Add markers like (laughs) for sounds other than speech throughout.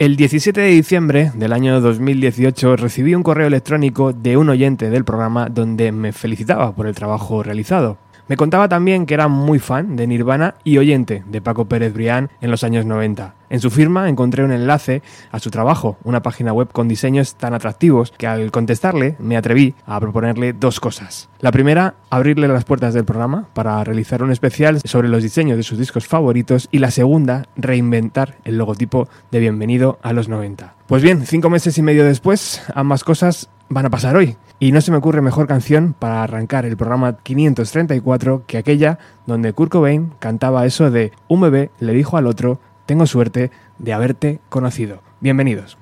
El 17 de diciembre del año 2018 recibí un correo electrónico de un oyente del programa donde me felicitaba por el trabajo realizado. Me contaba también que era muy fan de Nirvana y oyente de Paco Pérez Brián en los años 90. En su firma encontré un enlace a su trabajo, una página web con diseños tan atractivos que al contestarle me atreví a proponerle dos cosas. La primera, abrirle las puertas del programa para realizar un especial sobre los diseños de sus discos favoritos y la segunda, reinventar el logotipo de Bienvenido a los 90. Pues bien, cinco meses y medio después, ambas cosas van a pasar hoy. Y no se me ocurre mejor canción para arrancar el programa 534 que aquella donde Kurt Cobain cantaba eso de un bebé le dijo al otro, tengo suerte de haberte conocido. Bienvenidos.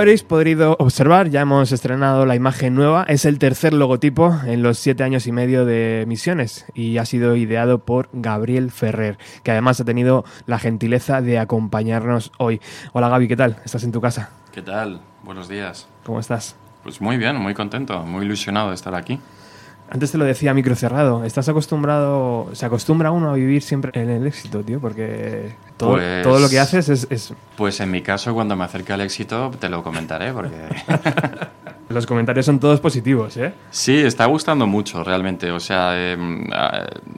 Habréis podido observar, ya hemos estrenado la imagen nueva. Es el tercer logotipo en los siete años y medio de Misiones y ha sido ideado por Gabriel Ferrer, que además ha tenido la gentileza de acompañarnos hoy. Hola Gaby, ¿qué tal? ¿Estás en tu casa? ¿Qué tal? Buenos días. ¿Cómo estás? Pues muy bien, muy contento, muy ilusionado de estar aquí. Antes te lo decía micro cerrado. Estás acostumbrado, se acostumbra uno a vivir siempre en el éxito, tío, porque todo, Pues- todo lo que haces es, es- Pues en mi caso, cuando me acerque al éxito, te lo comentaré, porque (laughs) Los comentarios son todos positivos, ¿eh? Sí, está gustando mucho realmente. O sea, em,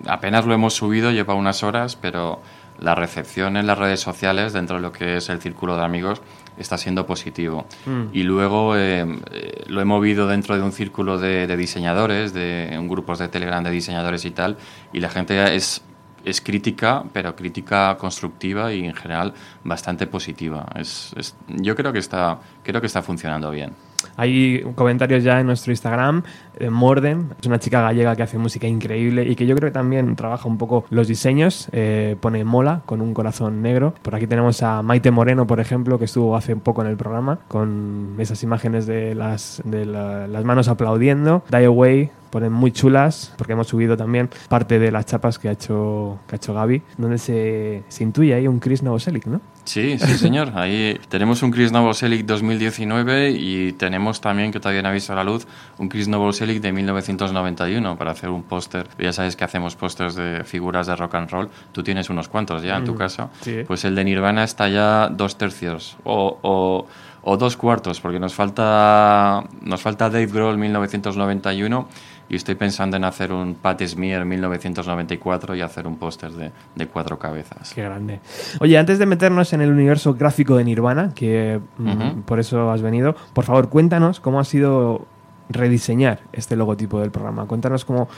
apenas lo hemos subido, lleva unas horas, pero la recepción en las redes sociales dentro de lo que es el círculo de amigos está siendo positivo. Mm. Y luego em, eh, lo he movido dentro de un círculo de, diseñadores, de un grupos de Telegram de diseñadores y tal, y la gente es es crítica, pero crítica constructiva y en general bastante positiva. Es, yo creo que está, creo que está funcionando bien. Hay comentarios ya en nuestro Instagram. Eh, Morden es una chica gallega que hace música increíble y que yo creo que también trabaja un poco los diseños. Eh, pone mola con un corazón negro. Por aquí tenemos a Maite Moreno, por ejemplo, que estuvo hace un poco en el programa con esas imágenes de las, de las manos aplaudiendo. Die Away ponen muy chulas, porque hemos subido también parte de las chapas que ha hecho, que ha hecho Gaby, donde se, se intuye ahí un Chris Novoselic, ¿no? Sí, sí, (laughs) señor. Ahí tenemos un Chris Novoselic 2019 y tenemos también, que todavía no ha visto la luz, un Chris Novoselic de 1991 para hacer un póster. Ya sabes que hacemos pósters de figuras de rock and roll. Tú tienes unos cuantos ya en tu mm, casa. Pues el de Nirvana está ya dos tercios o, o, o dos cuartos, porque nos falta, nos falta Dave Grohl 1991 y estoy pensando en hacer un Pat Smear 1994 y hacer un póster de, cuatro cabezas. Qué grande. Oye, antes de meternos en el universo gráfico de Nirvana, que mm, por eso has venido, por favor cuéntanos cómo ha sido rediseñar este logotipo del programa. Cuéntanos cómo,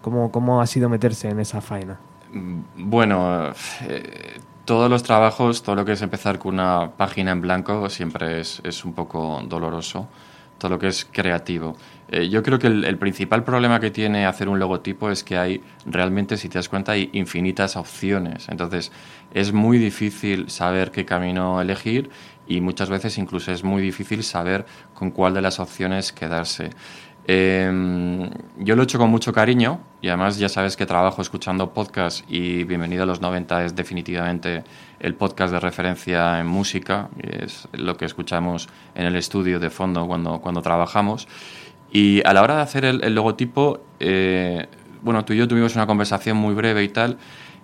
cómo, cómo ha sido meterse en esa faena. Mm, bueno, eh, todos los trabajos, todo lo que es empezar con una página en blanco siempre es, es un poco doloroso, todo lo que es creativo. Eh, yo creo que el, principal problema que tiene hacer un logotipo es que hay realmente, si te das cuenta, hay infinitas opciones. Entonces, es muy difícil saber qué camino elegir y muchas veces incluso es muy difícil saber con cuál de las opciones quedarse. Em, yo lo he hecho con mucho cariño y además ya sabes que trabajo escuchando podcast y Bienvenido a los 90 es definitivamente el podcast de referencia en música, es lo que escuchamos en el estudio de fondo cuando, cuando trabajamos. Y a la hora de hacer el, logotipo, eh, bueno, tú y yo tuvimos una conversación muy breve y tal.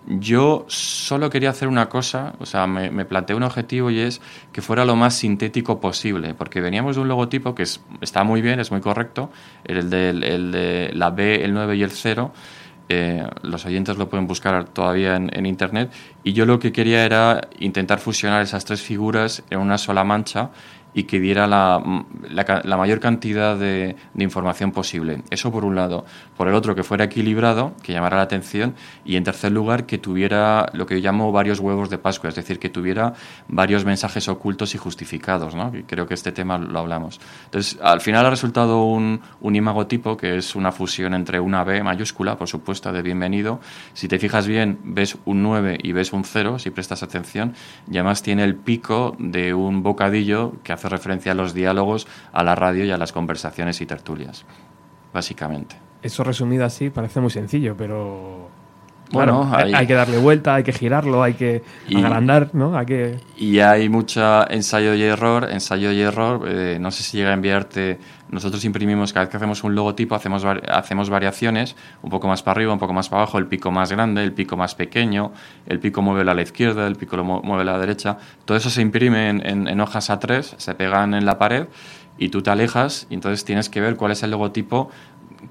Yo solo quería hacer una cosa, o sea, me, planteé un objetivo y es que fuera lo más sintético posible, porque veníamos de un logotipo que está muy bien, es muy correcto, el de, el la B, el 9 y el 0, eh, los oyentes lo pueden buscar todavía en, internet, y yo lo que quería era intentar fusionar esas tres figuras en una sola mancha y que diera la, la, mayor cantidad de, de, información posible. Eso por un lado. Por el otro, que fuera equilibrado, que llamara la atención. Y en tercer lugar, que tuviera lo que yo llamo varios huevos de Pascua, es decir, que tuviera varios mensajes ocultos y justificados. ¿no? creo que este tema lo hablamos. Entonces, al final ha resultado un, un imagotipo que es una fusión entre una B mayúscula, por supuesto, de bienvenido. Si te fijas bien, ves un 9 y ves un 0, si prestas atención. Y además tiene el pico de un bocadillo que hace referencia a los diálogos, a la radio y a las conversaciones y tertulias, básicamente. Eso resumido así parece muy sencillo, pero bueno, hay, que darle vuelta, hay que girarlo, hay que agrandar, ¿no? Hay que... Y hay mucha ensayo y error, ensayo y error. Eh, no sé si llega a enviarte. Nosotros imprimimos, cada vez que hacemos un logotipo, hacemos, hacemos variaciones, un poco más para arriba, un poco más para abajo, el pico más grande, el pico más pequeño, el pico mueve a la izquierda, el pico lo mueve a la derecha. Todo eso se imprime en, en hojas A3, se pegan en la pared y tú te alejas y entonces tienes que ver cuál es el logotipo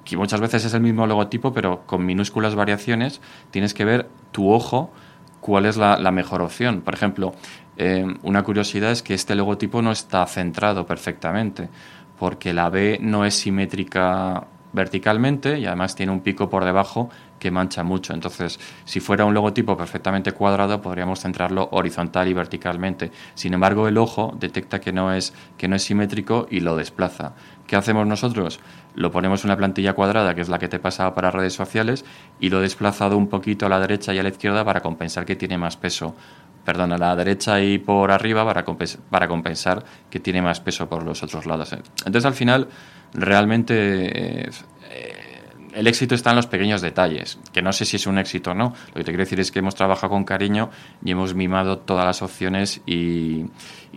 que muchas veces es el mismo logotipo, pero con minúsculas variaciones, tienes que ver tu ojo cuál es la, mejor opción. Por ejemplo, eh, una curiosidad es que este logotipo no está centrado perfectamente, porque la B no es simétrica verticalmente y además tiene un pico por debajo que mancha mucho. Entonces, si fuera un logotipo perfectamente cuadrado, podríamos centrarlo horizontal y verticalmente. Sin embargo, el ojo detecta que no es, que no es simétrico y lo desplaza. ¿Qué hacemos nosotros? Lo ponemos en una plantilla cuadrada, que es la que te pasaba para redes sociales, y lo he desplazado un poquito a la derecha y a la izquierda para compensar que tiene más peso. Perdón, a la derecha y por arriba para, para compensar que tiene más peso por los otros lados. Entonces, al final, realmente... Eh, el éxito está en los pequeños detalles, que no sé si es un éxito o no. Lo que te quiero decir es que hemos trabajado con cariño y hemos mimado todas las opciones y,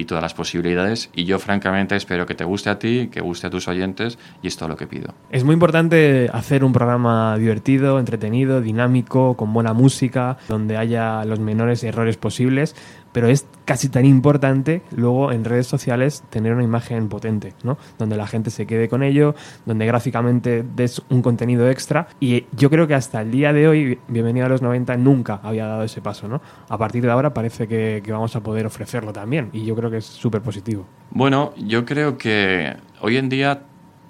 todas las posibilidades. Y yo, francamente, espero que te guste a ti, que guste a tus oyentes y es todo lo que pido. Es muy importante hacer un programa divertido, entretenido, dinámico, con buena música, donde haya los menores errores posibles pero es casi tan importante luego en redes sociales tener una imagen potente, ¿no? Donde la gente se quede con ello, donde gráficamente des un contenido extra y yo creo que hasta el día de hoy, bienvenido a los 90, nunca había dado ese paso, ¿no? A partir de ahora parece que, que vamos a poder ofrecerlo también y yo creo que es súper positivo. Bueno, yo creo que hoy en día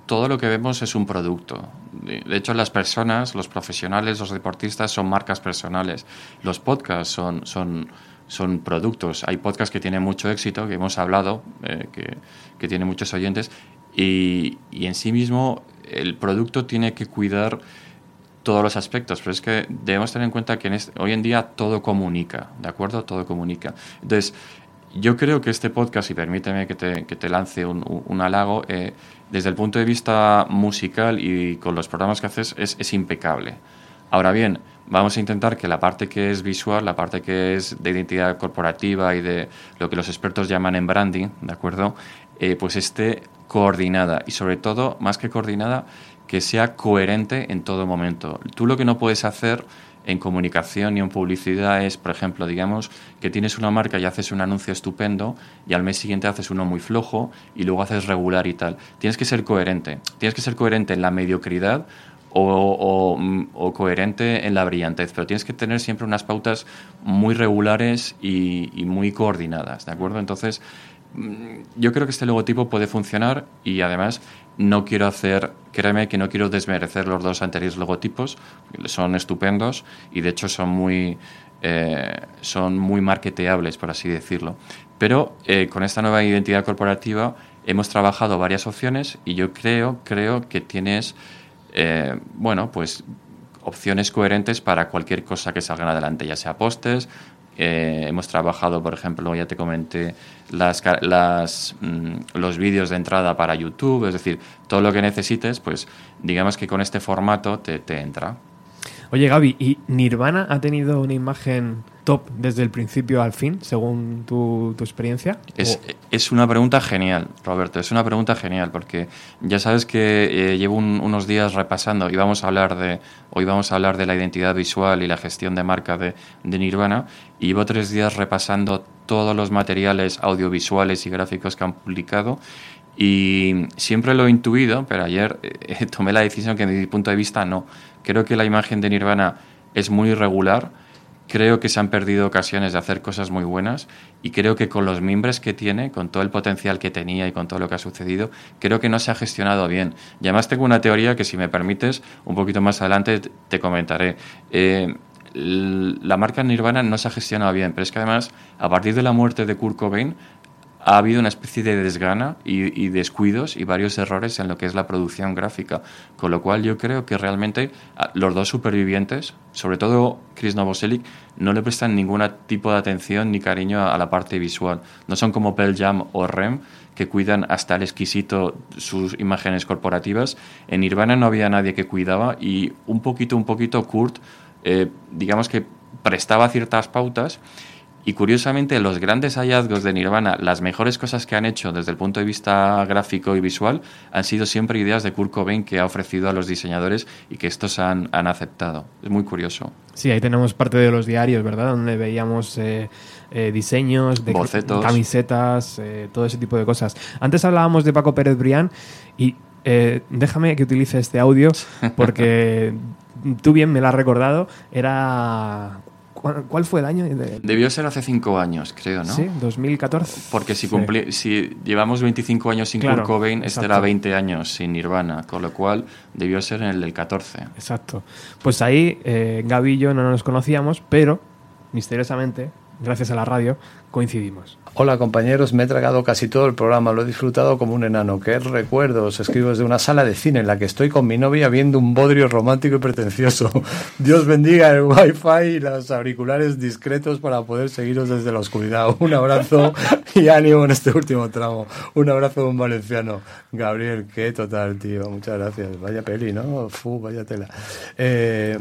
todo lo que vemos es un producto. De hecho, las personas, los profesionales, los deportistas son marcas personales. Los podcasts son, son, son productos. Hay podcasts que tienen mucho éxito, que hemos hablado, eh, que, que tienen muchos oyentes, y, y, en sí mismo el producto tiene que cuidar todos los aspectos, pero es que debemos tener en cuenta que en este, hoy en día todo comunica, ¿de acuerdo? Todo comunica. Entonces, yo creo que este podcast, y permíteme que te, que te lance un, un halago, eh, desde el punto de vista musical y con los programas que haces, es, es, impecable. Ahora bien, vamos a intentar que la parte que es visual, la parte que es de identidad corporativa y de lo que los expertos llaman en branding, ¿de acuerdo? Eh, pues esté coordinada y sobre todo, más que coordinada, que sea coherente en todo momento. Tú lo que no puedes hacer en comunicación y en publicidad es, por ejemplo, digamos que tienes una marca y haces un anuncio estupendo y al mes siguiente haces uno muy flojo y luego haces regular y tal. Tienes que ser coherente. Tienes que ser coherente en la mediocridad o, coherente en la brillantez, pero tienes que tener siempre unas pautas muy regulares y, muy coordinadas, ¿de acuerdo? Entonces, yo creo que este logotipo puede funcionar y además no quiero hacer, créeme que no quiero desmerecer los dos anteriores logotipos, son estupendos y de hecho son muy, eh, son muy marketeables, por así decirlo. Pero eh, con esta nueva identidad corporativa hemos trabajado varias opciones y yo creo, creo que tienes, eh, bueno, pues opciones coherentes para cualquier cosa que salga adelante, ya sea postes, eh, hemos trabajado, por ejemplo, ya te comenté, las, mmm, los vídeos de entrada para YouTube, es decir, todo lo que necesites, pues digamos que con este formato te, te entra. Oye, Gaby, ¿y Nirvana ha tenido una imagen top desde el principio al fin, según tu, tu experiencia? Es, es, una pregunta genial, Roberto, es una pregunta genial, porque ya sabes que eh, llevo un, unos días repasando y vamos a hablar de, hoy vamos a hablar de la identidad visual y la gestión de marca de, de Nirvana, y llevo tres días repasando todos los materiales audiovisuales y gráficos que han publicado y siempre lo he intuido, pero ayer eh, tomé la decisión que desde mi punto de vista no. Creo que la imagen de Nirvana es muy irregular, creo que se han perdido ocasiones de hacer cosas muy buenas y creo que con los mimbres que tiene, con todo el potencial que tenía y con todo lo que ha sucedido, creo que no se ha gestionado bien. Y además tengo una teoría que si me permites, un poquito más adelante te comentaré. Eh, la marca Nirvana no se ha gestionado bien, pero es que además, a partir de la muerte de Kurt Cobain, ha habido una especie de desgana y, y, descuidos y varios errores en lo que es la producción gráfica. Con lo cual yo creo que realmente los dos supervivientes, sobre todo Chris Novoselic, no le prestan ningún tipo de atención ni cariño a, a la parte visual. No son como Pearl Jam o Rem, que cuidan hasta el exquisito sus imágenes corporativas. En Nirvana no había nadie que cuidaba y un poquito, un poquito Kurt, eh, digamos que prestaba ciertas pautas y curiosamente, los grandes hallazgos de Nirvana, las mejores cosas que han hecho desde el punto de vista gráfico y visual, han sido siempre ideas de Kurt Cobain que ha ofrecido a los diseñadores y que estos han, han aceptado. Es muy curioso. Sí, ahí tenemos parte de los diarios, ¿verdad? Donde veíamos eh, eh, diseños, de Bocetos. camisetas, eh, todo ese tipo de cosas. Antes hablábamos de Paco Pérez Brián y déjame que utilice este audio porque (laughs) tú bien me lo has recordado. Era ¿Cuál fue el año? De... Debió ser hace cinco años, creo, ¿no? Sí, 2014. Porque si, sí. si llevamos 25 años sin claro, Kurt Cobain, este era 20 años sin Nirvana, con lo cual debió ser en el del 14. Exacto. Pues ahí eh, Gaby y yo no nos conocíamos, pero misteriosamente, gracias a la radio, coincidimos. Hola compañeros, me he tragado casi todo el programa, lo he disfrutado como un enano. Qué recuerdos, escribo desde una sala de cine en la que estoy con mi novia viendo un bodrio romántico y pretencioso. (laughs) Dios bendiga el wifi y los auriculares discretos para poder seguiros desde la oscuridad. (laughs) Un abrazo y ánimo en este último tramo. Un abrazo de un valenciano. Gabriel, qué total, tío. Muchas gracias. Vaya peli, ¿no? Fu, vaya tela. Eh,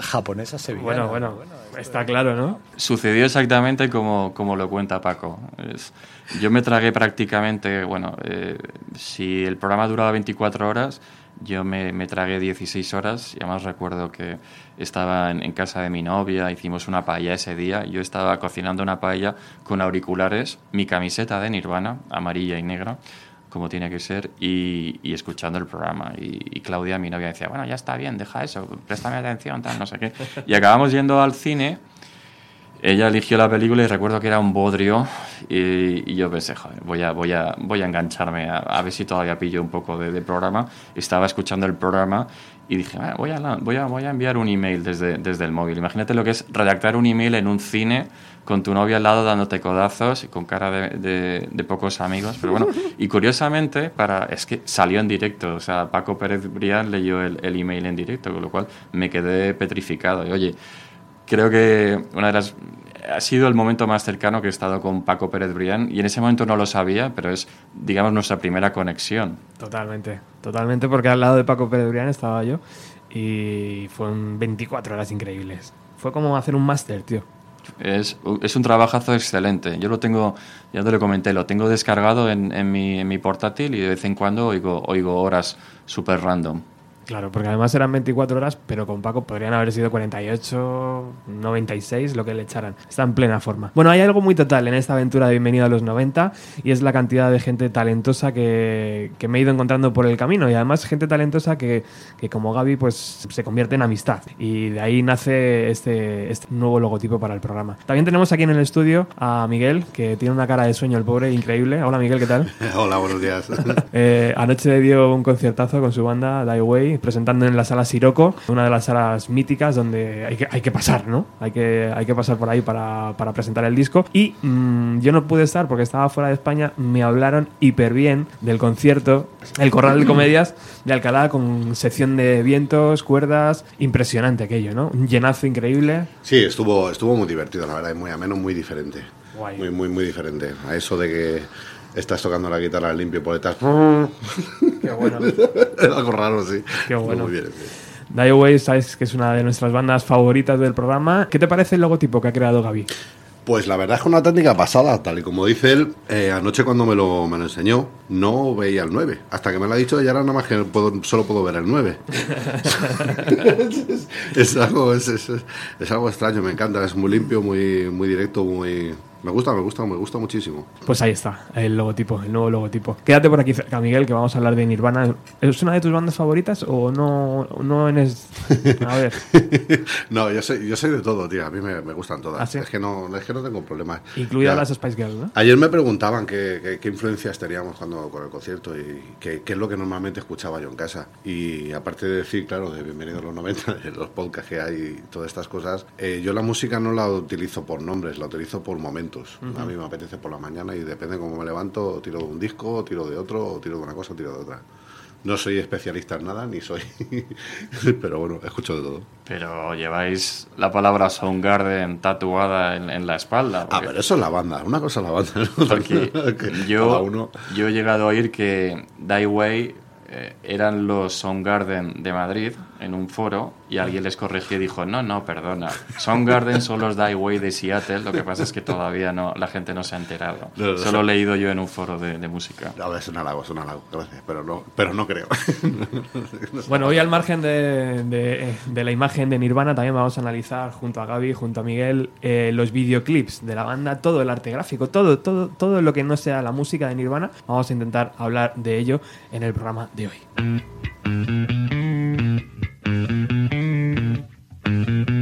japonesa sevillana. Bueno, bueno, bueno, está claro, ¿no? Sucedió exactamente como, como lo cuenta Paco. Es, yo me tragué prácticamente, bueno, eh, si el programa duraba 24 horas, yo me, me tragué 16 horas y además recuerdo que estaba en, en, casa de mi novia, hicimos una paella ese día, yo estaba cocinando una paella con auriculares, mi camiseta de Nirvana, amarilla y negra, como tiene que ser, y, y escuchando el programa. Y, y, Claudia, mi novia, decía, bueno, ya está bien, deja eso, préstame atención, tal, no sé qué. Y acabamos yendo al cine ella eligió la película y recuerdo que era un bodrio y, y yo pensé, joder, voy a, voy a, voy a engancharme a, a ver si todavía pillo un poco de, de, programa. Estaba escuchando el programa y dije, ah, voy, a, voy, a, voy a enviar un email desde, desde el móvil. Imagínate lo que es redactar un email en un cine con tu novia al lado dándote codazos y con cara de, de, de, pocos amigos. Pero bueno, (laughs) y curiosamente, para, es que salió en directo. O sea, Paco Pérez Brián leyó el, el email en directo, con lo cual me quedé petrificado. Y oye, creo que una de las ha sido el momento más cercano que he estado con Paco Pérez Brián y en ese momento no lo sabía, pero es, digamos, nuestra primera conexión. Totalmente, totalmente, porque al lado de Paco Pérez Brián estaba yo y fueron 24 horas increíbles. Fue como hacer un máster, tío. Es, es, un trabajazo excelente. Yo lo tengo, ya te lo comenté, lo tengo descargado en, en, mi, en mi portátil y de vez en cuando oigo, oigo horas súper random. Claro, porque además eran 24 horas, pero con Paco podrían haber sido 48, 96, lo que le echaran. Está en plena forma. Bueno, hay algo muy total en esta aventura de Bienvenido a los 90 y es la cantidad de gente talentosa que, que me he ido encontrando por el camino y además gente talentosa que, que, como Gaby pues se convierte en amistad y de ahí nace este, este nuevo logotipo para el programa. También tenemos aquí en el estudio a Miguel, que tiene una cara de sueño el pobre, increíble. Hola Miguel, ¿qué tal? (laughs) Hola, buenos días. (laughs) eh, anoche dio un conciertazo con su banda Die Way presentando en la sala Siroco, una de las salas míticas donde hay que, hay que pasar, ¿no? Hay que, hay que pasar por ahí para, para presentar el disco. Y mmm, yo no pude estar porque estaba fuera de España, me hablaron hiper bien del concierto, el Corral de Comedias de Alcalá con sección de vientos, cuerdas, impresionante aquello, ¿no? Un llenazo increíble. Sí, estuvo, estuvo muy divertido, la verdad, muy ameno, muy diferente. Guay. Muy, muy, muy diferente. A eso de que estás tocando la guitarra limpio por detrás. Qué bueno. (laughs) Algo raro, sí. Qué bueno. Muy bien. Away, sabes que es una de nuestras bandas favoritas del programa. ¿Qué te parece el logotipo que ha creado Gaby? Pues la verdad es que una técnica pasada, tal y como dice él, eh, anoche cuando me lo, me lo, enseñó, no veía el 9. Hasta que me lo ha dicho, ya era nada más que puedo, solo puedo ver el 9. (laughs) (laughs) es, es, algo, es, algo extraño, me encanta, es muy limpio, muy, muy directo, muy, me gusta, me gusta, me gusta muchísimo. Pues ahí está, el logotipo, el nuevo logotipo. Quédate por aquí cerca, Miguel, que vamos a hablar de Nirvana. ¿Es una de tus bandas favoritas o no, no eres... A ver. (laughs) no, yo soy, yo soy de todo, tío. A mí me, me gustan todas. ¿Ah, sí? es, que no, es que no tengo problemas. Incluidas las Spice Girls, ¿no? Ayer me preguntaban qué, qué, qué, influencias teníamos cuando con el concierto y qué, qué, es lo que normalmente escuchaba yo en casa. Y aparte de decir, claro, de Bienvenido a los 90, (laughs) de los podcasts que hay y todas estas cosas, eh, yo la música no la utilizo por nombres, la utilizo por momentos. Uh -huh. A mí me apetece por la mañana y depende cómo me levanto, tiro de un disco, tiro de otro, tiro de una cosa, tiro de otra. No soy especialista en nada, ni soy. (laughs) pero bueno, escucho de todo. Pero lleváis la palabra Soundgarden tatuada en, en la espalda. Porque... Ah, pero eso es la banda. Una cosa es la banda. Porque (laughs) yo, uno... yo he llegado a oír que Die Way eh, eran los Soundgarden de Madrid en un foro y alguien les corrigió y dijo, no, no, perdona, Soundgarden son los Die Way de Seattle, lo que pasa es que todavía no, la gente no se ha enterado. No, no, Solo he leído yo en un foro de, de música. No, es un halago, es un halago, gracias, pero no, pero no creo. (laughs) bueno, hoy al margen de, de, de, la imagen de Nirvana también vamos a analizar junto a Gaby, junto a Miguel, eh, los videoclips de la banda, todo el arte gráfico, todo, todo, todo lo que no sea la música de Nirvana, vamos a intentar hablar de ello en el programa de hoy. Mm-hmm.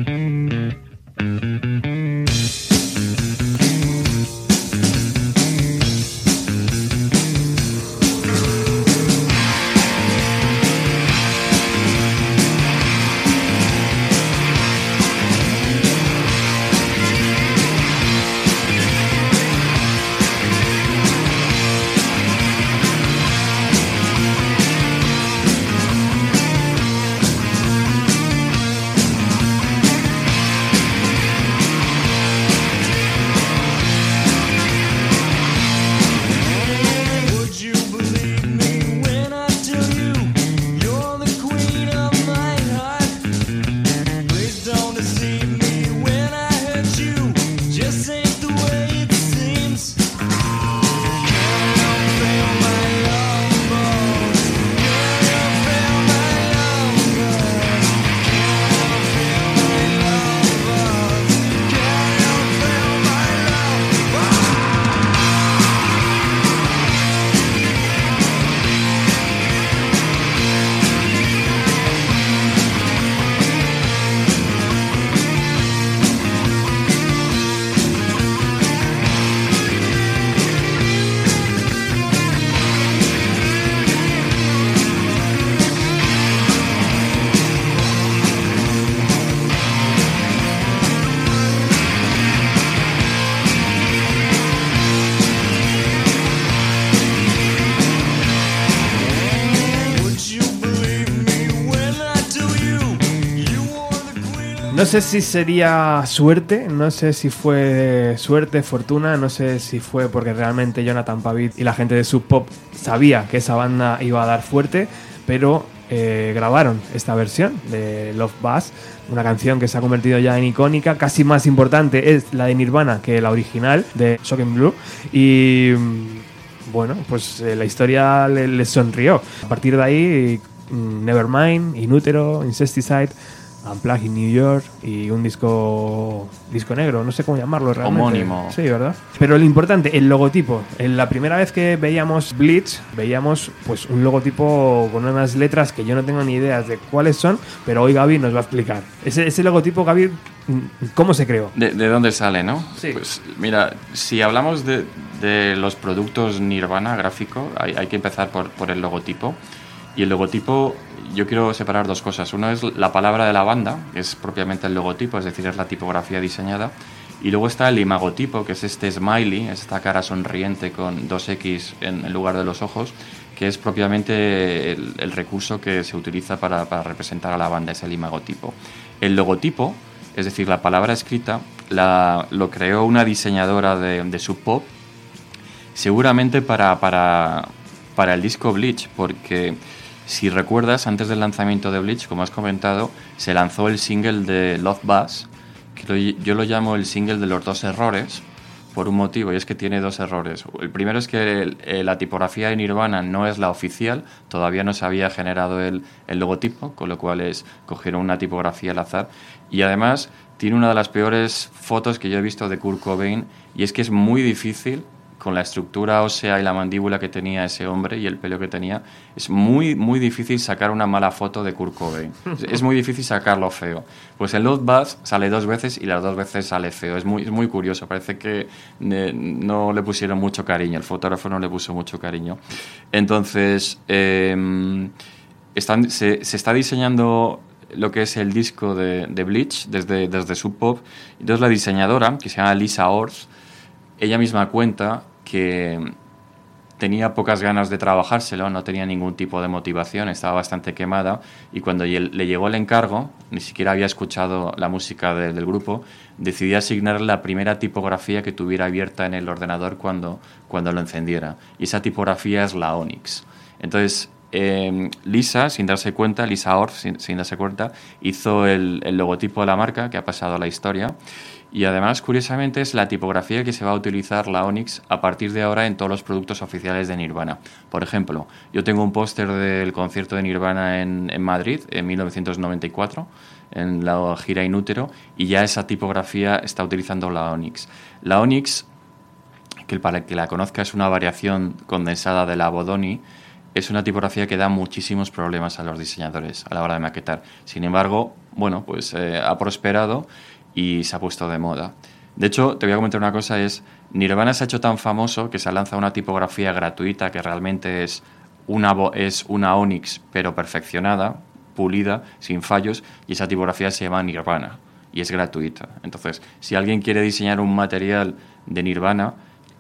No sé si sería suerte, no sé si fue suerte, fortuna, no sé si fue porque realmente Jonathan Pavit y la gente de Sub Pop sabía que esa banda iba a dar fuerte, pero eh, grabaron esta versión de Love Buzz, una canción que se ha convertido ya en icónica, casi más importante es la de Nirvana que la original de Shocking Blue y mm, bueno, pues eh, la historia les le sonrió. A partir de ahí, mm, Nevermind, Inútero, Incesticide Unplugged in New York y un disco disco negro, no sé cómo llamarlo realmente. Homónimo. Sí, ¿verdad? Pero lo importante, el logotipo. En la primera vez que veíamos Bleach, veíamos pues un logotipo con unas letras que yo no tengo ni idea de cuáles son, pero hoy Gaby nos va a explicar. Ese, ese logotipo, Gaby, ¿cómo se creó? ¿De, de dónde sale, no? Sí. Pues mira, si hablamos de, de los productos Nirvana gráfico, hay, hay que empezar por, por el logotipo. Y el logotipo, yo quiero separar dos cosas. Una es la palabra de la banda, que es propiamente el logotipo, es decir, es la tipografía diseñada. Y luego está el imagotipo, que es este smiley, esta cara sonriente con dos X en, en lugar de los ojos, que es propiamente el, el recurso que se utiliza para, para, representar a la banda, es el imagotipo. El logotipo, es decir, la palabra escrita, la, lo creó una diseñadora de, de Sub Pop, seguramente para, para, para el disco Bleach, porque si recuerdas, antes del lanzamiento de Bleach, como has comentado, se lanzó el single de Love Buzz, que yo lo llamo el single de los dos errores, por un motivo, y es que tiene dos errores. El primero es que el, la tipografía de Nirvana no es la oficial, todavía no se había generado el, el logotipo, con lo cual es, cogieron una tipografía al azar, y además tiene una de las peores fotos que yo he visto de Kurt Cobain, y es que es muy difícil con la estructura ósea y la mandíbula que tenía ese hombre y el pelo que tenía, es muy, muy difícil sacar una mala foto de Kurt Cobain. es muy difícil sacarlo feo. Pues el Love Buzz sale dos veces y las dos veces sale feo. Es muy, es muy curioso. Parece que no le pusieron mucho cariño. El fotógrafo no le puso mucho cariño. Entonces, eh, están, se, se está diseñando lo que es el disco de, de Bleach desde, desde Sub Pop. Entonces la diseñadora, que se llama Lisa Ors, ella misma cuenta que tenía pocas ganas de trabajárselo, no tenía ningún tipo de motivación, estaba bastante quemada y cuando le llegó el encargo, ni siquiera había escuchado la música de, del grupo, decidí asignarle la primera tipografía que tuviera abierta en el ordenador cuando, cuando lo encendiera. Y esa tipografía es la Onyx. Entonces, eh, Lisa, sin darse cuenta, Lisa Orff, sin, sin darse cuenta, hizo el, el logotipo de la marca que ha pasado a la historia y además, curiosamente, es la tipografía que se va a utilizar la Onyx a partir de ahora en todos los productos oficiales de Nirvana. Por ejemplo, yo tengo un póster del concierto de Nirvana en, Madrid en 1994, en la gira Inútero, y ya esa tipografía está utilizando la Onyx. La Onyx, que para el que la conozca es una variación condensada de la Bodoni, es una tipografía que da muchísimos problemas a los diseñadores a la hora de maquetar. Sin embargo, bueno, pues eh, ha prosperado y se ha puesto de moda. De hecho, te voy a comentar una cosa, es Nirvana se ha hecho tan famoso que se ha lanzado una tipografía gratuita que realmente es una, es una Onyx pero perfeccionada, pulida, sin fallos, y esa tipografía se llama Nirvana y es gratuita. Entonces, si alguien quiere diseñar un material de Nirvana,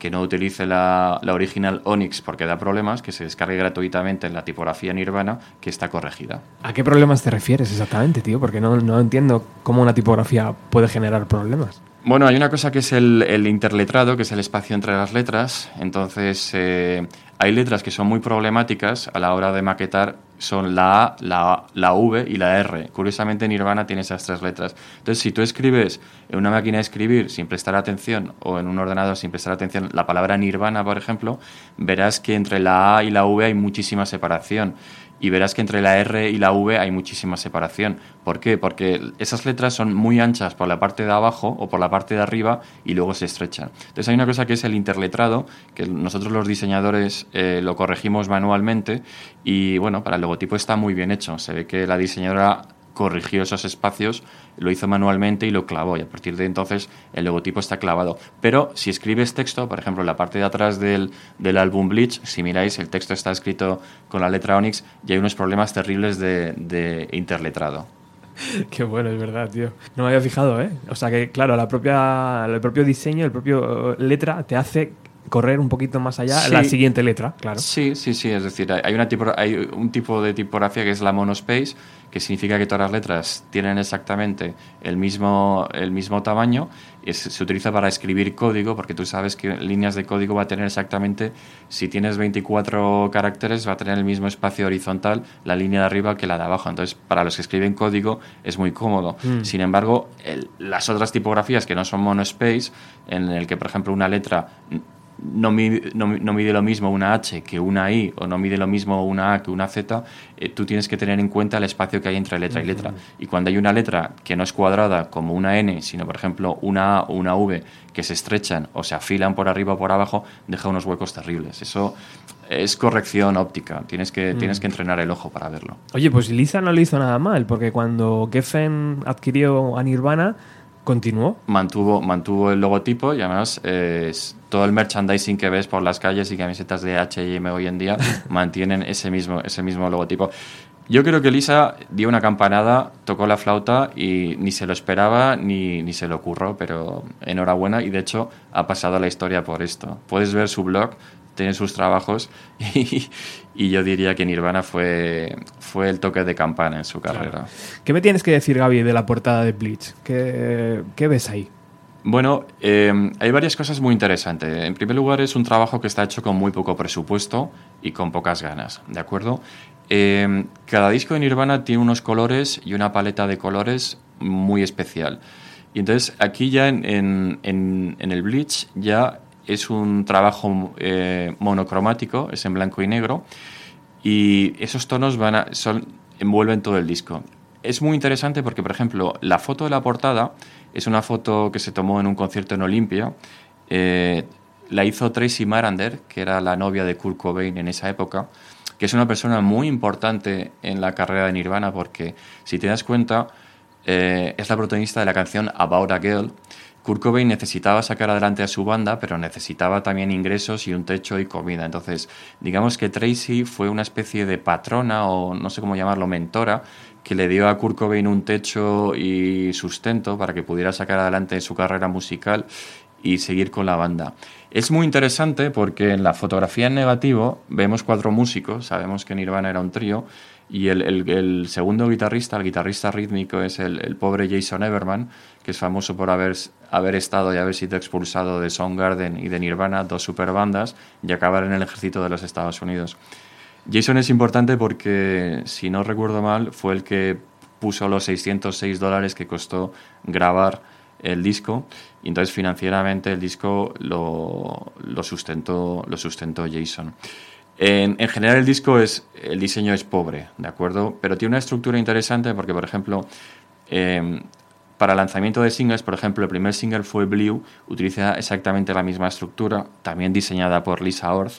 que no utilice la, la, original Onyx porque da problemas, que se descargue gratuitamente en la tipografía Nirvana, que está corregida. ¿A qué problemas te refieres exactamente, tío? Porque no, no entiendo cómo una tipografía puede generar problemas. Bueno, hay una cosa que es el, el, interletrado, que es el espacio entre las letras. Entonces, eh, hay letras que son muy problemáticas a la hora de maquetar, son la A, la, la V y la R. Curiosamente, Nirvana tiene esas tres letras. Entonces, si tú escribes en una máquina de escribir sin prestar atención o en un ordenador sin prestar atención la palabra Nirvana, por ejemplo, verás que entre la A y la V hay muchísima separación y verás que entre la R y la V hay muchísima separación. ¿Por qué? Porque esas letras son muy anchas por la parte de abajo o por la parte de arriba y luego se estrechan. Entonces hay una cosa que es el interletrado, que nosotros los diseñadores eh, lo corregimos manualmente y bueno, para el logotipo está muy bien hecho. Se ve que la diseñadora corrigió esos espacios, lo hizo manualmente y lo clavó. Y a partir de entonces el logotipo está clavado. Pero si escribes texto, por ejemplo, en la parte de atrás del, del álbum Bleach, si miráis, el texto está escrito con la letra Onyx y hay unos problemas terribles de, de interletrado. (laughs) Qué bueno, es verdad, tío. No me había fijado, ¿eh? O sea que, claro, la propia, el propio diseño, el propio letra te hace correr un poquito más allá Sí. la siguiente letra, claro. Sí, sí, sí. Es decir, hay, una tipo, hay un tipo de tipografía que es la monospace, que significa que todas las letras tienen exactamente el mismo, el mismo tamaño. Es- se utiliza para escribir código, porque tú sabes que líneas de código va a tener exactamente, si tienes 24 caracteres, va a tener el mismo espacio horizontal la línea de arriba que la de abajo. Entonces, para los que escriben código es muy cómodo. Sin embargo, el- las otras tipografías que no son monospace, en el que, por ejemplo, una letra no mide, no, mi- no mide lo mismo una H que una I o no mide lo mismo una A que una Z, eh, tú tienes que tener en cuenta el espacio que hay entre letra y letra. Y cuando hay una letra que no es cuadrada como una N, sino por ejemplo una A o una V que se estrechan o se afilan por arriba o por abajo, deja unos huecos terribles. Eso es corrección óptica, tienes que, tienes que entrenar el ojo para verlo. Oye, pues Lisa no lo hizo nada mal, porque cuando Geffen adquirió a Nirvana, continuó. mantuvo, mantuvo el logotipo y además eh, todo el merchandising que ves por las calles y camisetas de H&M hoy en día (laughs) mantienen ese mismo, ese mismo logotipo. Yo creo que Lisa dio una campanada, tocó la flauta y ni se lo esperaba ni, ni se le ocurrió, pero enhorabuena y de hecho ha pasado a la historia por esto. Puedes ver su blog, tiene sus trabajos (laughs) y, y yo diría que Nirvana fue, fue el toque de campana en su carrera. ¿Qué me tienes que decir, Gaby, de la portada de Bleach? ¿Qué, qué ves ahí? Bueno, eh, hay varias cosas muy interesantes. En primer lugar, es un trabajo que está hecho con muy poco presupuesto y con pocas ganas, ¿de acuerdo? Eh, cada disco de Nirvana tiene unos colores y una paleta de colores muy especial. Y entonces aquí ya en, en- en- en el Bleach ya es un trabajo eh, monocromático, es en blanco y negro, y esos tonos van a, son, envuelven todo el disco. Es muy interesante porque, por ejemplo, la foto de la portada es una foto que se tomó en un concierto en Olimpia. Eh, la hizo Tracy Marander, que era la novia de Kurt Cobain en esa época, que es una persona muy importante en la carrera de Nirvana porque, si te das cuenta, eh, es la protagonista de la canción About a Girl. Kurt Cobain necesitaba sacar adelante a su banda, pero necesitaba también ingresos y un techo y comida. Entonces, digamos que Tracy fue una especie de patrona o no sé cómo llamarlo, mentora, que le dio a Kurt Cobain un techo y sustento para que pudiera sacar adelante su carrera musical y seguir con la banda. Es muy interesante porque en la fotografía en negativo vemos cuatro músicos, sabemos que Nirvana era un trío, y el, el- el segundo guitarrista, el guitarrista rítmico, es el, el pobre Jason Everman, que es famoso por haber, haber estado y haber sido expulsado de Soundgarden y de Nirvana, dos superbandas, y acabar en el ejército de los Estados Unidos. Jason es importante porque, si no recuerdo mal, fue el que puso los 606 dólares que costó grabar el disco y entonces financieramente el disco lo, lo sustentó, lo sustentó Jason. En, en general el disco es, el diseño es pobre, ¿de acuerdo? Pero tiene una estructura interesante porque, por ejemplo, eh, para lanzamiento de singles, por ejemplo, el primer single fue Blue, utiliza exactamente la misma estructura, también diseñada por Lisa Orth.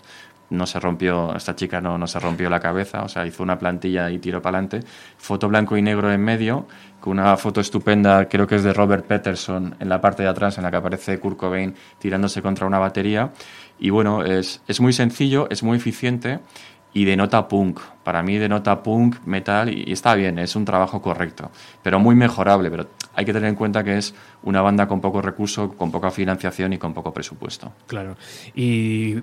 No se rompió, esta chica no, no se rompió la cabeza, o sea, hizo una plantilla y tiró para adelante. Foto blanco y negro en medio, con una foto estupenda, creo que es de Robert Patterson, en la parte de atrás, en la que aparece Kurt Cobain tirándose contra una batería. Y bueno, es, es muy sencillo, es muy eficiente y denota punk. Para mí denota punk, metal y, y está bien, es un trabajo correcto, pero muy mejorable. Pero hay que tener en cuenta que es una banda con poco recurso, con poca financiación y con poco presupuesto. Claro. ¿Y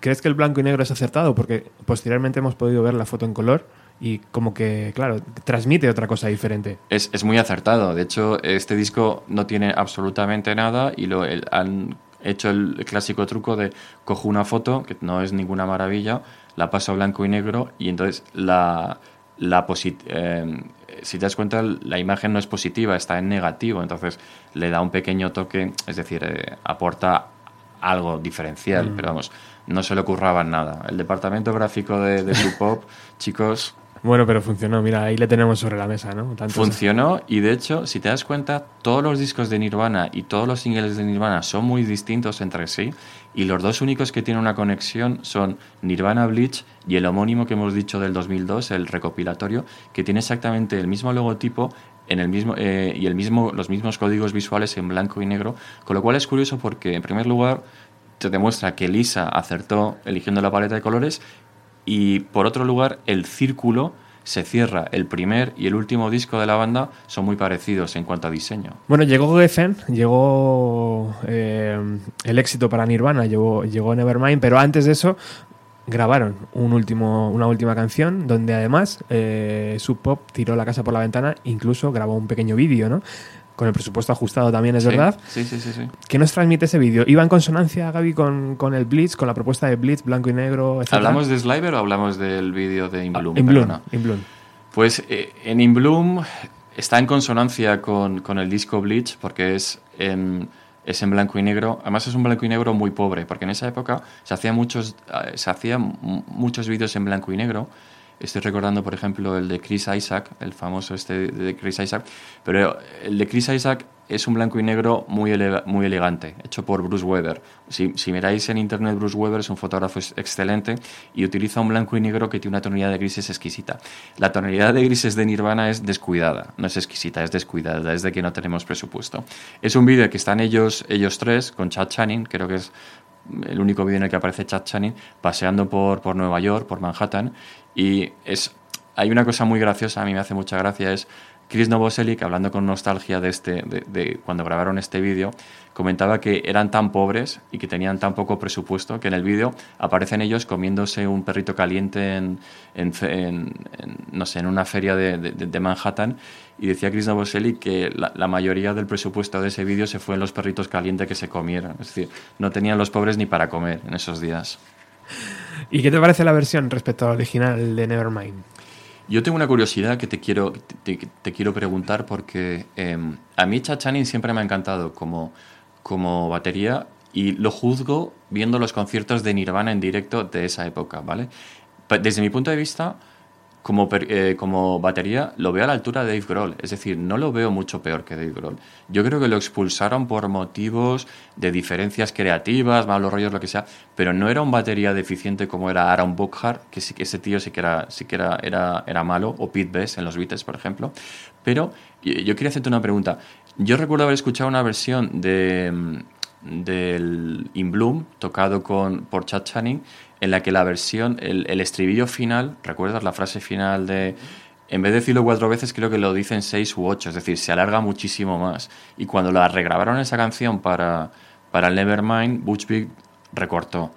crees que el blanco y negro es acertado? Porque posteriormente hemos podido ver la foto en color y como que, claro, transmite otra cosa diferente. Es, es muy acertado. De hecho, este disco no tiene absolutamente nada y lo el- han hecho el clásico truco de cojo una foto, que no es ninguna maravilla, la paso a blanco y negro y entonces la, la posit- eh, si te das cuenta, la imagen no es positiva, está en negativo, entonces le da un pequeño toque, es decir, eh, aporta algo diferencial, pero vamos, no se le ocurraba nada. El departamento gráfico de, de Pop, (laughs) chicos, Bueno, pero funcionó. Mira, ahí le tenemos sobre la mesa, ¿no? Tanto- Funcionó y de hecho, si te das cuenta, todos los discos de Nirvana y todos los singles de Nirvana son muy distintos entre sí y los dos únicos que tienen una conexión son Nirvana Bleach y el homónimo que hemos dicho del 2002, el recopilatorio, que tiene exactamente el mismo logotipo en el mismo, eh, y el mismo, los mismos códigos visuales en blanco y negro, con lo cual es curioso porque, en primer lugar, te demuestra que Lisa acertó eligiendo la paleta de colores y por otro lugar, el círculo se cierra. El primer y el último disco de la banda son muy parecidos en cuanto a diseño. Bueno, llegó Geffen, llegó eh, el éxito para Nirvana, llegó, llegó Nevermind, pero antes de eso grabaron un último, una última canción donde además eh, Sub Pop tiró la casa por la ventana, incluso grabó un pequeño vídeo, ¿no? Con el presupuesto ajustado también, es Sí, verdad. Sí, sí, sí, sí. ¿Qué nos transmite ese vídeo? ¿Iba en consonancia, Gaby, con, con el Blitz, con la propuesta de Blitz, blanco y negro, etcétera? ¿Hablamos de Sliver o hablamos del vídeo de In Bloom? In Bloom. In Bloom. Pues eh, en In Bloom está en consonancia con, con el disco Bleach porque es en, es en blanco y negro. Además es un blanco y negro muy pobre porque en esa época se hacían muchos, eh, se hacían mu- muchos vídeos en blanco y negro. Estoy recordando, por ejemplo, el de Chris Isaac, el famoso este de Chris Isaac. Pero el de Chris Isaac es un blanco y negro muy, muy elegante, hecho por Bruce Weber. Si, miráis en internet, Bruce Weber es un fotógrafo ex- excelente y utiliza un blanco y negro que tiene una tonalidad de grises exquisita. La tonalidad de grises de Nirvana es descuidada, no es exquisita, es descuidada, es de que no tenemos presupuesto. Es un vídeo que están ellos, ellos tres, con Chad Channing, creo que es el único vídeo en el que aparece Chad Channing, paseando por, por Nueva York, por Manhattan, y es, hay una cosa muy graciosa, a mí me hace mucha gracia, es Chris Novoselic, hablando con nostalgia de, este, de, de cuando grabaron este vídeo, comentaba que eran tan pobres y que tenían tan poco presupuesto que en el vídeo aparecen ellos comiéndose un perrito caliente en, en, en- en, no sé, en una feria de, de- de Manhattan y decía Chris Novoselic que la, la mayoría del presupuesto de ese vídeo se fue en los perritos calientes que se comieron. Es decir, no tenían los pobres ni para comer en esos días. ¿Y qué te parece la versión respecto al original de Nevermind? Yo tengo una curiosidad que te quiero, te, quiero preguntar porque eh, a mí Chad Channing siempre me ha encantado como, como batería y lo juzgo viendo los conciertos de Nirvana en directo de esa época, ¿vale? Desde mi punto de vista, como, eh, como batería, lo veo a la altura de Dave Grohl. Es decir, no lo veo mucho peor que Dave Grohl. Yo creo que lo expulsaron por motivos de diferencias creativas, malos rollos, lo que sea, pero no era un batería deficiente como era Aaron Buckhart, que sí ese tío sí que era, sí que era, era, era malo, o Pete Best en los Beatles, por ejemplo. Pero yo quería hacerte una pregunta. Yo recuerdo haber escuchado una versión de, mm, del In Bloom tocado con, por Chad Channing en la que la versión, el, el estribillo final, ¿recuerdas la frase final de... En vez de decirlo cuatro veces, creo que lo dicen seis u ocho, es decir, se alarga muchísimo más. Y cuando la regrabaron esa canción para, para el Nevermind, Butch Vig recortó.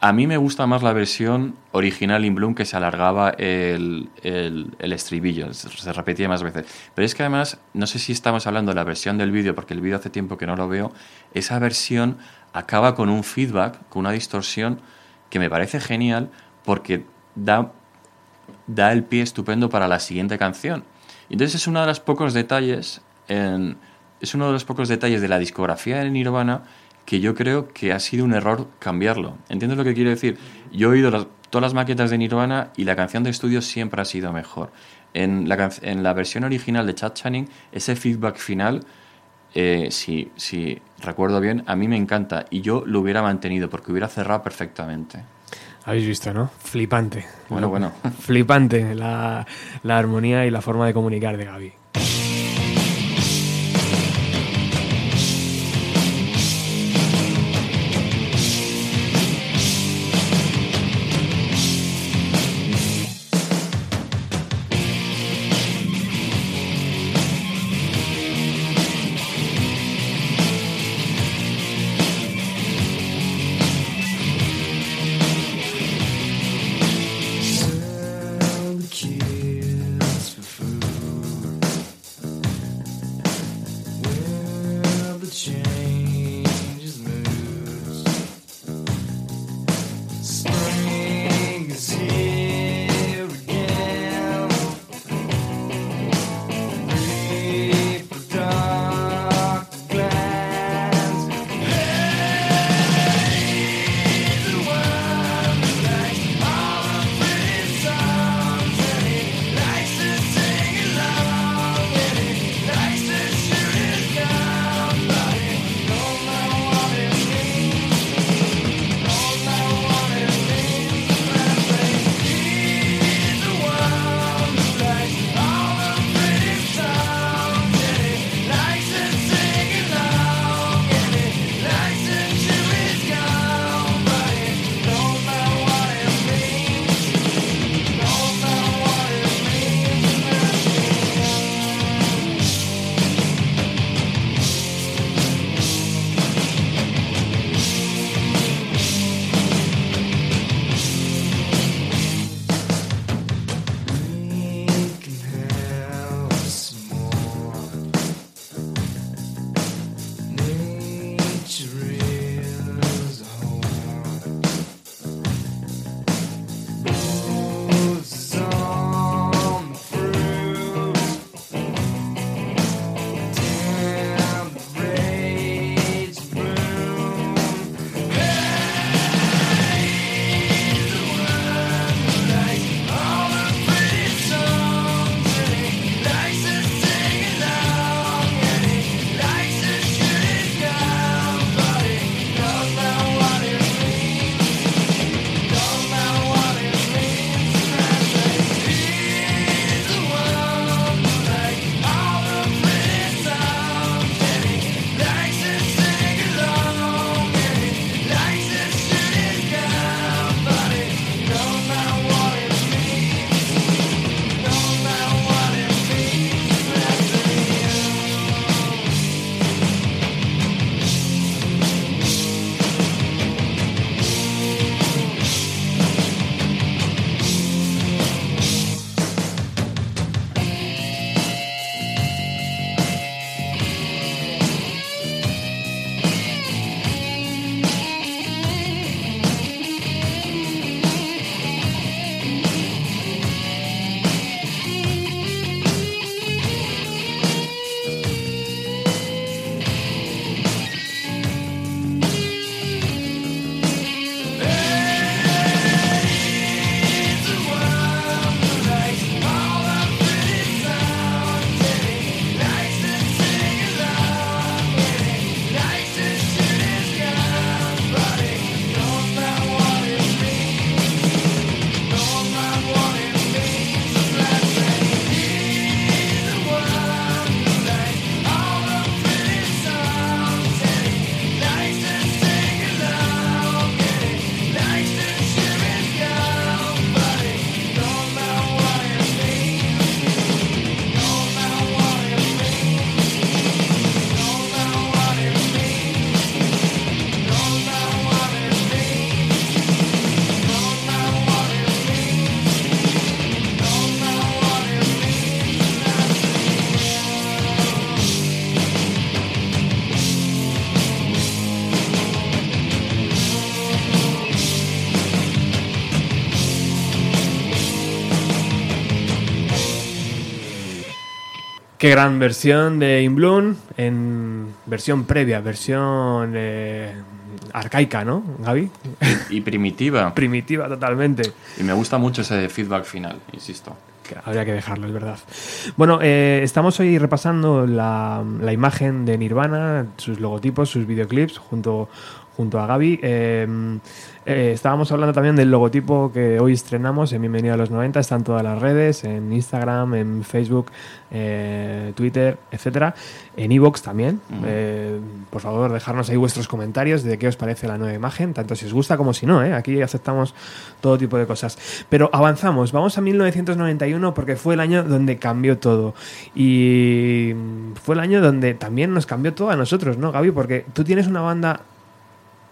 A mí me gusta más la versión original in Bloom que se alargaba el, el, el estribillo, se repetía más veces. Pero es que además, no sé si estamos hablando de la versión del vídeo, porque el vídeo hace tiempo que no lo veo, esa versión acaba con un feedback, con una distorsión que me parece genial porque da, da el pie estupendo para la siguiente canción. Entonces es uno de los pocos detalles es uno de los pocos detalles de la discografía de Nirvana que yo creo que ha sido un error cambiarlo. ¿Entiendes lo que quiero decir? Yo he oído todas las maquetas de Nirvana y la canción de estudio siempre ha sido mejor. En la, en la versión original de Chad Channing, ese feedback final, eh, si, si recuerdo bien, a mí me encanta y yo lo hubiera mantenido porque hubiera cerrado perfectamente. Habéis visto, ¿no? Flipante. Bueno, bueno. (laughs) Flipante la, la armonía y la forma de comunicar de Gaby. Qué gran versión de In Bloom en versión previa, versión eh, arcaica, ¿no, Gaby? Y primitiva. (laughs) Primitiva totalmente. Y me gusta mucho ese feedback final, insisto. Que habría que dejarlo, es verdad. Bueno, eh, estamos hoy repasando la, la imagen de Nirvana, sus logotipos, sus videoclips, junto, junto a Gaby. Eh, eh, estábamos hablando también del logotipo que hoy estrenamos en Bienvenido a los 90. Está en todas las redes, en Instagram, en Facebook, eh, Twitter, etcétera. En Evox también. Eh, por favor, dejarnos ahí vuestros comentarios de qué os parece la nueva imagen, tanto si os gusta como si no. Aquí aceptamos todo tipo de cosas. Pero avanzamos. Vamos a 1991 porque fue el año donde cambió todo. Y fue el año donde también nos cambió todo a nosotros, ¿no, Gaby? Porque tú tienes una banda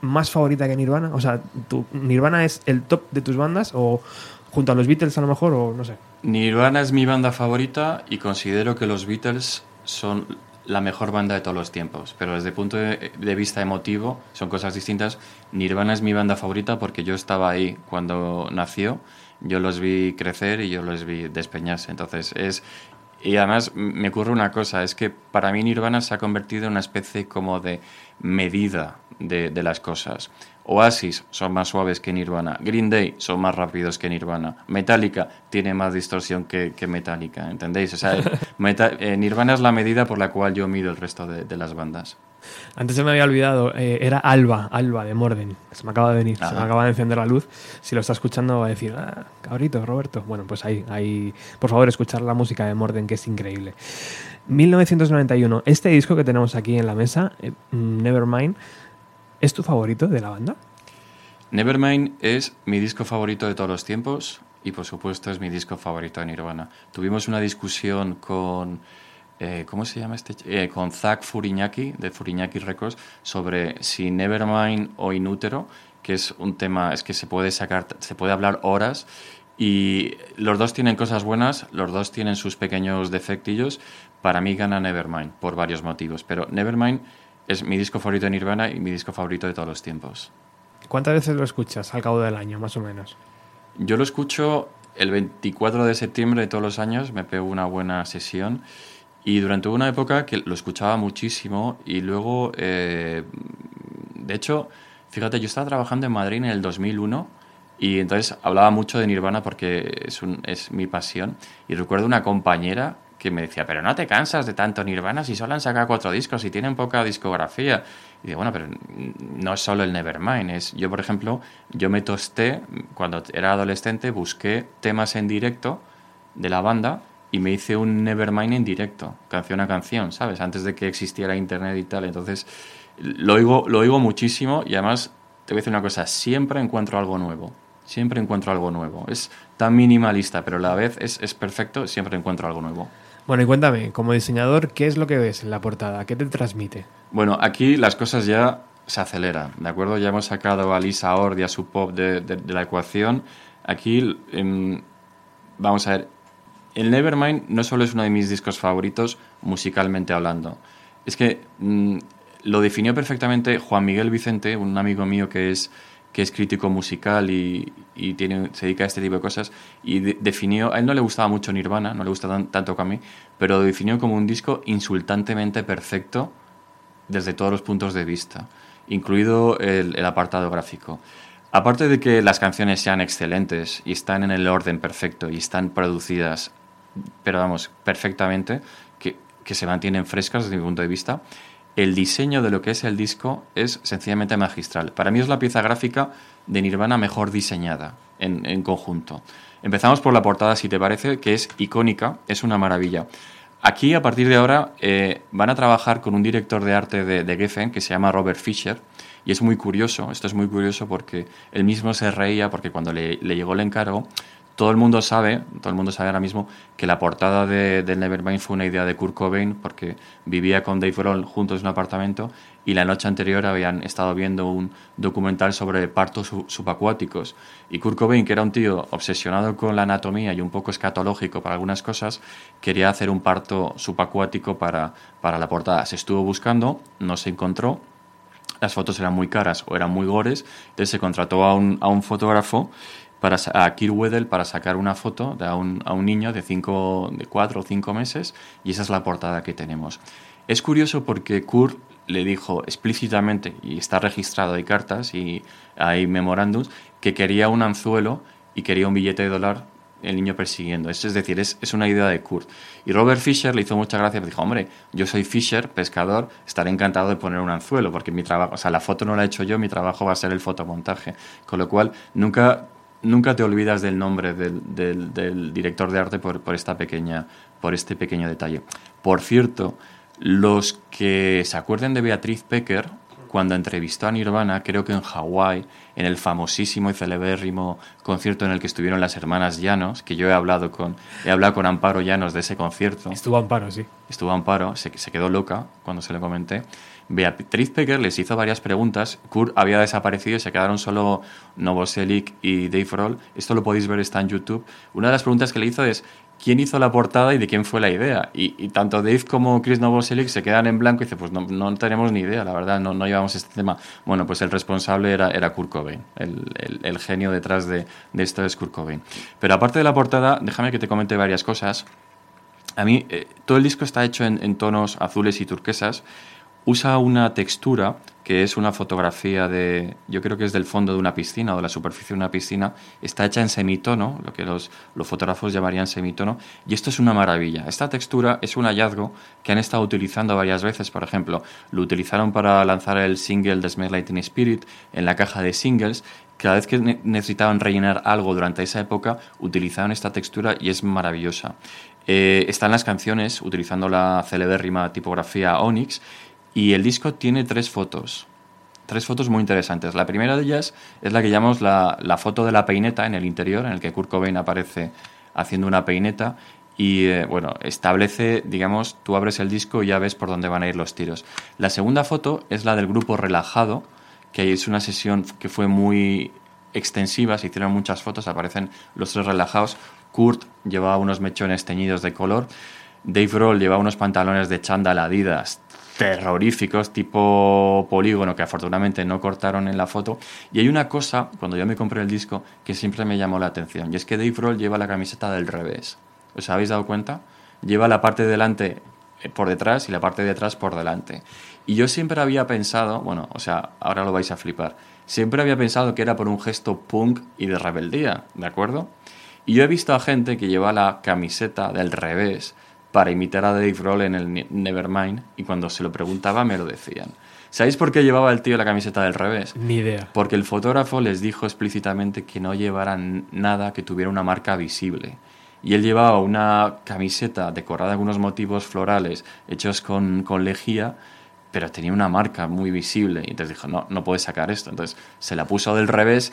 más favorita que Nirvana? O sea, ¿tu ¿Nirvana es el top de tus bandas o junto a los Beatles a lo mejor o no sé? Nirvana es mi banda favorita y considero que los Beatles son la mejor banda de todos los tiempos, pero desde el punto de, de vista emotivo son cosas distintas. Nirvana es mi banda favorita porque yo estaba ahí cuando nació, yo los vi crecer y yo los vi despeñarse, entonces es... Y además me ocurre una cosa, es que para mí Nirvana se ha convertido en una especie como de medida de, de, las cosas. Oasis son más suaves que Nirvana. Green Day son más rápidos que Nirvana. Metallica tiene más distorsión que, que Metallica, ¿entendéis? O sea, (laughs) meta, eh, Nirvana es la medida por la cual yo mido el resto de, de las bandas. Antes se me había olvidado, eh, era Alba, Alba de Morden. Se me acaba de venir, Ajá. se me acaba de encender la luz. Si lo está escuchando va a decir, ah, cabrito, Roberto. Bueno, pues ahí, ahí, por favor, escuchar la música de Morden, que es increíble. 1991, este disco que tenemos aquí en la mesa, eh, Nevermind, ¿Es tu favorito de la banda? Nevermind es mi disco favorito de todos los tiempos y por supuesto es mi disco favorito de Nirvana. Tuvimos una discusión con, eh, ¿cómo se llama este? Eh, con Zach Furiñaki de Furiñaki Records sobre si Nevermind o Inútero, que es un tema, es que se puede sacar, se puede hablar horas y los dos tienen cosas buenas, los dos tienen sus pequeños defectillos. Para mí gana Nevermind por varios motivos, pero Nevermind es mi disco favorito de Nirvana y mi disco favorito de todos los tiempos. ¿Cuántas veces lo escuchas al cabo del año, más o menos? Yo lo escucho el 24 de septiembre de todos los años, me pego una buena sesión y durante una época que lo escuchaba muchísimo y luego, eh, de hecho, fíjate, yo estaba trabajando en Madrid en el 2001 y entonces hablaba mucho de Nirvana porque es, un, es mi pasión y recuerdo una compañera que me decía, pero no te cansas de tanto Nirvana si solo han sacado cuatro discos y tienen poca discografía. Y digo, bueno, pero no es solo el Nevermind. Es, yo, por ejemplo, yo me tosté, cuando era adolescente, busqué temas en directo de la banda y me hice un Nevermind en directo, canción a canción, ¿sabes? Antes de que existiera internet y tal. Entonces, lo oigo, lo oigo muchísimo y además, te voy a decir una cosa, siempre encuentro algo nuevo. Siempre encuentro algo nuevo. Es tan minimalista, pero a la vez es, es perfecto, siempre encuentro algo nuevo. Bueno, y cuéntame, como diseñador, ¿qué es lo que ves en la portada? ¿Qué te transmite? Bueno, aquí las cosas ya se aceleran, ¿de acuerdo? Ya hemos sacado a Lisa Ord y a su pop de, la ecuación. Aquí, eh, vamos a ver, el Nevermind no solo es uno de mis discos favoritos musicalmente hablando, es que mmm, lo definió perfectamente Juan Miguel Vicente, un amigo mío que es que es crítico musical y, y tiene, se dedica a este tipo de cosas, y de, definió, a él no le gustaba mucho Nirvana, no le gusta tan, tanto que a mí, pero lo definió como un disco insultantemente perfecto desde todos los puntos de vista, incluido el, el apartado gráfico. Aparte de que las canciones sean excelentes y están en el orden perfecto y están producidas, pero vamos, perfectamente, que, que se mantienen frescas desde mi punto de vista, el diseño de lo que es el disco es sencillamente magistral. Para mí es la pieza gráfica de Nirvana mejor diseñada en, conjunto. Empezamos por la portada, si te parece, que es icónica, es una maravilla. Aquí, a partir de ahora, eh, van a trabajar con un director de arte de, Geffen que se llama Robert Fisher. Y es muy curioso, esto es muy curioso porque él mismo se reía porque cuando le llegó el encargo, todo el mundo sabe, todo el mundo sabe ahora mismo que la portada de, de, Nevermind fue una idea de Kurt Cobain porque vivía con Dave Grohl juntos en un apartamento y la noche anterior habían estado viendo un documental sobre partos subacuáticos. Y Kurt Cobain, que era un tío obsesionado con la anatomía y un poco escatológico para algunas cosas, quería hacer un parto subacuático para, para la portada. Se estuvo buscando, no se encontró, las fotos eran muy caras o eran muy gores, entonces se contrató a un, a un fotógrafo para, a Kirk Weddell para sacar una foto de a, un, a un niño de, cinco, de cuatro o cinco meses y esa es la portada que tenemos. Es curioso porque Kurt le dijo explícitamente, y está registrado, hay cartas y hay memorándums, que quería un anzuelo y quería un billete de dólar el niño persiguiendo. Es, es decir, es, es, una idea de Kurt. Y Robert Fisher le hizo mucha gracia, dijo, hombre, yo soy Fisher, pescador, estaré encantado de poner un anzuelo, porque mi trabajo, o sea, la foto no la he hecho yo, mi trabajo va a ser el fotomontaje. Con lo cual, nunca, nunca te olvidas del nombre del, del, del director de arte por, por, esta pequeña, por este pequeño detalle. Por cierto, los que se acuerden de Beatriz Pecker, cuando entrevistó a Nirvana, creo que en Hawái, en el famosísimo y celebérrimo concierto en el que estuvieron las hermanas Llanos, que yo he hablado con, he hablado con Amparo Llanos de ese concierto. Estuvo Amparo, sí. Estuvo Amparo, se, se quedó loca cuando se lo comenté. Beatriz Pecker les hizo varias preguntas. Kurt había desaparecido y se quedaron solo Novoselic y Dave Roll. Esto lo podéis ver, está en YouTube. Una de las preguntas que le hizo es quién hizo la portada y de quién fue la idea. Y, tanto Dave como Chris Novoselic se quedan en blanco y dicen, pues no, no, tenemos ni idea, la verdad, no, no, llevamos este tema. Bueno, pues el responsable era, era Kurt Cobain, el, genio detrás de, de, esto es Kurt Cobain. Pero aparte de la portada, déjame que te comente varias cosas. A mí, eh, todo el disco está hecho en tonos azules y turquesas usa una textura que es una fotografía de, yo creo que es del fondo de una piscina o de la superficie de una piscina, está hecha en semitono, lo que los, los fotógrafos llamarían semitono, y esto es una maravilla. Esta textura es un hallazgo que han estado utilizando varias veces, por ejemplo, lo utilizaron para lanzar el single de Smell Lightning Spirit en la caja de singles, cada vez que necesitaban rellenar algo durante esa época, utilizaban esta textura y es maravillosa. Eh, están las canciones utilizando la celebérrima tipografía Onyx y el disco tiene tres fotos. Tres fotos muy interesantes. La primera de ellas es la que llamamos la, la foto de la peineta en el interior, en el que Kurt Cobain aparece haciendo una peineta y eh, bueno, establece, digamos, tú abres el disco y ya ves por dónde van a ir los tiros. La segunda foto es la del grupo relajado, que es una sesión que fue muy extensiva, se hicieron muchas fotos, aparecen los tres relajados. Kurt llevaba unos mechones teñidos de color, Dave Roll llevaba unos pantalones de chándal Adidas terroríficos, tipo polígono, que afortunadamente no cortaron en la foto. Y hay una cosa, cuando yo me compré el disco, que siempre me llamó la atención, y es que Dave Roll lleva la camiseta del revés. ¿Os habéis dado cuenta? Lleva la parte de delante por detrás y la parte de atrás por delante. Y yo siempre había pensado, bueno, o sea, ahora lo vais a flipar, siempre había pensado que era por un gesto punk y de rebeldía, ¿de acuerdo? Y yo he visto a gente que lleva la camiseta del revés para imitar a Dave Roll en el Nevermind y cuando se lo preguntaba me lo decían. ¿Sabéis por qué llevaba el tío la camiseta del revés? Ni idea. Porque el fotógrafo les dijo explícitamente que no llevaran nada que tuviera una marca visible. Y él llevaba una camiseta decorada con unos motivos florales hechos con, con lejía, pero tenía una marca muy visible. Y entonces dijo, no, no puedes sacar esto. Entonces se la puso del revés,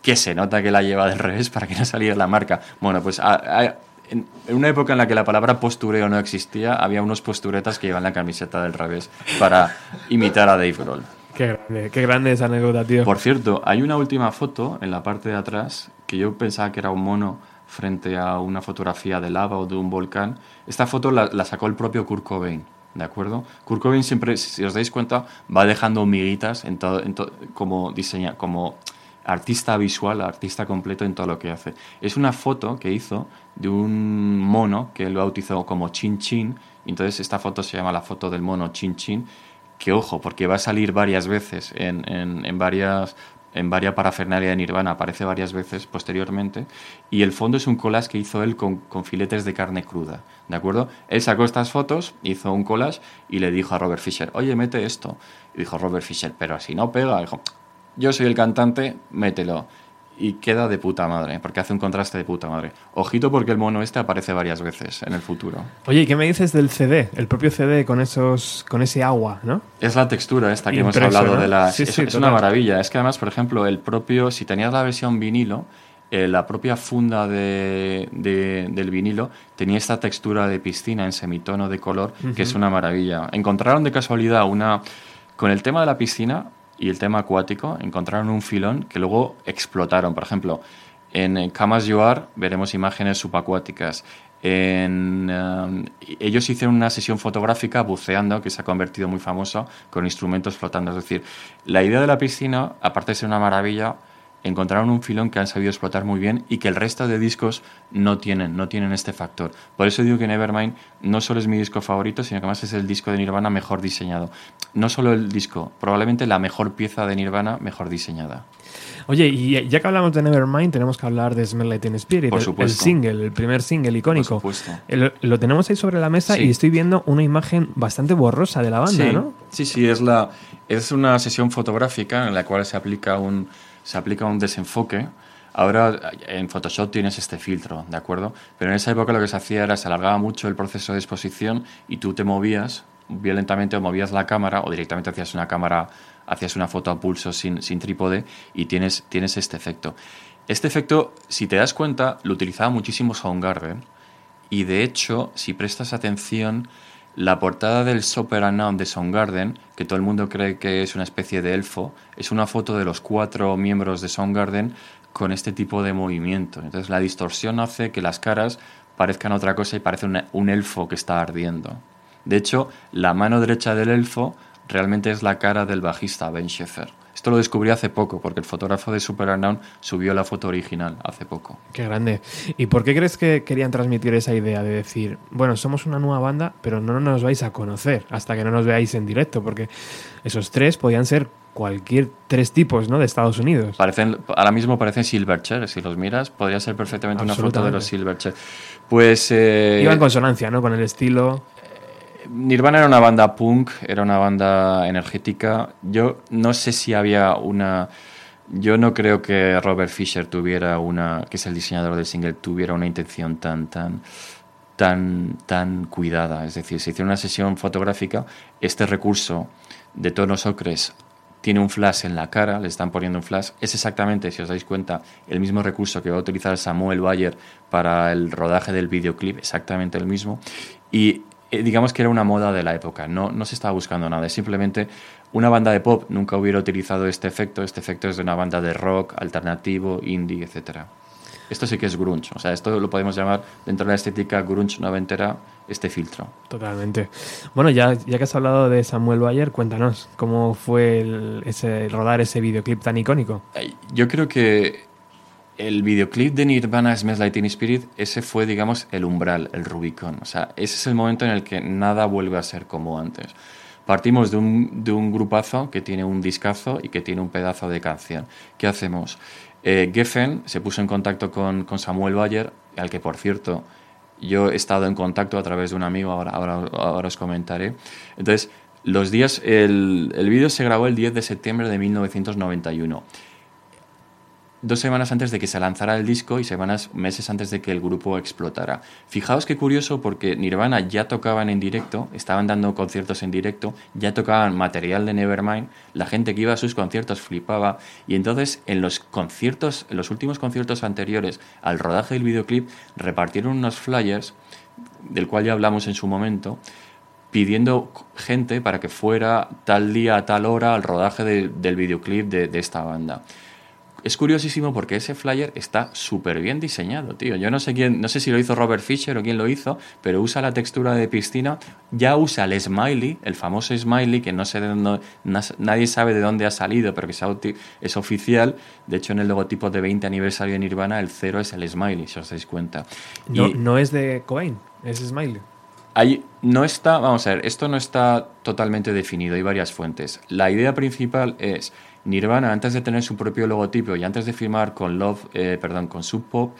que se nota que la lleva del revés para que no saliera la marca. Bueno, pues a, a, en una época en la que la palabra postureo no existía, había unos posturetas que llevan la camiseta del revés para imitar a Dave Grohl. Qué grande, qué grande esa anécdota, tío. Por cierto, hay una última foto en la parte de atrás que yo pensaba que era un mono frente a una fotografía de lava o de un volcán. Esta foto la, la sacó el propio Kurt Cobain. ¿De acuerdo? Kurt Cobain siempre, si os dais cuenta, va dejando miguitas en todo, en como diseña, como artista visual, artista completo en todo lo que hace. Es una foto que hizo de un mono que él bautizó como Chin Chin. Entonces esta foto se llama la foto del mono Chin Chin. Que ojo, porque va a salir varias veces en, en, varias en varias parafernalia de Nirvana, aparece varias veces posteriormente, y el fondo es un collage que hizo él con, con, filetes de carne cruda, ¿de acuerdo? Él sacó estas fotos, hizo un collage y le dijo a Robert Fisher, oye, mete esto. Y dijo Robert Fisher, pero así no pega. dijo, yo soy el cantante, mételo. Y queda de puta madre, porque hace un contraste de puta madre. Ojito porque el mono este aparece varias veces en el futuro. Oye, ¿y qué me dices del CD? El propio CD con esos con ese agua, ¿no? Es la textura esta que Impreso, hemos hablado ¿no? de la... Sí, es, sí, es una maravilla. Es que además, por ejemplo, el propio... Si tenías la versión vinilo, eh, la propia funda de, de, del vinilo tenía esta textura de piscina en semitono de color, uh -huh. que es una maravilla. Encontraron de casualidad una... Con el tema de la piscina, y el tema acuático encontraron un filón que luego explotaron. Por ejemplo, en Camas Yoar veremos imágenes subacuáticas. En, uh, ellos hicieron una sesión fotográfica buceando que se ha convertido muy famoso con instrumentos flotando. Es decir, la idea de la piscina, aparte de ser una maravilla, encontraron un filón que han sabido explotar muy bien y que el resto de discos no tienen, no tienen este factor. Por eso digo que Nevermind no solo es mi disco favorito, sino que además es el disco de Nirvana mejor diseñado. No solo el disco, probablemente la mejor pieza de Nirvana mejor diseñada. Oye, y ya que hablamos de Nevermind, tenemos que hablar de Smell Like Teen Spirit, Por el- single, el primer single icónico. Por supuesto. El- lo tenemos ahí sobre la mesa Sí. y estoy viendo una imagen bastante borrosa de la banda, sí, ¿no? Sí, sí, es, la, es una sesión fotográfica en la cual se aplica un, se aplica un desenfoque. Ahora en Photoshop tienes este filtro, ¿de acuerdo? Pero en esa época lo que se hacía era se alargaba mucho el proceso de exposición y tú te movías violentamente o movías la cámara o directamente hacías una cámara, hacías una foto a pulso sin, sin trípode y tienes, tienes este efecto. Este efecto, si te das cuenta, lo utilizaba muchísimo Soundgarden y de hecho, si prestas atención, la portada del Super Unknown de Soundgarden, que todo el mundo cree que es una especie de elfo, es una foto de los cuatro miembros de Soundgarden con este tipo de movimiento. Entonces la distorsión hace que las caras parezcan otra cosa y parece un elfo que está ardiendo. De hecho, la mano derecha del elfo realmente es la cara del bajista Ben Schaeffer. Esto lo descubrí hace poco, porque el fotógrafo de Super Unknown subió la foto original hace poco. Qué grande. ¿Y por qué crees que querían transmitir esa idea de decir, bueno, somos una nueva banda, pero no nos vais a conocer hasta que no nos veáis en directo? Porque esos tres podían ser cualquier tres tipos, ¿no? De Estados Unidos. Parecen, ahora mismo parecen Silverchair, si los miras, podría ser perfectamente una foto de los. Silverchair. Pues eh, Iba en consonancia, ¿no? Con el estilo. Nirvana era una banda punk, era una banda energética. Yo no sé si había una... Yo no creo que Robert Fisher tuviera una, que es el diseñador del single, tuviera una intención tan, tan, tan, tan cuidada. Es decir, se hizo una sesión fotográfica, este recurso de tonos ocres tiene un flash en la cara, le están poniendo un flash. Es exactamente, si os dais cuenta, el mismo recurso que va a utilizar Samuel Bayer para el rodaje del videoclip, exactamente el mismo. Y digamos que era una moda de la época, no, no se estaba buscando nada, es simplemente una banda de pop nunca hubiera utilizado este efecto, este efecto es de una banda de rock, alternativo, indie, etcétera. Esto sí que es grunge, o sea, esto lo podemos llamar dentro de la estética grunge noventera, este filtro. Totalmente. Bueno, ya, ya que has hablado de Samuel Bayer, cuéntanos cómo fue el- ese, rodar ese videoclip tan icónico. Eh, Yo creo que el videoclip de Nirvana Smells Like Teen Spirit, ese fue, digamos, el umbral, el Rubicon. O sea, ese es el momento en el que nada vuelve a ser como antes. Partimos de un, de un grupazo que tiene un discazo y que tiene un pedazo de canción. ¿Qué hacemos? Eh, Geffen se puso en contacto con, con Samuel Bayer, al que, por cierto, yo he estado en contacto a través de un amigo, ahora, ahora, ahora os comentaré. Entonces, los días, el, el vídeo se grabó el 10 de septiembre de 1991 dos semanas antes de que se lanzara el disco y semanas, meses antes de que el grupo explotara. Fijaos qué curioso porque Nirvana ya tocaban en directo, estaban dando conciertos en directo, ya tocaban material de Nevermind, la gente que iba a sus conciertos flipaba y entonces en los conciertos, en los últimos conciertos anteriores al rodaje del videoclip repartieron unos flyers del cual ya hablamos en su momento pidiendo gente para que fuera tal día a tal hora al rodaje de- del videoclip de, de esta banda. Es curiosísimo porque ese flyer está súper bien diseñado, tío. Yo no sé quién, no sé si lo hizo Robert Fisher o quién lo hizo, pero usa la textura de piscina, ya usa el smiley, el famoso smiley que no sé de dónde, nadie sabe de dónde ha salido, pero que es, oficial. De hecho, en el logotipo de 20 aniversario de Nirvana, el cero es el smiley, si os dais cuenta. No, Y- no es de Cobain, es Smiley. Ahí no está, vamos a ver, esto no está totalmente definido, hay varias fuentes. La idea principal es Nirvana, antes de tener su propio logotipo y antes de firmar con Love, eh, perdón, con Sub Pop,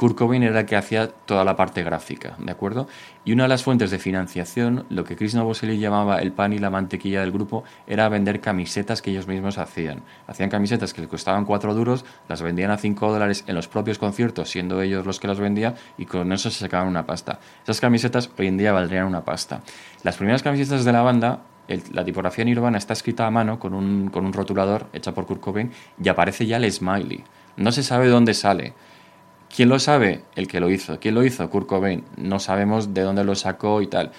Kurt Cobain era el que hacía toda la parte gráfica, ¿de acuerdo? Y una de las fuentes de financiación, lo que Chris Novoselic llamaba el pan y la mantequilla del grupo, era vender camisetas que ellos mismos hacían. Hacían camisetas que les costaban 4 duros, las vendían a 5 dólares en los propios conciertos, siendo ellos los que las vendían, y con eso se sacaban una pasta. Esas camisetas hoy en día valdrían una pasta. Las primeras camisetas de la banda, la tipografía Nirvana está escrita a mano con un, con un rotulador hecha por Kurt Cobain y aparece ya el smiley. No se sabe de dónde sale. ¿Quién lo sabe? El que lo hizo. ¿Quién lo hizo? Kurt Cobain. No sabemos de dónde lo sacó y tal.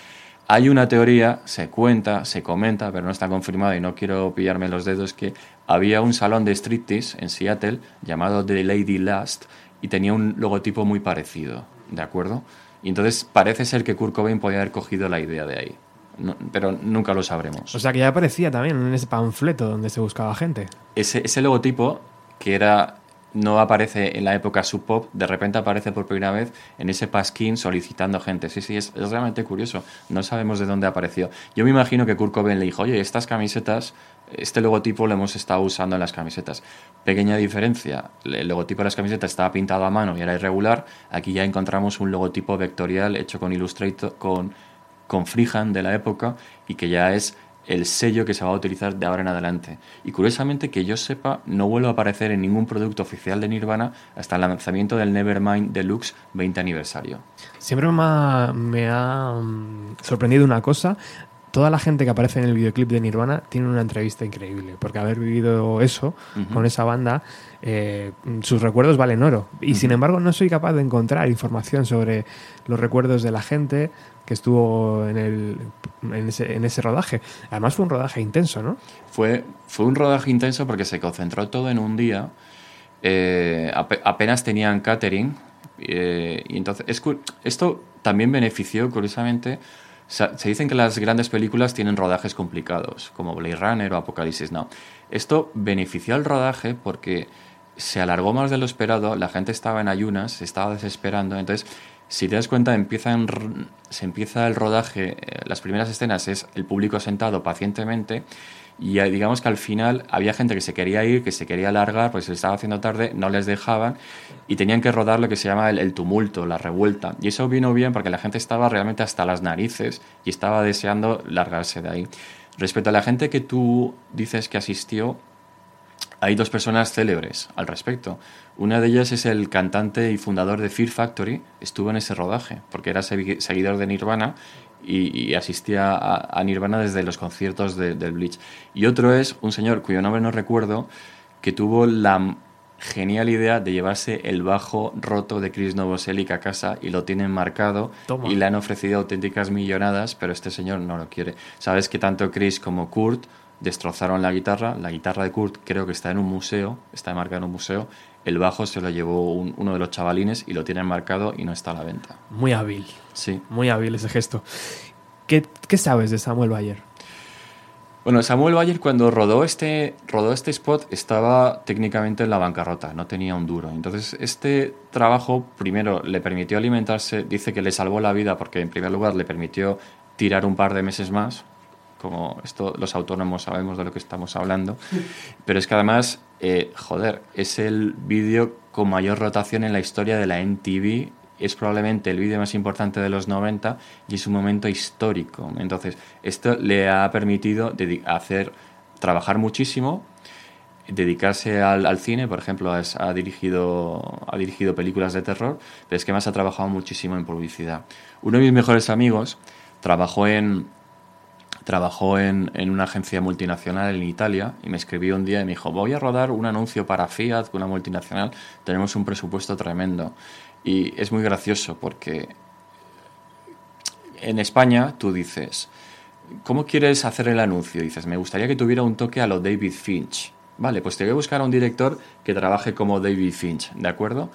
Hay una teoría, se cuenta, se comenta, pero no está confirmada y no quiero pillarme los dedos, que había un salón de striptease en Seattle llamado The Lady Last y tenía un logotipo muy parecido, ¿de acuerdo? Y entonces parece ser que Kurt Cobain podía haber cogido la idea de ahí, No- pero nunca lo sabremos. O sea que ya aparecía también en ese panfleto donde se buscaba gente. ese, ese logotipo, que era no aparece en la época sub pop, de repente aparece por primera vez en ese pasquín solicitando gente. Sí, sí, es, realmente curioso. No sabemos de dónde apareció. Yo me imagino que Kurt Cobain le dijo, oye, estas camisetas, este logotipo lo hemos estado usando en las camisetas. Pequeña diferencia, el logotipo de las camisetas estaba pintado a mano y era irregular. Aquí ya encontramos un logotipo vectorial hecho con Illustrator, con, con de la época y que ya es el sello que se va a utilizar de ahora en adelante. Y curiosamente, que yo sepa, no vuelve a aparecer en ningún producto oficial de Nirvana hasta el lanzamiento del Nevermind Deluxe 20 aniversario. Siempre me ha, mm, sorprendido una cosa. Toda la gente que aparece en el videoclip de Nirvana tiene una entrevista increíble, porque haber vivido eso con esa banda, eh, sus recuerdos valen oro. Y sin embargo, no soy capaz de encontrar información sobre los recuerdos de la gente, que estuvo en, el, en, ese, en ese rodaje. Además fue un rodaje intenso, ¿no? Fue, fue un rodaje intenso porque se concentró todo en un día. Eh, apenas tenían catering. Eh, y entonces, esto también benefició, curiosamente, se dicen que las grandes películas tienen rodajes complicados, como Blade Runner o Apocalipsis Now. Esto benefició al rodaje porque se alargó más de lo esperado, la gente estaba en ayunas, se estaba desesperando, entonces si te das cuenta, empieza se empieza el rodaje, eh, las primeras escenas es el público sentado pacientemente y eh, digamos que al final había gente que se quería ir, que se quería alargar, pues se estaba haciendo tarde, no les dejaban y tenían que rodar lo que se llama el, tumulto, la revuelta. Y eso vino bien porque la gente estaba realmente hasta las narices y estaba deseando largarse de ahí. Respecto a la gente que tú dices que asistió, hay dos personas célebres al respecto. Una de ellas es el cantante y fundador de Fear Factory, estuvo en ese rodaje, porque era seguidor de Nirvana y, asistía a, Nirvana desde los conciertos del Bleach. Y otro es un señor cuyo nombre no recuerdo, que tuvo la genial idea de llevarse el bajo roto de Chris Novoselic a casa y lo tienen marcado y le han ofrecido auténticas millonadas, pero este señor no lo quiere. Sabes que tanto Chris como Kurt destrozaron la guitarra. La guitarra de Kurt creo que está en un museo, está marcada en un museo. El bajo se lo llevó uno de los chavalines y lo tienen marcado y no está a la venta. Muy hábil. Sí. Muy hábil ese gesto. ¿Qué, qué sabes de Samuel Bayer? Bueno, Samuel Bayer cuando rodó este, rodó este spot estaba técnicamente en la bancarrota, no tenía un duro. Entonces este trabajo primero le permitió alimentarse, dice que le salvó la vida porque en primer lugar le permitió tirar un par de meses más, como esto los autónomos sabemos de lo que estamos hablando, pero es que además, eh, joder, es el vídeo con mayor rotación en la historia de la NTV, es probablemente el vídeo más importante de los 90 y es un momento histórico. Entonces, esto le ha permitido hacer, trabajar muchísimo, dedicarse al, cine, por ejemplo, ha, dirigido, ha dirigido películas de terror, pero es que más ha trabajado muchísimo en publicidad. Uno de mis mejores amigos trabajó en, trabajó en, en, una agencia multinacional en Italia y me escribió un día y me dijo, voy a rodar un anuncio para Fiat, una multinacional, tenemos un presupuesto tremendo. Y es muy gracioso porque en España tú dices, ¿cómo quieres hacer el anuncio? dices, me gustaría que tuviera un toque a lo David Finch. Vale, pues te voy a buscar a un director que trabaje como David Finch, ¿de acuerdo?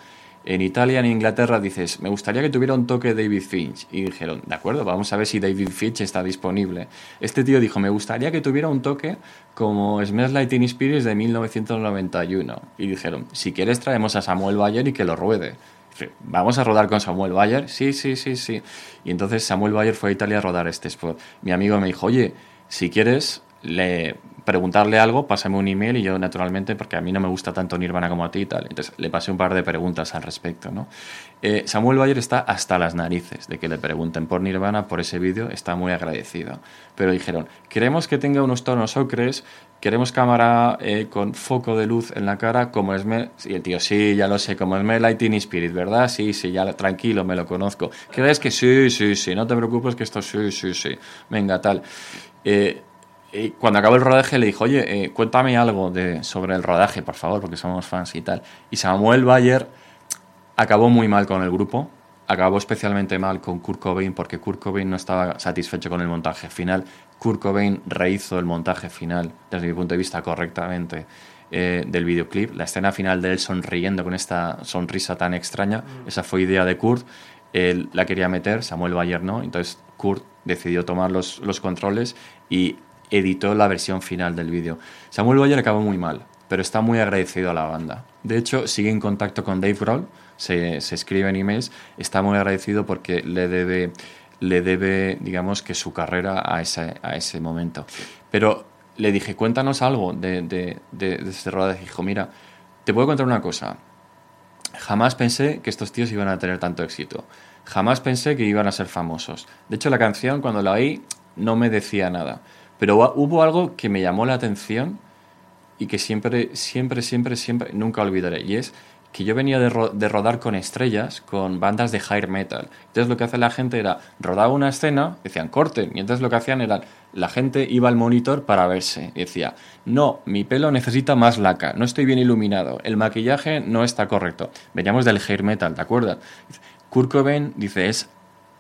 En Italia, en Inglaterra, dices, me gustaría que tuviera un toque David Finch. Y dijeron, de acuerdo, vamos a ver si David Finch está disponible. Este tío dijo, me gustaría que tuviera un toque como Smells Like Teen de 1991. Y dijeron, si quieres traemos a Samuel Bayer y que lo ruede. ¿Vamos a rodar con Samuel Bayer? Sí, sí, sí, sí. Y entonces Samuel Bayer fue a Italia a rodar este spot. Mi amigo me dijo, oye, si quieres, le preguntarle algo, pásame un email y yo naturalmente, porque a mí no me gusta tanto Nirvana como a ti y tal, entonces le pasé un par de preguntas al respecto. ¿no? Eh, Samuel Bayer está hasta las narices de que le pregunten por Nirvana, por ese vídeo, está muy agradecido. Pero dijeron, queremos que tenga unos tonos ocres, queremos cámara eh, con foco de luz en la cara, como es... Y el tío, sí, ya lo sé, como es Me Lighting Spirit, ¿verdad? Sí, sí, ya tranquilo, me lo conozco. ¿Crees que sí, sí, sí, no te preocupes que esto sí, sí, sí, venga, tal. Eh, cuando acabó el rodaje le dijo, oye, eh, cuéntame algo de, sobre el rodaje, por favor, porque somos fans y tal. Y Samuel Bayer acabó muy mal con el grupo, acabó especialmente mal con Kurt Cobain porque Kurt Cobain no estaba satisfecho con el montaje final. Kurt Cobain rehizo el montaje final, desde mi punto de vista, correctamente. Eh, del videoclip, la escena final de él sonriendo con esta sonrisa tan extraña, mm. esa fue idea de Kurt, él la quería meter, Samuel Bayer no, entonces Kurt decidió tomar los, los controles y editó la versión final del vídeo. Samuel Bayer acabó muy mal. pero está muy agradecido a la banda. De hecho, sigue en contacto con Dave Grohl, se, se escribe en emails, está muy agradecido porque le debe, le debe, digamos, que su carrera a ese, a ese momento. Pero le dije, cuéntanos algo de, de, de, de este rodaje. Dijo, mira, te puedo contar una cosa. Jamás pensé que estos tíos iban a tener tanto éxito. Jamás pensé que iban a ser famosos. De hecho, la canción, cuando la oí, no me decía nada. Pero hubo algo que me llamó la atención y que siempre, siempre, siempre, siempre, nunca olvidaré. Y es que yo venía de, ro de, rodar con estrellas, con bandas de high metal. Entonces lo que hace la gente era, rodaba una escena, decían corten, y entonces lo que hacían era, la gente iba al monitor para verse, decía, no, mi pelo necesita más laca, no estoy bien iluminado, el maquillaje no está correcto. Veníamos del hair metal, ¿de acuerdo? Kurt Cobain dice, es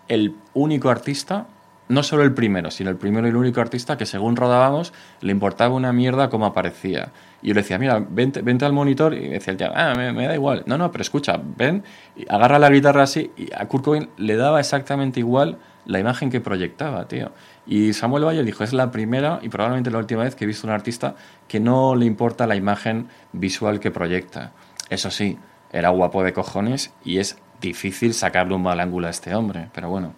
el único artista no solo el primero, sino el primero y el único artista que según rodábamos le importaba una mierda cómo aparecía. Y yo le decía, mira, vente, vente al monitor y me decía el tío, ah, me, me, da igual. No, no, pero escucha, ven, agarra la guitarra así y a Kurt Cobain le daba exactamente igual la imagen que proyectaba, tío. Y Samuel Valle dijo, es la primera y probablemente la última vez que he visto un artista que no le importa la imagen visual que proyecta. Eso sí, era guapo de cojones y es difícil sacarle un mal ángulo a este hombre, pero bueno.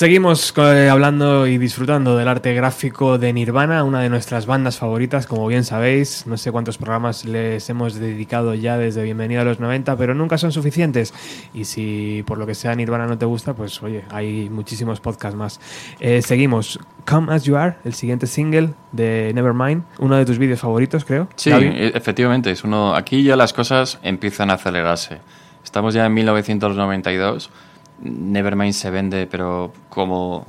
Seguimos eh, hablando y disfrutando del arte gráfico de Nirvana, una de nuestras bandas favoritas, como bien sabéis. No sé cuántos programas les hemos dedicado ya desde Bienvenido a los 90, pero nunca son suficientes. Y si por lo que sea Nirvana no te gusta, pues oye, hay muchísimos podcasts más. Eh, seguimos. Come As You Are, el siguiente single de Nevermind, uno de tus vídeos favoritos, creo. Sí, e- efectivamente, es uno. Aquí ya las cosas empiezan a acelerarse. Estamos ya en 1992 Nevermind se vende, pero como,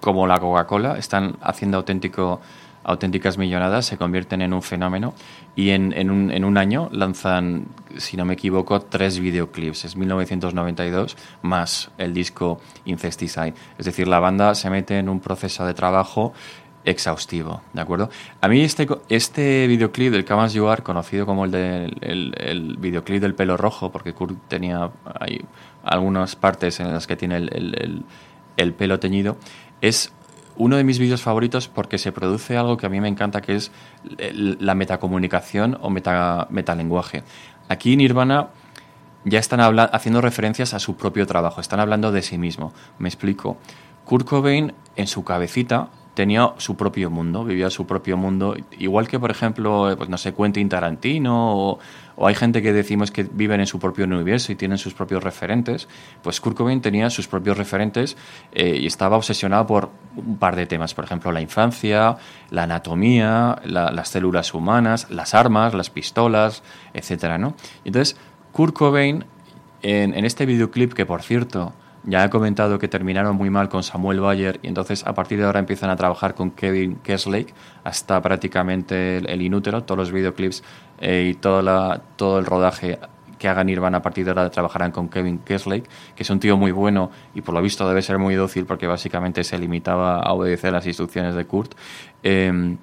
como la Coca-Cola, están haciendo auténtico, auténticas millonadas, se convierten en un fenómeno y en, en, un, en, un, año lanzan, si no me equivoco, tres videoclips. Es 1992 más el disco Incesticide. Es decir, la banda se mete en un proceso de trabajo exhaustivo, ¿de acuerdo? A mí este, este videoclip del Camas You Are, conocido como el, de, el, el, videoclip del pelo rojo, porque Kurt tenía ahí algunas partes en las que tiene el, el, el pelo teñido, es uno de mis vídeos favoritos porque se produce algo que a mí me encanta, que es la metacomunicación o meta, metalenguaje. Aquí Nirvana ya están haciendo referencias a su propio trabajo, están hablando de sí mismo. Me explico. Kurt Cobain en su cabecita tenía su propio mundo, vivía su propio mundo, igual que por ejemplo, pues no sé, Quentin Tarantino o, o, hay gente que decimos que viven en su propio universo y tienen sus propios referentes, pues Kurt Cobain tenía sus propios referentes eh, y estaba obsesionado por un par de temas, por ejemplo, la infancia, la anatomía, la, las células humanas, las armas, las pistolas, etcétera, ¿no? Entonces, Kurt Cobain en, este videoclip que por cierto ya he comentado que terminaron muy mal con Samuel Bayer y entonces a partir de ahora empiezan a trabajar con Kevin Keslake hasta prácticamente el, el inútero, todos los videoclips eh, y toda la, todo el rodaje que hagan Nirvana a partir de ahora trabajarán con Kevin Keslake, que es un tío muy bueno y por lo visto debe ser muy dócil porque básicamente se limitaba a obedecer las instrucciones de Kurt. Eh,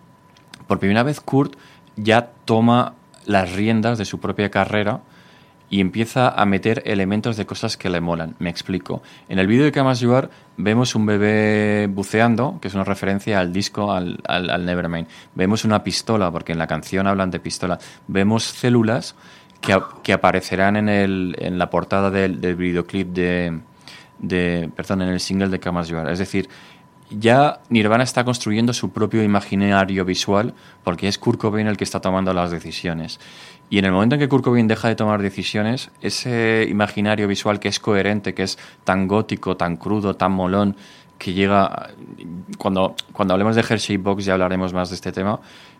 por primera vez Kurt ya toma las riendas de su propia carrera y empieza a meter elementos de cosas que le molan. Me explico. En el vídeo de Camas Yuar vemos un bebé buceando, que es una referencia al disco, al, al, Nevermind. Vemos una pistola, porque en la canción hablan de pistola. Vemos células que, que aparecerán en, el, en la portada del, del videoclip de, de, perdón, en el single de Camas Yuar. Es decir, ya Nirvana está construyendo su propio imaginario visual porque es Kurt Cobain el que está tomando las decisiones. Y en el momento en que Kurt Cobain deja de tomar decisiones, ese imaginario visual que es coherente, que es tan gótico, tan crudo, tan molón, que llega... Cuando, cuando hablemos de Hershey Box ya hablaremos más de este tema.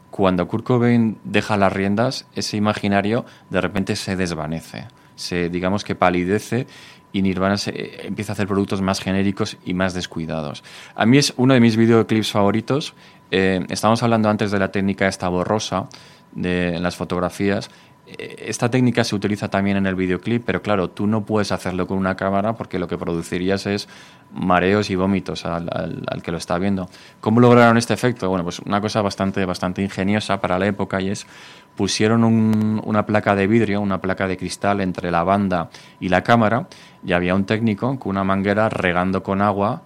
Cuando Kurt Cobain deja las riendas, ese imaginario de repente se desvanece. Se, digamos que palidece y Nirvana se, empieza a hacer productos más genéricos y más descuidados. A mí es uno de mis videoclips favoritos. Eh, estábamos hablando antes de la técnica esta borrosa de las fotografías. Esta técnica se utiliza también en el videoclip, pero claro, tú no puedes hacerlo con una cámara porque lo que producirías es mareos y vómitos al, al, al, que lo está viendo. ¿Cómo lograron este efecto? Bueno, pues una cosa bastante, bastante ingeniosa para la época y es pusieron un, una placa de vidrio, una placa de cristal entre la banda y la cámara y había un técnico con una manguera regando con agua,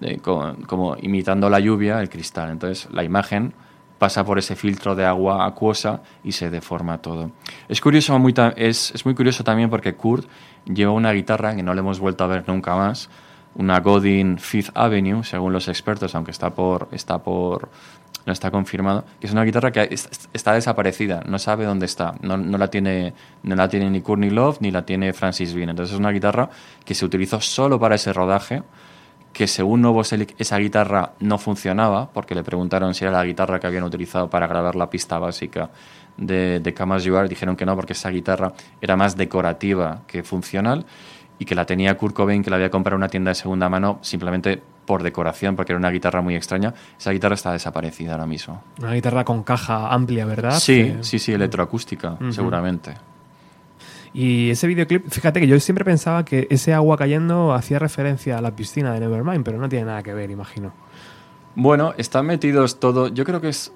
eh, como imitando la lluvia, el cristal. Entonces la imagen pasa por ese filtro de agua acuosa y se deforma todo. Es curioso, muy es muy curioso también porque Kurt lleva una guitarra que no le hemos vuelto a ver nunca más, una Godin Fifth Avenue, según los expertos, aunque está por, está por, no está confirmado, que es una guitarra que está desaparecida, no sabe dónde está, no, no, la, tiene, no la tiene ni Courtney Love ni la tiene Francis Bean. Entonces es una guitarra que se utilizó solo para ese rodaje, que según Novoselic esa guitarra no funcionaba, porque le preguntaron si era la guitarra que habían utilizado para grabar la pista básica de, de Camas Yuar, dijeron que no, porque esa guitarra era más decorativa que funcional y que la tenía Kurt Cobain, que la había comprado en una tienda de segunda mano simplemente por decoración, porque era una guitarra muy extraña. Esa guitarra está desaparecida ahora mismo. Una guitarra con caja amplia, ¿verdad? Sí, que... sí, sí, electroacústica, uh -huh. seguramente. Y ese videoclip, fíjate que yo siempre pensaba que ese agua cayendo hacía referencia a la piscina de Nevermind, pero no tiene nada que ver, imagino. Bueno, están metidos todo. Yo creo que es.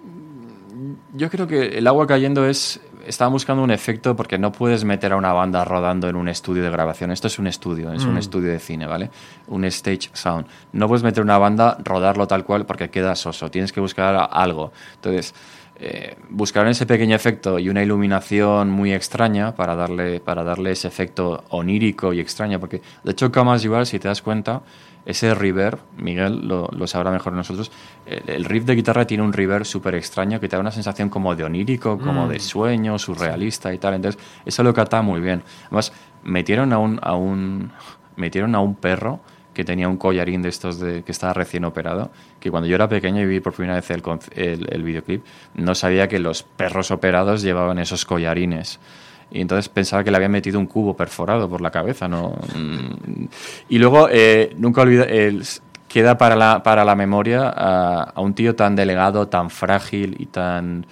Yo creo que el agua cayendo es. Estaba buscando un efecto porque no puedes meter a una banda rodando en un estudio de grabación. Esto es un estudio, es mm. un estudio de cine, ¿vale? Un stage sound. No puedes meter una banda, rodarlo tal cual porque queda soso. Tienes que buscar algo. Entonces eh, buscaron ese pequeño efecto y una iluminación muy extraña para darle, para darle ese efecto onírico y extraño, porque de hecho Camas igual, si te das cuenta, ese reverb, Miguel lo, lo sabrá mejor nosotros, el, el riff de guitarra tiene un reverb súper extraño que te da una sensación como de onírico, como de sueño, surrealista y tal. Entonces, eso lo cata muy bien. Además, metieron a un, a un, metieron a un perro que tenía un collarín de estos de, que estaba recién operado, que cuando yo era pequeño y vi por primera vez el, el, el videoclip, no sabía que los perros operados llevaban esos collarines. Y entonces pensaba que le habían metido un cubo perforado por la cabeza, ¿no? Mm. Y luego, eh, nunca olvido, queda para la, para la memoria a, un tío tan delegado, tan frágil y tan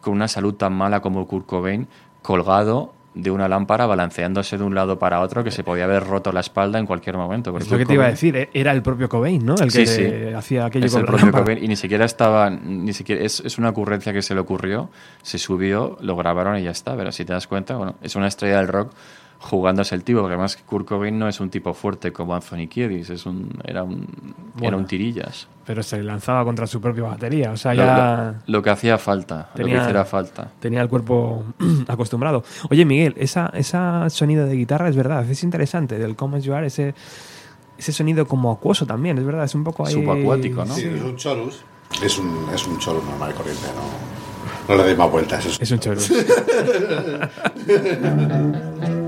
con una salud tan mala como Kurt Cobain, colgado de una lámpara, balanceándose de un lado para otro, que se podía haber roto la espalda en cualquier momento. porque Es lo que te iba a decir, era el propio Cobain, ¿no? El que Sí, sí. hacía aquello es con el la propio lámpara. Cobain y ni siquiera estaba, ni siquiera es, es una ocurrencia que se le ocurrió, se subió, lo grabaron y ya está. Pero si te das cuenta, bueno, es una estrella del rock jugándose el tipo, porque además Kurt Cobain no es un tipo fuerte como Anthony Kiedis, es un, era un, era Bueno. un tirillas. Pero se lanzaba contra su propia batería, o sea, Lo, ya lo- lo que hacía falta, lo Tenía- que hiciera falta. tenía el cuerpo (clears throat) acostumbrado. Oye, Miguel, esa, esa sonido de guitarra es verdad, es interesante, del Come As You Are, ese, ese sonido como acuoso también, es verdad, es un poco ahí... Subacuático, ¿no? Sí, es un chorus. Es un, es un chorus normal y corriente, no, no le deis más vueltas. Es, Es un chorus. (laughs) (laughs)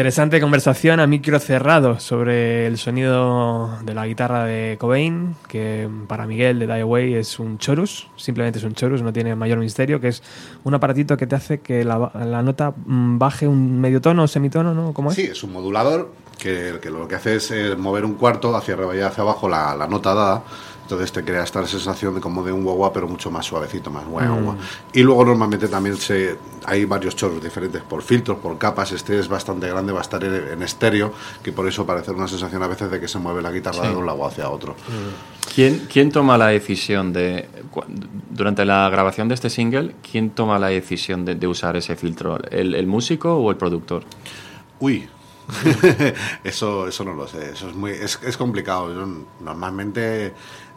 Interesante conversación a micro cerrado sobre el sonido de la guitarra de Cobain, que para Miguel de Die Away es un chorus, simplemente es un chorus, no tiene mayor misterio, que es un aparatito que te hace que la, nota mm, baje un medio tono o semitono, ¿no? ¿Cómo es? Sí, es un modulador que, que lo que hace es eh, mover un cuarto hacia arriba y hacia abajo la nota dada. Entonces te crea esta sensación de como de un guagua, pero mucho más suavecito, más guagua. Y luego normalmente también se, hay varios chorros diferentes por filtros, por capas. Este es bastante grande, va a estar en, en estéreo, que por eso parece una sensación a veces de que se mueve la guitarra de un lado hacia otro. ¿Quién, quién toma la decisión de, durante la grabación de este single, quién toma la decisión de, de usar ese filtro? ¿El, el músico o el productor? Uy, (laughs) (laughs) eso, eso no lo sé, eso es muy, es, es complicado. Yo normalmente,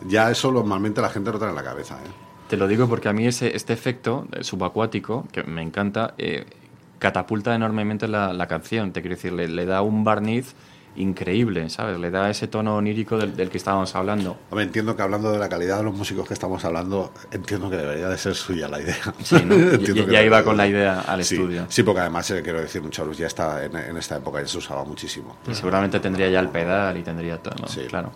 ya eso normalmente la gente lo trae en la cabeza. ¿eh? Te lo digo porque a mí ese, este efecto subacuático, que me encanta, eh, catapulta enormemente la, la canción. Te quiero decir, le, le da un barniz increíble, ¿sabes? Le da ese tono onírico del, del que estábamos hablando. Hombre, entiendo que hablando de la calidad de los músicos que estamos hablando, entiendo que debería de ser suya la idea. Sí, ¿no? (laughs) Ya- ya iba con la de- idea al sí, estudio. Sí, porque además, eh, quiero decir, un chorus ya está en, en esta época, ya se usaba muchísimo. Y seguramente tendría ya el pedal y tendría todo, ¿no? Sí. Claro.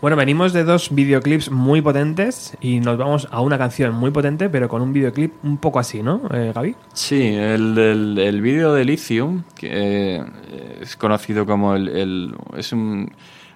Bueno, venimos de dos videoclips muy potentes y nos vamos a una canción muy potente, pero con un videoclip un poco así, ¿no, eh, Gaby? Sí, el, el, el vídeo de Lithium, que eh, es conocido como el, el- es un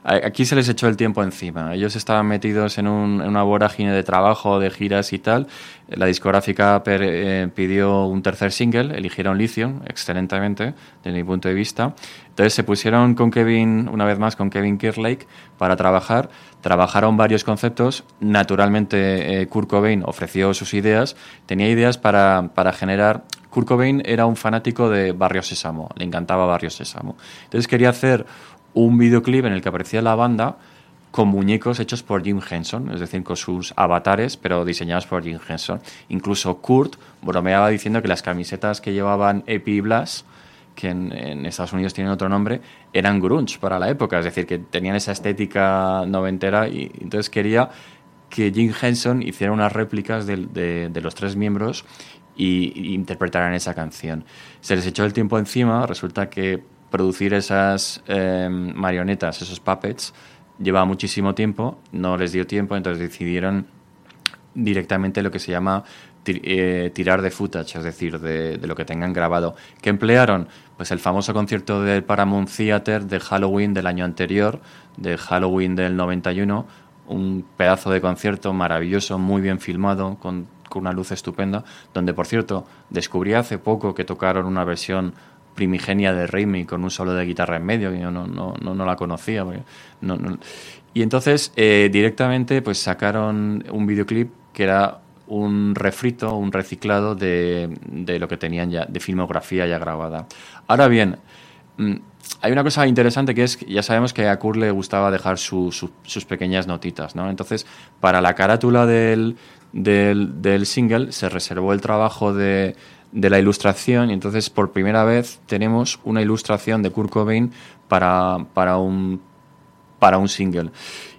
Aquí se les echó el tiempo encima. Ellos estaban metidos en, un- en una vorágine de trabajo, de giras y tal. La discográfica eh, pidió un tercer single, eligieron Lithium, excelentemente, desde mi punto de vista. Entonces se pusieron con Kevin, una vez más, con Kevin Kirlake para trabajar. Trabajaron varios conceptos. Naturalmente, eh, Kurt Cobain ofreció sus ideas. Tenía ideas para, para generar Kurt Cobain era un fanático de Barrio Sésamo, le encantaba Barrio Sésamo. Entonces quería hacer un videoclip en el que aparecía la banda con muñecos hechos por Jim Henson, es decir, con sus avatares, pero diseñados por Jim Henson. Incluso Kurt bromeaba diciendo que las camisetas que llevaban Epi y que en, Estados Unidos tienen otro nombre, eran grunge para la época, es decir, que tenían esa estética noventera y entonces quería que Jim Henson hiciera unas réplicas de los tres miembros y, y interpretaran esa canción. Se les echó el tiempo encima, resulta que producir esas eh, marionetas, esos puppets, lleva muchísimo tiempo, no les dio tiempo, entonces decidieron directamente lo que se llama eh, tirar de footage, es decir, de, de lo que tengan grabado. ¿Qué emplearon? Pues el famoso concierto del Paramount Theater de Halloween del año anterior, de Halloween del 91, un pedazo de concierto maravilloso, muy bien filmado, con, con una luz estupenda, donde, por cierto, descubrí hace poco que tocaron una versión primigenia de Raimi con un solo de guitarra en medio, que yo no, no, no, no la conocía. Y entonces eh, directamente pues sacaron un videoclip que era un refrito, un reciclado de, de lo que tenían ya, de filmografía ya grabada. Ahora bien, mm, hay una cosa interesante que es, ya sabemos que a Kurt le gustaba dejar su- sus pequeñas notitas, ¿no? Entonces, para la carátula del, del, del single se reservó el trabajo de, de la ilustración y entonces por primera vez tenemos una ilustración de Kurt Cobain para, para un para un single.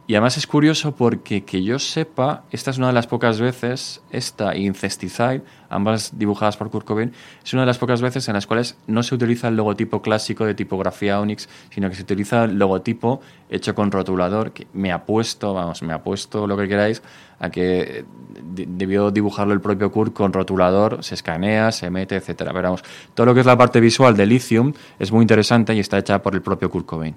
Y además es curioso porque que yo sepa, esta es una de las pocas veces, esta Incesticide, ambas dibujadas por Kurt Cobain, es una de las pocas veces en las cuales no se utiliza el logotipo clásico de tipografía Onyx, sino que se utiliza el logotipo hecho con rotulador, que me apuesto, vamos, me apuesto lo que queráis, a que de- debió dibujarlo el propio Kurt con rotulador, se escanea, se mete, etcétera. Pero vamos, todo lo que es la parte visual de Lithium es muy interesante y está hecha por el propio Kurt Cobain.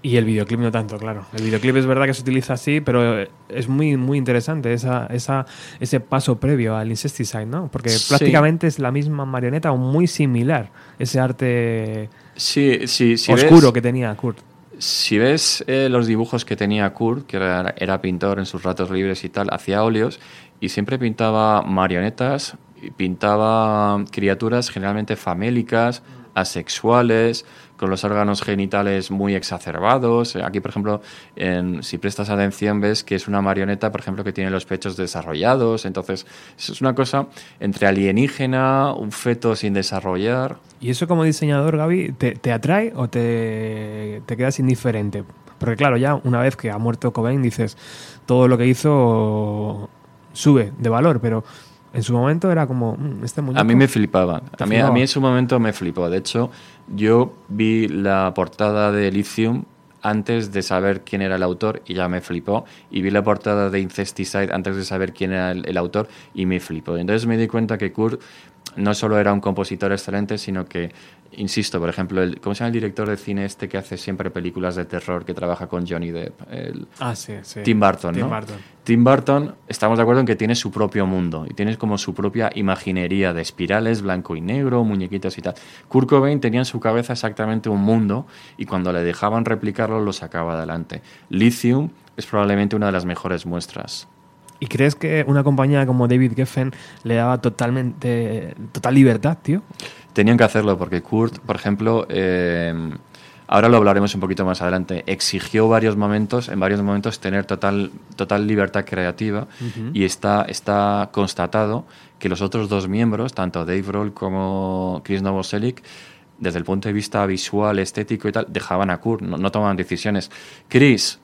Y el videoclip no tanto, claro. El videoclip es verdad que se utiliza así, pero es muy, muy interesante esa, esa, ese paso previo al Incesticide, ¿no? Porque Sí. prácticamente es la misma marioneta o muy similar ese arte Sí, sí, oscuro ves, que tenía Kurt. Si ves eh, los dibujos que tenía Kurt, que era, era pintor en sus ratos libres y tal, hacía óleos y siempre pintaba marionetas, pintaba criaturas generalmente famélicas, asexuales, con los órganos genitales muy exacerbados. Aquí, por ejemplo, en- si prestas atención, ves que es una marioneta, por ejemplo, que tiene los pechos desarrollados. Entonces, es una cosa entre alienígena, un feto sin desarrollar. ¿Y eso como diseñador, Gaby, te, te atrae o te, te quedas indiferente? Porque claro, ya una vez que ha muerto Cobain, dices, todo lo que hizo sube de valor, pero En su momento era como, "Mm, este muñeco. A mí me flipaban. ¿Te A mí, a flipaba? mí en su momento me flipó. De hecho, yo vi la portada de Lithium antes de saber quién era el autor y ya me flipó. Y vi la portada de Incesticide antes de saber quién era el, el autor y me flipó. Entonces me di cuenta que Kurt no solo era un compositor excelente, sino que, insisto, por ejemplo, el, ¿cómo se llama el director de cine este que hace siempre películas de terror, que trabaja con Johnny Depp? El- Ah, sí, sí. Tim Burton, Tim ¿no? Burton. Tim Burton, estamos de acuerdo en que tiene su propio mundo y tiene como su propia imaginería de espirales, blanco y negro, muñequitos y tal. Kurt Cobain tenía en su cabeza exactamente un mundo y cuando le dejaban replicarlo lo sacaba adelante. Lithium es probablemente una de las mejores muestras. ¿Y crees que una compañía como David Geffen le daba totalmente total libertad, tío? Tenían que hacerlo porque Kurt, por ejemplo, eh, ahora lo hablaremos un poquito más adelante, exigió varios momentos, en varios momentos tener total, total libertad creativa y está, está constatado que los otros dos miembros, tanto Dave Grohl como Chris Novoselic, desde el punto de vista visual, estético y tal, dejaban a Kurt, no, no tomaban decisiones. Chris,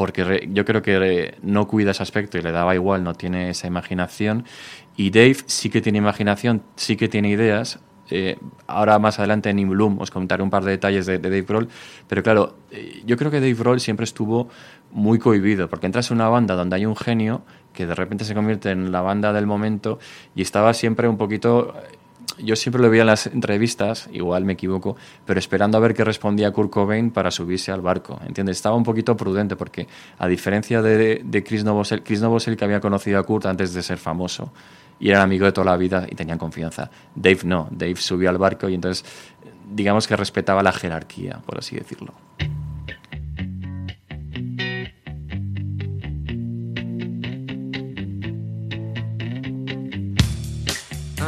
porque yo creo que no cuida ese aspecto y le daba igual, no tiene esa imaginación. Y Dave sí que tiene imaginación, sí que tiene ideas. Eh, ahora más adelante en In Bloom os comentaré un par de detalles de, de Dave Grohl, pero claro, eh, yo creo que Dave Grohl siempre estuvo muy cohibido, porque entras en una banda donde hay un genio que de repente se convierte en la banda del momento y estaba siempre un poquito yo siempre lo veía en las entrevistas, igual me equivoco, pero esperando a ver qué respondía Kurt Cobain para subirse al barco. ¿Entiendes? Estaba un poquito prudente porque, a diferencia de, de Chris Novoselic, Chris Novoselic había conocido a Kurt antes de ser famoso y era amigo de toda la vida y tenían confianza. Dave no, Dave subió al barco y entonces, digamos que respetaba la jerarquía, por así decirlo.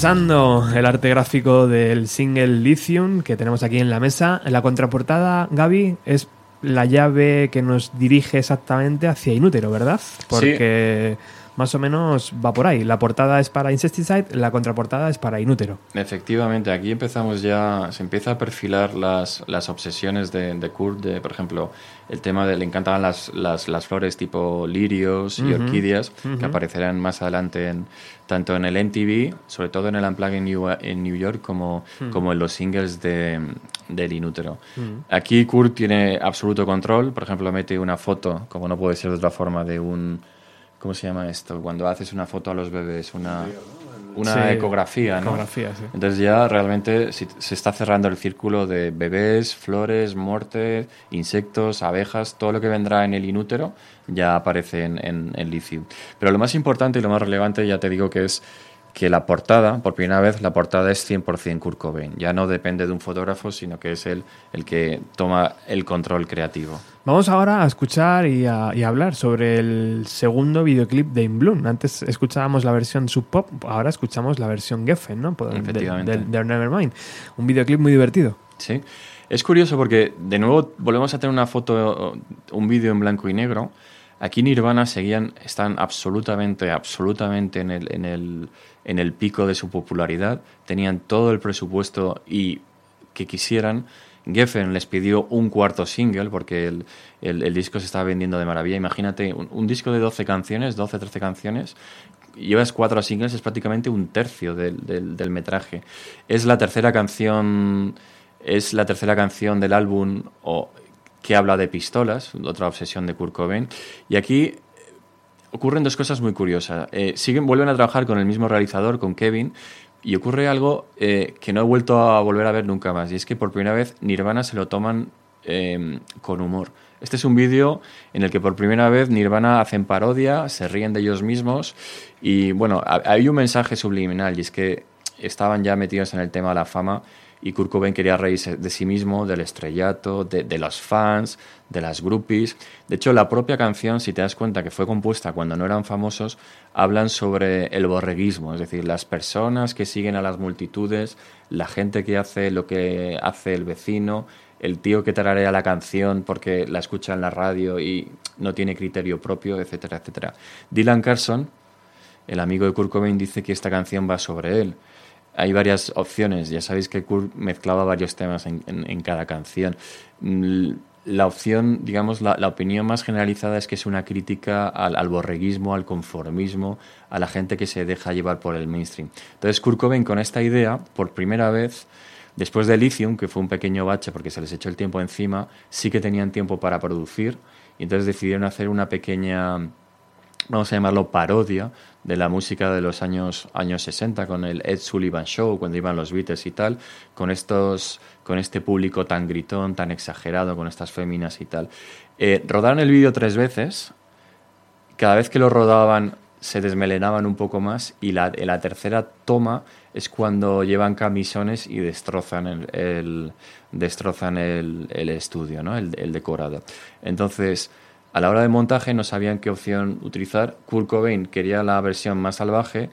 Repasando el arte gráfico del single Lithium que tenemos aquí en la mesa, en la contraportada, Gaby, es la llave que nos dirige exactamente hacia Inútero, ¿verdad? Porque más o menos va por ahí. La portada es para Insecticide, la contraportada es para Inútero. Efectivamente, aquí empezamos ya, se empieza a perfilar las, las obsesiones de, de Kurt, de, por ejemplo, el tema de le encantaban las, las, las flores tipo lirios y orquídeas, que aparecerán más adelante en, tanto en el MTV, sobre todo en el Unplugged en New, en New York, como, como en los singles de, del Inútero. Aquí Kurt tiene absoluto control, por ejemplo, mete una foto, como no puede ser de otra forma, de un... ¿Cómo se llama esto? Cuando haces una foto a los bebés, una, una Sí, ecografía, ¿no? ecografía, sí. Entonces ya realmente si- se está cerrando el círculo de bebés, flores, muerte, insectos, abejas, todo lo que vendrá en el inútero ya aparece en, en, en Lithium. Pero lo más importante y lo más relevante ya te digo que es que la portada, por primera vez, la portada es 100% Kurt Cobain. Ya no depende de un fotógrafo, sino que es él el que toma el control creativo. Vamos ahora a escuchar y a, y a hablar sobre el segundo videoclip de In Bloom. Antes escuchábamos la versión Sub Pop, ahora escuchamos la versión Geffen, ¿no? Por- de- Efectivamente. del- del Nevermind. Un videoclip muy divertido. Sí. Es curioso porque de nuevo volvemos a tener una foto, un vídeo en blanco y negro. Aquí Nirvana seguían, están absolutamente, absolutamente en el, en el, en el pico de su popularidad. Tenían todo el presupuesto y que quisieran. Geffen les pidió un cuarto single porque el, el- disco se estaba vendiendo de maravilla. Imagínate, un, disco de 12 canciones, 12, 13 canciones, llevas cuatro singles, es prácticamente un tercio del, del- metraje. Es la tercera canción, es la tercera canción del álbum que habla de pistolas, otra obsesión de Kurt Cobain. Y aquí eh, ocurren dos cosas muy curiosas. Eh, siguen, vuelven a trabajar con el mismo realizador, con Kevin, y ocurre algo eh, que no he vuelto a volver a ver nunca más. Y es que por primera vez Nirvana se lo toman eh, con humor. Este es un vídeo en el que por primera vez Nirvana hacen parodia, se ríen de ellos mismos y bueno, ha- hay un mensaje subliminal y es que estaban ya metidos en el tema de la fama y Kurt Cobain quería reírse de sí mismo, del estrellato, de, los fans, de las groupies. De hecho, la propia canción, si te das cuenta que fue compuesta cuando no eran famosos, hablan sobre el borreguismo, es decir, las personas que siguen a las multitudes, la gente que hace lo que hace el vecino, el tío que tararea la canción porque la escucha en la radio y no tiene criterio propio, etcétera, etcétera. Dylan Carson, el amigo de Kurt Cobain, dice que esta canción va sobre él. Hay varias opciones, ya sabéis que Kurt mezclaba varios temas en, en- en cada canción. Mm, La opción, digamos, la, la opinión más generalizada es que es una crítica al, al borreguismo, al conformismo, a la gente que se deja llevar por el mainstream. Entonces Kurt Cobain con esta idea, por primera vez, Después de Lithium, que fue un pequeño bache porque se les echó el tiempo encima, sí que tenían tiempo para producir y entonces decidieron hacer una pequeña, vamos a llamarlo parodia, de la música de los años, años 60 con el Ed Sullivan Show, cuando iban los Beatles y tal, con, estos, con este público tan gritón, tan exagerado, con estas féminas y tal. Eh, rodaron el vídeo tres veces, cada vez que lo rodaban se desmelenaban un poco más y la, la tercera toma es cuando llevan camisones y destrozan el, el- destrozan el, el estudio, ¿no? el, el decorado. Entonces, a la hora de montaje no sabían qué opción utilizar. Kurt Cobain quería la versión más salvaje,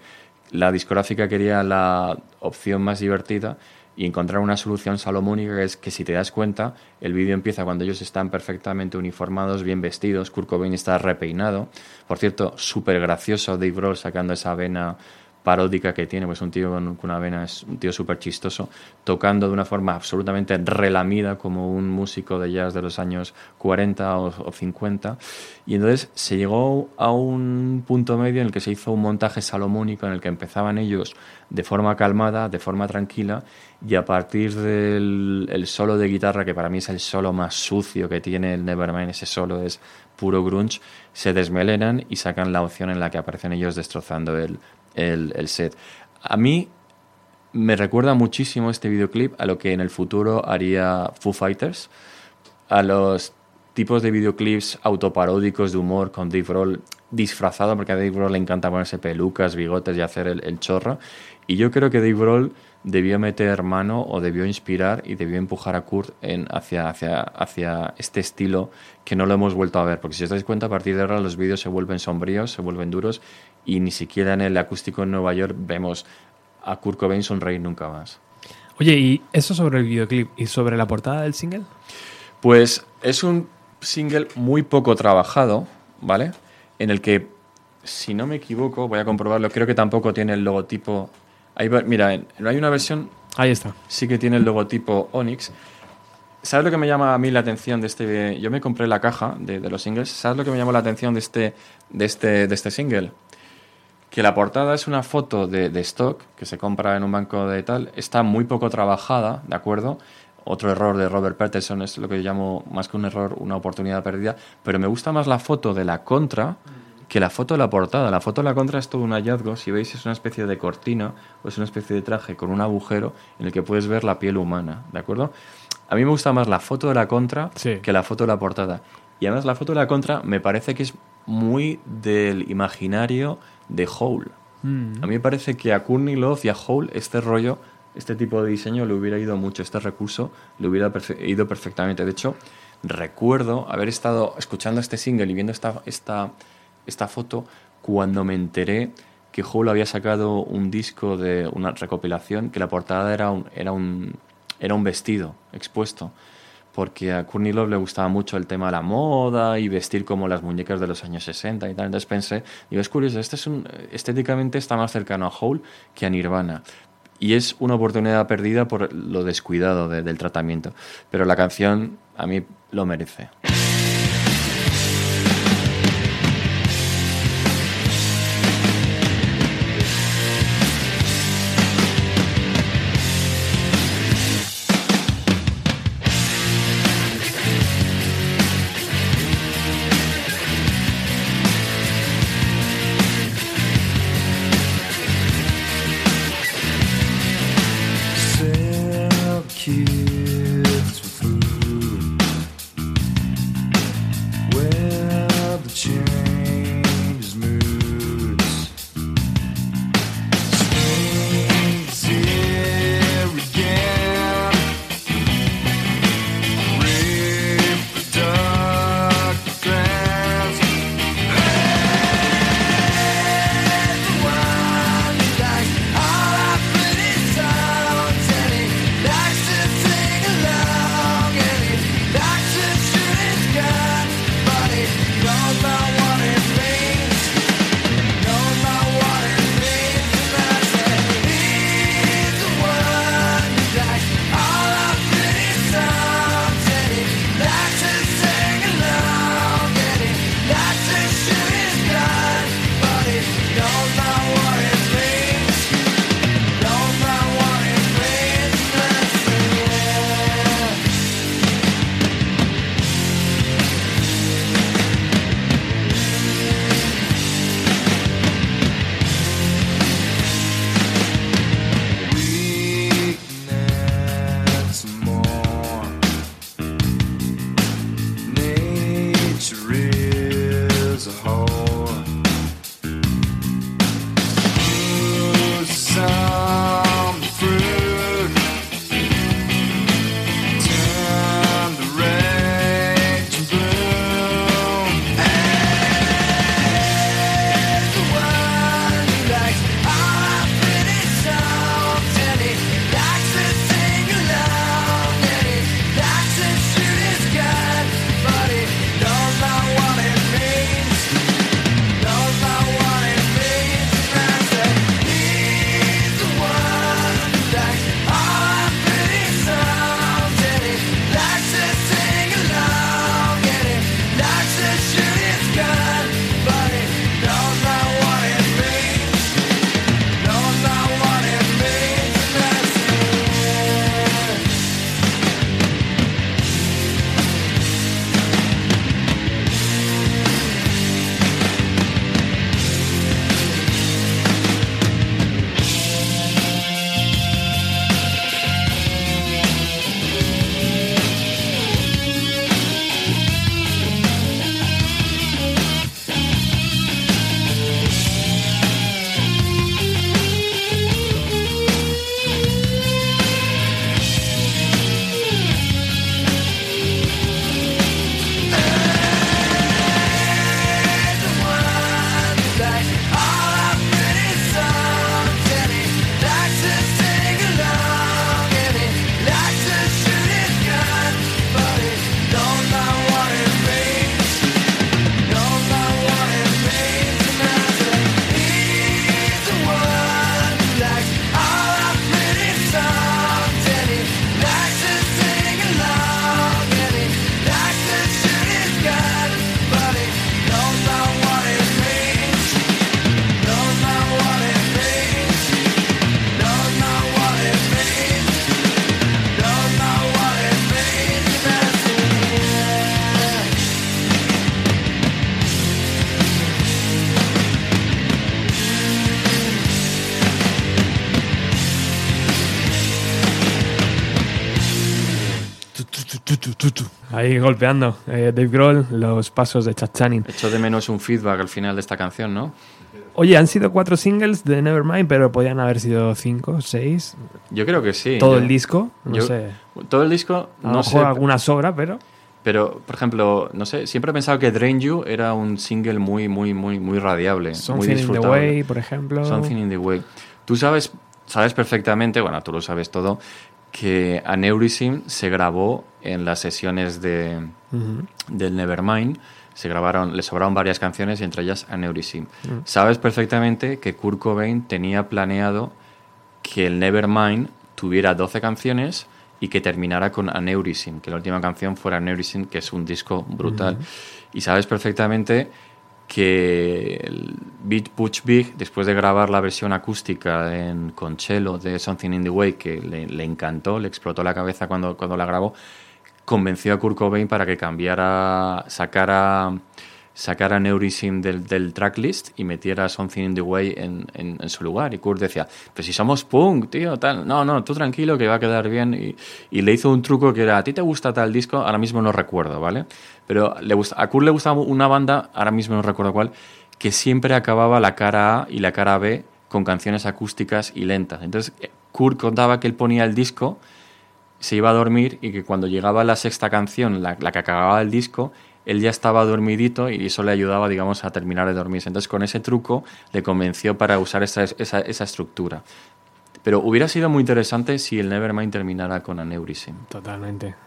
la discográfica quería la opción más divertida y encontrar una solución salomónica que es que si te das cuenta, el vídeo empieza cuando ellos están perfectamente uniformados, bien vestidos, Kurt Cobain está repeinado. Por cierto, súper gracioso Dave Grohl sacando esa vena paródica que tiene, pues un tío con, una vena, es un tío súper chistoso, tocando de una forma absolutamente relamida como un músico de jazz de los años 40 o, o 50. Y entonces se llegó a un punto medio en el que se hizo un montaje salomónico en el que empezaban ellos de forma calmada, de forma tranquila, y a partir del el solo de guitarra, que para mí es el solo más sucio que tiene el Nevermind, ese solo es puro grunge, se desmelenan y sacan la opción en la que aparecen ellos destrozando el, el, el set. A mí me recuerda muchísimo este videoclip a lo que en el futuro haría Foo Fighters, a los tipos de videoclips autoparódicos de humor con Dave Grohl disfrazado, porque a Dave Grohl le encanta ponerse pelucas, bigotes y hacer el, el chorro. Y yo creo que Dave Grohl debió meter mano o debió inspirar y debió empujar a Kurt en, hacia, hacia, hacia este estilo que no lo hemos vuelto a ver. Porque si os dais cuenta, a partir de ahora los vídeos se vuelven sombríos, se vuelven duros y ni siquiera en el acústico en Nueva York vemos a Kurt Cobain sonreír nunca más. Oye, ¿y eso sobre el videoclip y sobre la portada del single? Pues es un single muy poco trabajado, ¿vale? En el que, si no me equivoco, voy a comprobarlo, creo que tampoco tiene el logotipo. Ahí va- mira, hay una versión, Ahí está. sí que tiene el logotipo Onyx. ¿Sabes lo que me llama a mí la atención de este? Yo me compré la caja de, de los singles. ¿Sabes lo que me llamó la atención de este, de este, de este single? Que la portada es una foto de, de stock que se compra en un banco de tal. Está muy poco trabajada, ¿de acuerdo? Otro error de Robert Patterson es lo que yo llamo más que un error, una oportunidad perdida. Pero me gusta más la foto de la contra que la foto de la portada. La foto de la contra es todo un hallazgo. Si veis, es una especie de cortina o es una especie de traje con un agujero en el que puedes ver la piel humana, ¿de acuerdo? A mí me gusta más la foto de la contra Sí. que la foto de la portada. Y además la foto de la contra me parece que es muy del imaginario de Hole. Mm. A mí me parece que a Courtney Love y a Hole este rollo, este tipo de diseño le hubiera ido mucho, este recurso le hubiera perfe- ido perfectamente. De hecho, recuerdo haber estado escuchando este single y viendo esta, esta, esta foto cuando me enteré que Hole había sacado un disco de una recopilación que la portada era un, era un, era un vestido expuesto porque a Courtney Love le gustaba mucho el tema de la moda y vestir como las muñecas de los años 60 y tal. Entonces pensé, digo, es curioso, este es un, estéticamente está más cercano a Hole que a Nirvana. Y es una oportunidad perdida por lo descuidado de- del tratamiento. Pero la canción a mí lo merece. Ahí golpeando. Eh, Dave Grohl, los pasos de Chad Channing. Echo de menos un feedback al final de esta canción, ¿no? Oye, han sido cuatro singles de Nevermind, pero podían haber sido cinco, seis. Yo creo que sí. Todo Yo- el disco, no yo- sé. Todo el disco, no mejor sé. alguna sobra, pero. Pero, por ejemplo, no sé, siempre he pensado que Drain You era un single muy, muy, muy, muy radiable, muy Something in the disfrutable. Way, por ejemplo. Something in the Way. Tú sabes, sabes perfectamente, bueno, tú lo sabes todo, que Aneurism se grabó en las sesiones de, del Nevermind. Se grabaron, le sobraron varias canciones y entre ellas Aneurism. Mm. Sabes perfectamente que Kurt Cobain tenía planeado que el Nevermind tuviera 12 canciones y que terminara con Aneurism, que la última canción fuera Aneurism, que es un disco brutal. Y sabes perfectamente que el Beat Butch Big, después de grabar la versión acústica en con cello de Something in the Way, que le, encantó, le explotó la cabeza cuando, cuando la grabó, convenció a Kurt Cobain para que cambiara, sacara, sacara Neurism del, tracklist y metiera Something in the Way en, en- en su lugar. Y Kurt decía, pues si somos punk, tío, tal. No, no, tú tranquilo que va a quedar bien. Y, y le hizo un truco que era, ¿a ti te gusta tal disco? Ahora mismo no recuerdo, ¿vale? Pero le gusta, a Kurt le gustaba una banda, ahora mismo no recuerdo cuál, que siempre acababa la cara A y la cara B con canciones acústicas y lentas. Entonces, eh, Kurt contaba que él ponía el disco se iba a dormir y que cuando llegaba la sexta canción, la, que acababa el disco, él ya estaba dormidito y eso le ayudaba, digamos, a terminar de dormirse. Entonces, con ese truco le convenció para usar esa, esa, esa estructura. Pero hubiera sido muy interesante si el Nevermind terminara con Aneurism. Totalmente.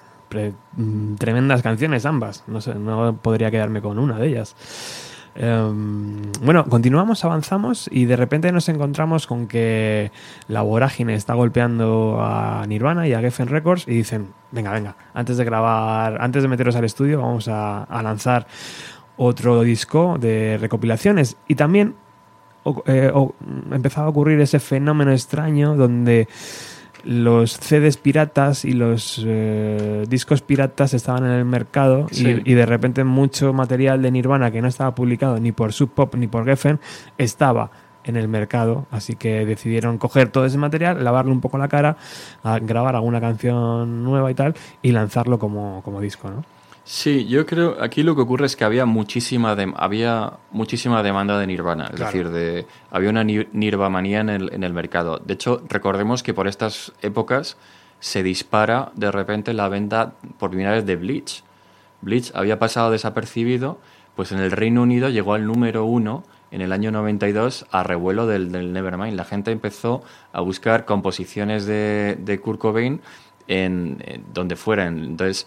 Mm, tremendas canciones ambas. No no podría quedarme con una de ellas. Em, bueno, continuamos, avanzamos y de repente nos encontramos con que la vorágine está golpeando a Nirvana y a Geffen Records y dicen, venga, venga, antes de grabar, antes de meteros al estudio vamos a, lanzar otro disco de recopilaciones y también o- eh, o- empezaba a ocurrir ese fenómeno extraño donde los CDs piratas y los eh, discos piratas estaban en el mercado y- de repente mucho material de Nirvana que no estaba publicado ni por Sub Pop ni por Geffen estaba en el mercado, así que decidieron coger todo ese material, lavarle un poco la cara, a grabar alguna canción nueva y tal y lanzarlo como, como disco, ¿no? Sí, yo creo aquí lo que ocurre es que había muchísima había muchísima demanda de Nirvana, es Claro. decir, de había una ni- Nirvamanía en el, en el mercado. De hecho, recordemos que por estas épocas se dispara de repente la venta por primera vez de Bleach. Bleach había pasado desapercibido, pues en el Reino Unido llegó al número uno en el año 92 a revuelo del, del Nevermind. La gente empezó a buscar composiciones de, de Kurt Cobain en, en donde fueran. Entonces,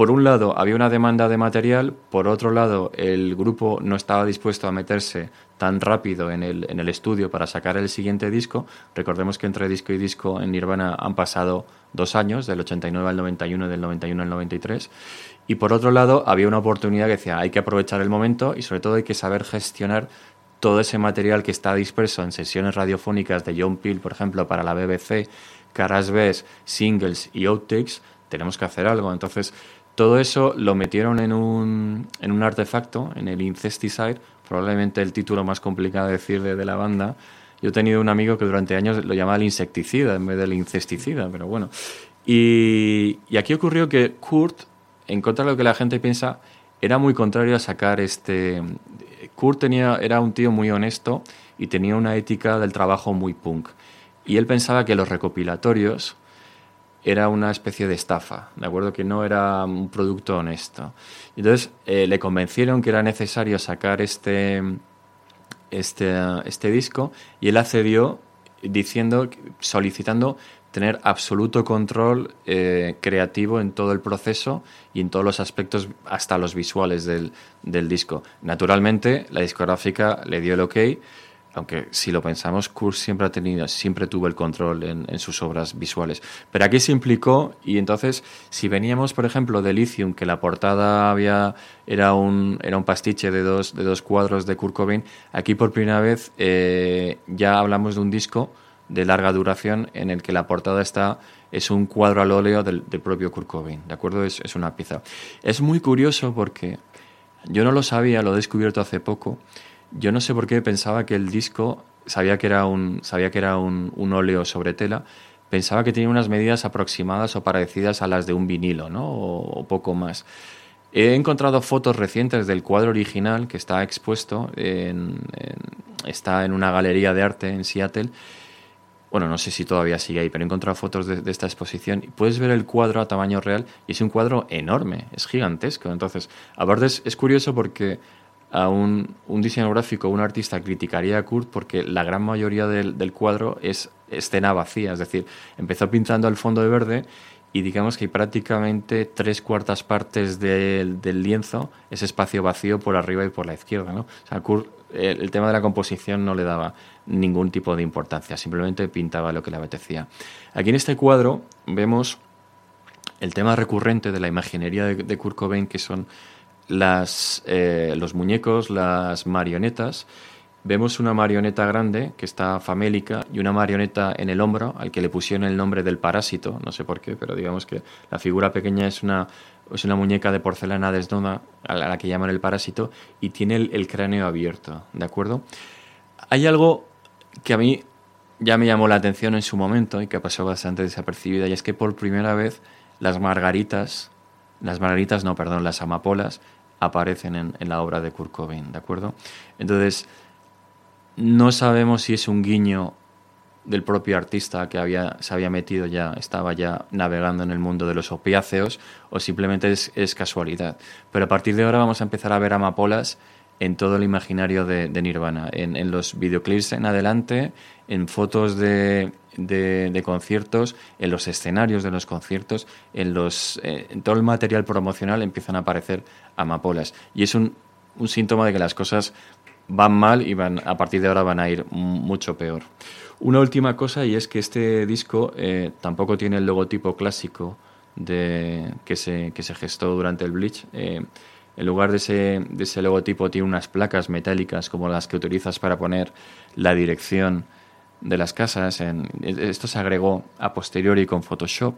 por un lado había una demanda de material, por otro lado el grupo no estaba dispuesto a meterse tan rápido en el, en el estudio para sacar el siguiente disco. Recordemos que entre disco y disco en Nirvana han pasado dos años, del 89 al 91 y del 91 al 93. Y por otro lado había una oportunidad que decía hay que aprovechar el momento y sobre todo hay que saber gestionar todo ese material que está disperso en sesiones radiofónicas de John Peel, por ejemplo, para la BBC, caras B, singles y outtakes, tenemos que hacer algo. Entonces, todo eso lo metieron en un, en un artefacto, en el Incesticide, probablemente el título más complicado de decir de, la banda. Yo he tenido un amigo que durante años lo llamaba el insecticida en vez del incesticida, pero bueno. Y, y aquí ocurrió que Kurt, en contra de lo que la gente piensa, era muy contrario a sacar este... Kurt tenía, era un tío muy honesto y tenía una ética del trabajo muy punk. Y él pensaba que los recopilatorios era una especie de estafa, ¿de acuerdo? Que no era un producto honesto. Entonces eh, le convencieron que era necesario sacar este, este, este disco y él accedió diciendo, solicitando tener absoluto control eh, creativo en todo el proceso y en todos los aspectos, hasta los visuales del, del disco. Naturalmente, la discográfica le dio el ok, aunque si lo pensamos, Kurt siempre ha tenido, siempre tuvo el control en, sus obras visuales. Pero aquí se implicó y entonces, si veníamos, por ejemplo, de Lithium, que la portada había era un, era un pastiche de dos, de dos cuadros de Kurt Cobain, aquí por primera vez eh, ya hablamos de un disco de larga duración en el que la portada está es un cuadro al óleo del, del propio Kurt Cobain, ¿de acuerdo? Es, es una pieza. Es muy curioso porque yo no lo sabía, lo he descubierto hace poco. Yo no sé por qué pensaba que el disco sabía que era un, sabía que era un, un óleo sobre tela, pensaba que tenía unas medidas aproximadas o parecidas a las de un vinilo, ¿no? O, poco más. He encontrado fotos recientes del cuadro original que está expuesto, en- está en una galería de arte en Seattle. Bueno, no sé si todavía sigue ahí, pero he encontrado fotos de, esta exposición puedes ver el cuadro a tamaño real y es un cuadro enorme, es gigantesco. Entonces, aparte es, es curioso porque a un, un diseñador gráfico, un artista criticaría a Kurt porque la gran mayoría del, del cuadro es escena vacía, es decir, empezó pintando el fondo de verde y digamos que prácticamente tres cuartas partes del, del lienzo es espacio vacío por arriba y por la izquierda. ¿no? O Kurt, el, el tema de la composición no le daba ningún tipo de importancia, simplemente pintaba lo que le apetecía. Aquí en este cuadro vemos el tema recurrente de la imaginería de, de Kurt Cobain, que son las, eh, los muñecos, las marionetas. Vemos una marioneta grande que está famélica y una marioneta en el hombro al que le pusieron el nombre del parásito, no sé por qué, pero digamos que la figura pequeña es una, es una muñeca de porcelana desnuda a la, que llaman el parásito y tiene el, el cráneo abierto, ¿de acuerdo? Hay algo que a mí ya me llamó la atención en su momento y que pasó bastante desapercibida y es que por primera vez las margaritas, las margaritas no, perdón, las amapolas aparecen en, en la obra de Kurt Cobain, ¿de acuerdo? Entonces, no sabemos si es un guiño del propio artista que había, se había metido ya, estaba ya navegando en el mundo de los opiáceos o simplemente es, casualidad. Pero a partir de ahora vamos a empezar a ver amapolas en todo el imaginario de, de Nirvana, en, en los videoclips en adelante, en fotos de, de, conciertos, en los escenarios de los conciertos, en, los, eh, todo el material promocional empiezan a aparecer amapolas. Y es un, un síntoma de que las cosas van mal y van, a partir de ahora van a ir mucho peor. Una última cosa y es que este disco eh, tampoco tiene el logotipo clásico de, que, se, que se gestó durante el Bleach. Eh, en lugar de ese, de ese logotipo tiene unas placas metálicas como las que utilizas para poner la dirección de las casas. En, esto se agregó a posteriori con Photoshop.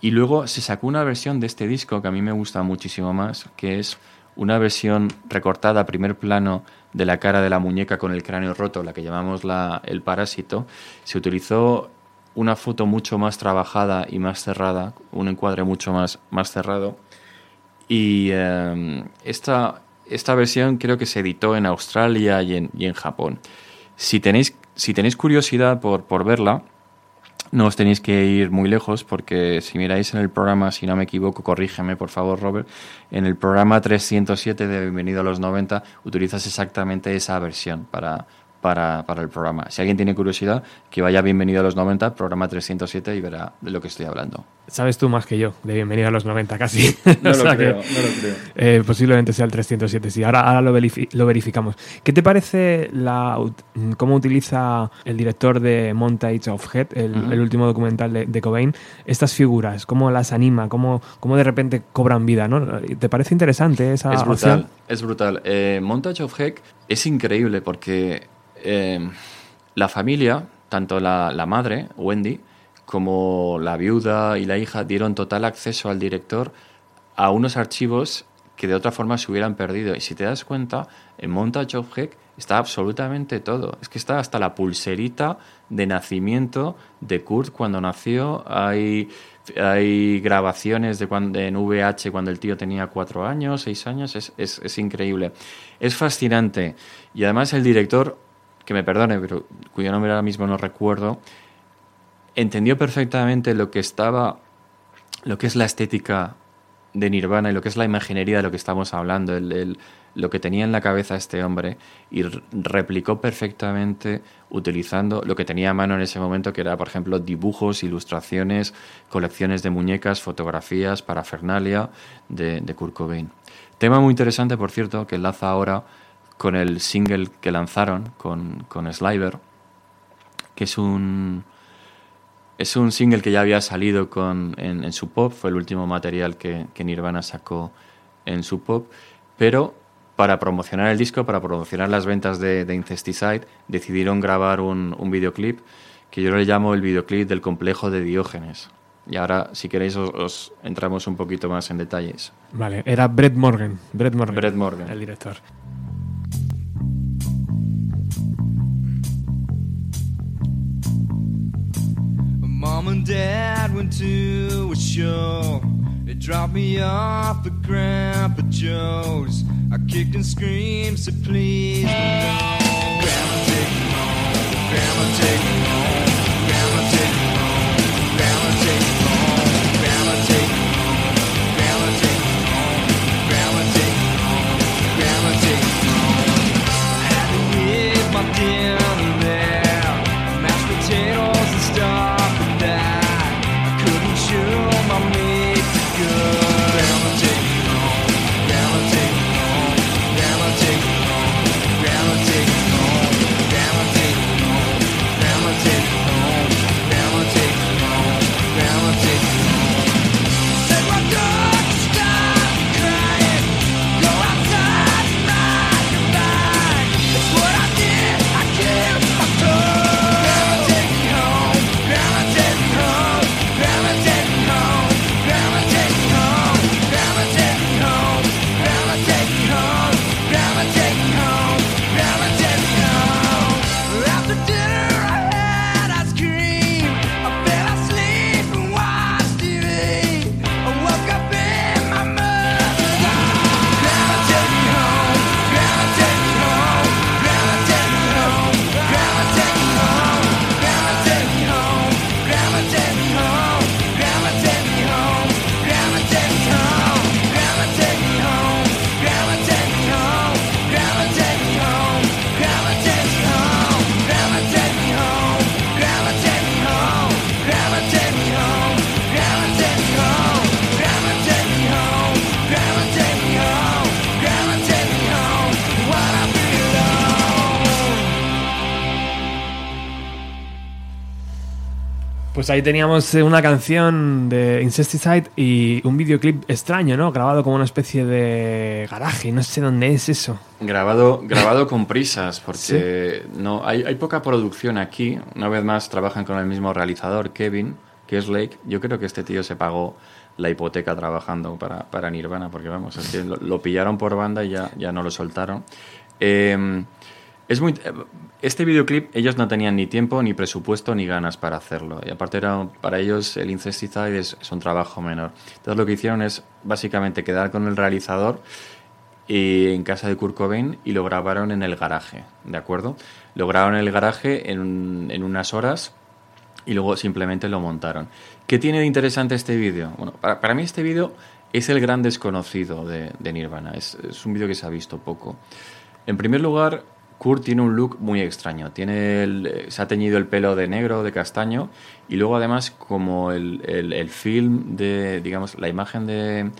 Y luego se sacó una versión de este disco que a mí me gusta muchísimo más, que es una versión recortada a primer plano de la cara de la muñeca con el cráneo roto, la que llamamos la, el parásito. Se utilizó una foto mucho más trabajada y más cerrada, un encuadre mucho más, más cerrado. Y eh, esta, esta versión creo que se editó en Australia y en, y en Japón. Si tenéis, si tenéis curiosidad por, por verla, no os tenéis que ir muy lejos porque si miráis en el programa, si no me equivoco, corrígeme por favor Robert, en el programa 307 de Bienvenido a los 90 utilizas exactamente esa versión para, para, para el programa. Si alguien tiene curiosidad, que vaya Bienvenido a los 90, programa 307 y verá de lo que estoy hablando. Sabes tú más que yo, de bienvenido a los 90 casi. No (laughs) O lo que, creo, no lo creo. eh, posiblemente sea el 307, sí. Ahora, ahora lo, verifi- lo verificamos. ¿Qué te parece la, cómo utiliza el director de Montage of Head, el, último documental de, de Cobain, estas figuras? ¿Cómo las anima? ¿Cómo, cómo de repente cobran vida? ¿no? ¿Te parece interesante esa Es opción? brutal, es brutal. Eh, Montage of Heck es increíble porque eh, la familia, tanto la, la madre, Wendy, como la viuda y la hija dieron total acceso al director a unos archivos que de otra forma se hubieran perdido. Y si te das cuenta, en Montage of Heck está absolutamente todo. Es que está hasta la pulserita de nacimiento de Kurt cuando nació. Hay, hay grabaciones de cuando, en VH cuando el tío tenía cuatro años, seis años. Es, es, es increíble. Es fascinante. Y además el director, que me perdone, pero cuyo nombre ahora mismo no recuerdo, entendió perfectamente lo que estaba, lo que es la estética de Nirvana y lo que es la imaginería de lo que estamos hablando, el, el- lo que tenía en la cabeza este hombre y replicó perfectamente utilizando lo que tenía a mano en ese momento, que era, por ejemplo, dibujos, ilustraciones, colecciones de muñecas, fotografías, parafernalia de, de Kurt Cobain. Tema muy interesante, por cierto, que enlaza ahora con el single que lanzaron con, con Sliver, que es un, es un single que ya había salido con, en, en su pop, fue el último material que, que Nirvana sacó en su pop, pero para promocionar el disco, para promocionar las ventas de, de Incesticide, decidieron grabar un, un videoclip que yo le llamo el videoclip del complejo de Diógenes. Y ahora, si queréis, os, os entramos un poquito más en detalles. Vale, era Brett Morgan. Brett Morgan. Brett Morgan. El director. Mom and Dad went to a show. They dropped me off at Grandpa Joe's. I kicked and screamed, said please no. Grandma take me home. Grandma take me home. Pues ahí teníamos eh, una canción de Incesticide y un videoclip extraño, ¿no? Grabado como una especie de garaje, no sé dónde es eso. Grabado, grabado con prisas, porque no hay, hay poca producción aquí. Una vez más trabajan con el mismo realizador, Kevin, que es Lake. Yo creo que este tío se pagó la hipoteca trabajando para, para Nirvana, porque vamos, es que lo, lo pillaron por banda y ya, ya no lo soltaron. Eh, es muy, este videoclip ellos no tenían ni tiempo, ni presupuesto, ni ganas para hacerlo. Y aparte era, para ellos el Incesticide es, es un trabajo menor. Entonces lo que hicieron es básicamente quedar con el realizador y en casa de Kurt Cobain y lo grabaron en el garaje, ¿de acuerdo? Lo grabaron en el garaje en, en unas horas y luego simplemente lo montaron. ¿Qué tiene de interesante este vídeo? Bueno, para, para mí este vídeo es el gran desconocido de, Nirvana. Es, es un vídeo que se ha visto poco. En primer lugar, Kurt tiene un look muy extraño. Tiene el- eh, se ha teñido el pelo de negro, de castaño, y luego además como el, el- el film de, digamos, la imagen de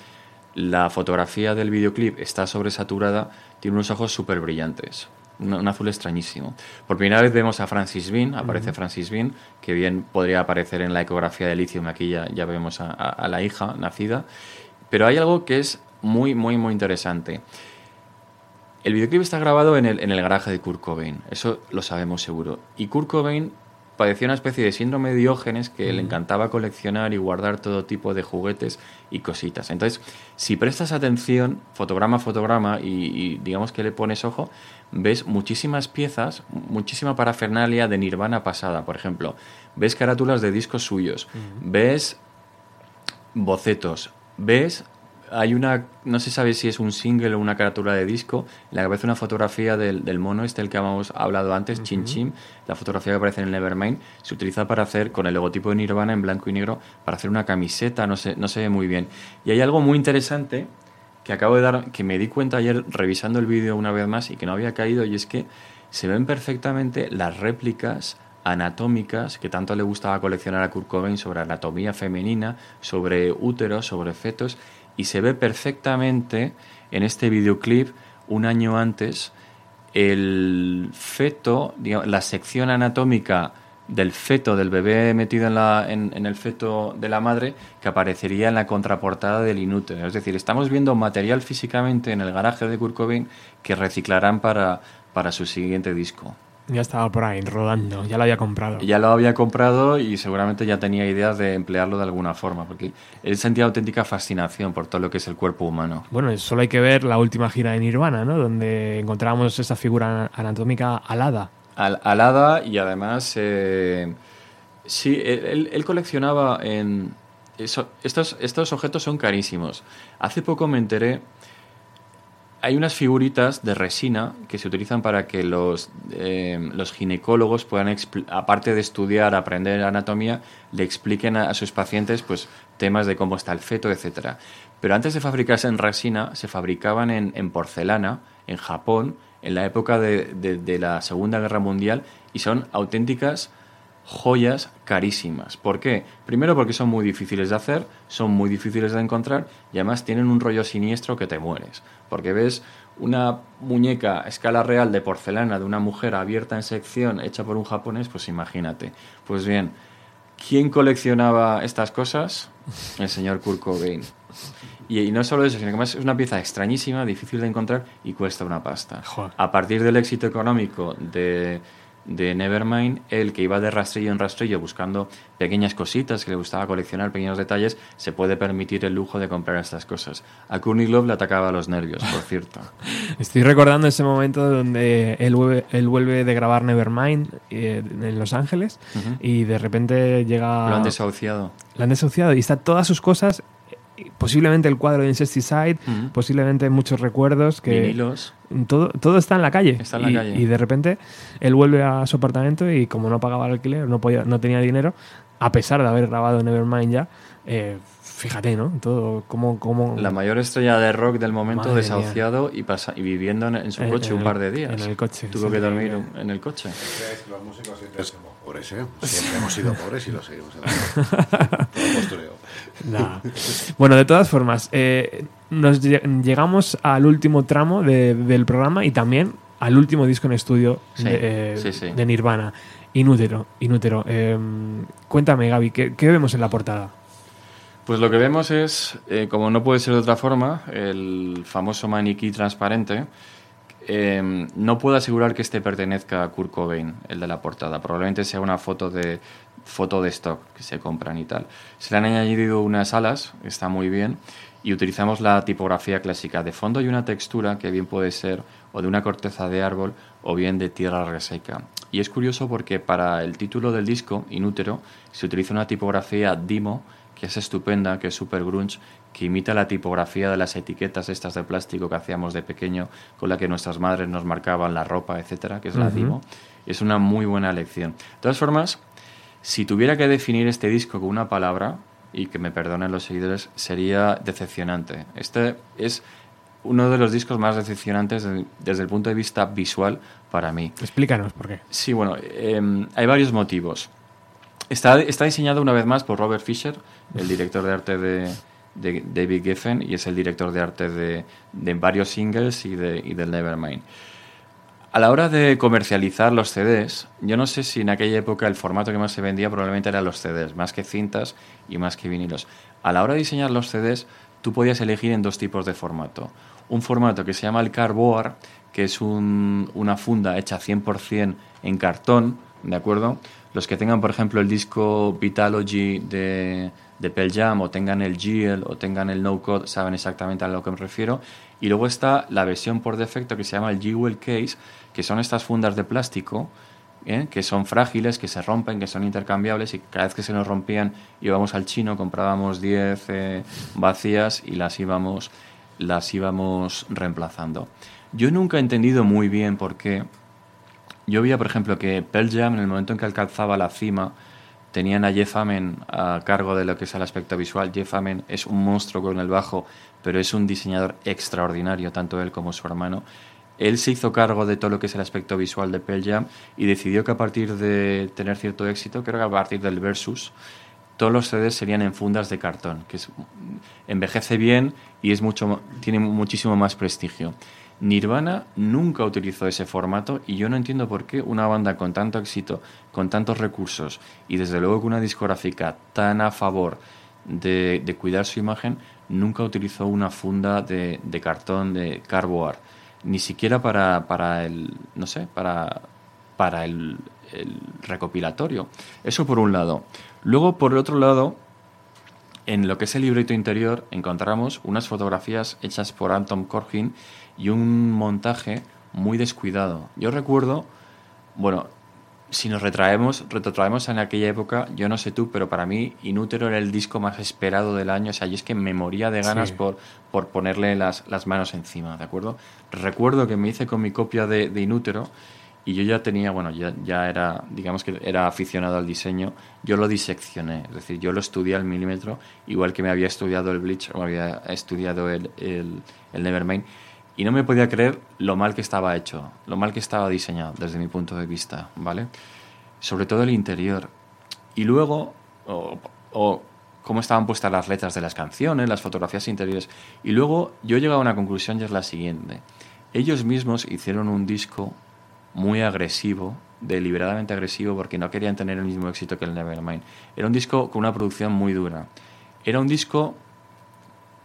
la fotografía del videoclip está sobresaturada, tiene unos ojos súper brillantes. Un, un azul extrañísimo. Por primera vez vemos a Francis Bean, aparece Francis Bean, que bien podría aparecer en la ecografía de Lithium, aquí ya, ya vemos a- a- a la hija nacida. Pero hay algo que es muy, muy, muy interesante. El videoclip está grabado en el, en el garaje de Kurt Cobain, eso lo sabemos seguro. Y Kurt Cobain padecía una especie de síndrome de Diógenes que le encantaba coleccionar y guardar todo tipo de juguetes y cositas. Entonces, si prestas atención, fotograma a fotograma, y, y digamos que le pones ojo, ves muchísimas piezas, muchísima parafernalia de Nirvana pasada. Por ejemplo, ves carátulas de discos suyos, ves bocetos. ¿Ves? Hay una, no se sabe si es un single o una carátula de disco, en la que aparece una fotografía del, del mono este, el que hemos hablado antes, Chin Chin, la fotografía que aparece en el Nevermind, se utiliza para hacer, con el logotipo de Nirvana en blanco y negro, para hacer una camiseta, no sé, no se ve muy bien. Y hay algo muy interesante que acabo de dar, que me di cuenta ayer revisando el vídeo una vez más y que no había caído, y es que se ven perfectamente las réplicas anatómicas que tanto le gustaba coleccionar a Kurt Cobain sobre anatomía femenina, sobre úteros, sobre fetos, y se ve perfectamente en este videoclip un año antes el feto, digamos, la sección anatómica del feto, del bebé metido en, el feto de la madre, que aparecería en la contraportada del inútero. Es decir, estamos viendo material físicamente en el garaje de Kurt Cobain que reciclarán para su siguiente disco. Ya estaba por ahí rodando, ya lo había comprado. Ya lo había comprado y seguramente ya tenía ideas de emplearlo de alguna forma, porque él sentía auténtica fascinación por todo lo que es el cuerpo humano. Bueno, solo hay que ver la última gira de Nirvana, ¿no? Donde encontramos esa figura anatómica alada. Al- alada y además eh, Sí, él, coleccionaba en... eso- estos, estos objetos son carísimos. Hace poco me enteré... Hay unas figuritas de resina que se utilizan para que los, eh, los ginecólogos puedan, aparte de estudiar, aprender anatomía, le expliquen a, sus pacientes pues, temas de cómo está el feto, etcétera. Pero antes de fabricarse en resina, se fabricaban en, en porcelana, en Japón, en la época de- de la Segunda Guerra Mundial, y son auténticas joyas carísimas. ¿Por qué? Primero porque son muy difíciles de hacer, son muy difíciles de encontrar y además tienen un rollo siniestro que te mueres. Porque ves una muñeca a escala real de porcelana de una mujer abierta en sección hecha por un japonés, pues imagínate. Pues bien, ¿quién coleccionaba estas cosas? El señor Kurt Cobain. Y, y no solo eso, sino que además es una pieza extrañísima, difícil de encontrar y cuesta una pasta. Joder. A partir del éxito económico de, de Nevermind, el que iba de rastrillo en rastrillo buscando pequeñas cositas que le gustaba coleccionar, pequeños detalles, se puede permitir el lujo de comprar estas cosas. A Courtney Love le atacaba los nervios, por cierto. (laughs) Estoy recordando ese momento donde él vuelve, él vuelve de grabar Nevermind eh, en Los Ángeles y de repente llega... Lo han desahuciado. la han desahuciado y está todas sus cosas, posiblemente el cuadro de Incesticide, Ujú. posiblemente muchos recuerdos que... Vinilos. Todo, todo está en la calle. Está en la y, calle. y de repente él vuelve a su apartamento y como no pagaba el alquiler, no, podía, no tenía dinero, a pesar de haber grabado Nevermind ya, eh, fíjate, ¿no? Todo, como... como La mayor estrella de rock del momento Madre desahuciado y, pasa, y viviendo en, en su En- coche en un el- par de días. en el coche, Tuvo sí. que dormir en el coche. Los músicos pobres, ¿eh? Siempre hemos sido pobres y lo seguimos (laughs) postureo. Nah. Bueno, de todas formas, eh, nos lle- llegamos al último tramo de- del programa y también al último disco en estudio Sí, de, eh, sí, sí. de Nirvana, Inútero. Inútero. Eh, cuéntame, Gaby, ¿qué, qué vemos en la portada? Pues lo que vemos es, eh, como no puede ser de otra forma, el famoso maniquí transparente. Eh, no puedo asegurar que este pertenezca a Kurt Cobain, el de la portada. Probablemente sea una foto de foto de stock que se compran y tal. Se le han añadido unas alas, está muy bien, y utilizamos la tipografía clásica. De fondo hay una textura que bien puede ser o de una corteza de árbol o bien de tierra reseca. Y es curioso porque para el título del disco, Inútero, se utiliza una tipografía Dimo que es estupenda, que es super grunge, que imita la tipografía de las etiquetas estas de plástico que hacíamos de pequeño, con la que nuestras madres nos marcaban la ropa, etcétera, que es la Ujú. Dimo. Es una muy buena elección. De todas formas, si tuviera que definir este disco con una palabra, y que me perdonen los seguidores, sería decepcionante. Este es uno de los discos más decepcionantes de- desde el punto de vista visual para mí. Explícanos por qué. Sí, bueno, em, hay varios motivos. Está, está diseñado una vez más por Robert Fisher, el director de arte de, de David Geffen, y es el director de arte de, de varios singles y, de, y del Nevermind. A la hora de comercializar los CDs, yo no sé si en aquella época el formato que más se vendía probablemente eran los CDs, más que cintas y más que vinilos. A la hora de diseñar los CDs, tú podías elegir en dos tipos de formato. Un formato que se llama el cardboard, que es un- una funda hecha 100% en cartón, ¿de acuerdo? Los que tengan, por ejemplo, el disco Vitalogy de, de Pearl Jam, o tengan el GL, o tengan el No Code, saben exactamente a lo que me refiero. Y luego está la versión por defecto que se llama el Jewel Case, que son estas fundas de plástico, ¿eh? que son frágiles, que se rompen, que son intercambiables, y cada vez que se nos rompían íbamos al chino, comprábamos 10 eh, vacías y las íbamos, las íbamos reemplazando. Yo nunca he entendido muy bien por qué yo veía, por ejemplo, que Pearl Jam, en el momento en que alcanzaba la cima, tenían a Jeff Amen a cargo de lo que es el aspecto visual. Jeff Amen es un monstruo con el bajo, pero es un diseñador extraordinario, tanto él como su hermano. Él se hizo cargo de todo lo que es el aspecto visual de Pearl Jam y decidió que a partir de tener cierto éxito, creo que a partir del Versus, todos los CDs serían en fundas de cartón, que es- envejece bien y es mucho, tiene muchísimo más prestigio. Nirvana nunca utilizó ese formato y yo no entiendo por qué una banda con tanto éxito, con tantos recursos y desde luego con una discográfica tan a favor de, cuidar su imagen, nunca utilizó una funda de, de cartón de cardboard, ni siquiera para, para el, no sé, para, para el, el recopilatorio. Eso por un lado. Luego, por el otro lado, en lo que es el libreto interior encontramos unas fotografías hechas por Anton Corgin y un montaje muy descuidado. Yo recuerdo, bueno, si nos retraemos, retrotraemos en aquella época, yo no sé tú, pero para mí Inútero era el disco más esperado del año. O sea, yo es que me moría de ganas Sí. por, por ponerle las, las manos encima, ¿de acuerdo? Recuerdo que me hice con mi copia de, de Inútero y yo ya tenía, bueno, ya, ya era, digamos que era aficionado al diseño. Yo lo diseccioné, es decir, yo lo estudié al milímetro, igual que me había estudiado el Bleach o había estudiado el, el, el Nevermind. Y no me podía creer lo mal que estaba hecho, lo mal que estaba diseñado desde mi punto de vista, ¿vale? Sobre todo el interior. Y luego, o, cómo estaban puestas las letras de las canciones, las fotografías interiores. Y luego yo he llegado a una conclusión y es la siguiente. Ellos mismos hicieron un disco muy agresivo, deliberadamente agresivo, porque no querían tener el mismo éxito que el Nevermind. Era un disco con una producción muy dura. Era un disco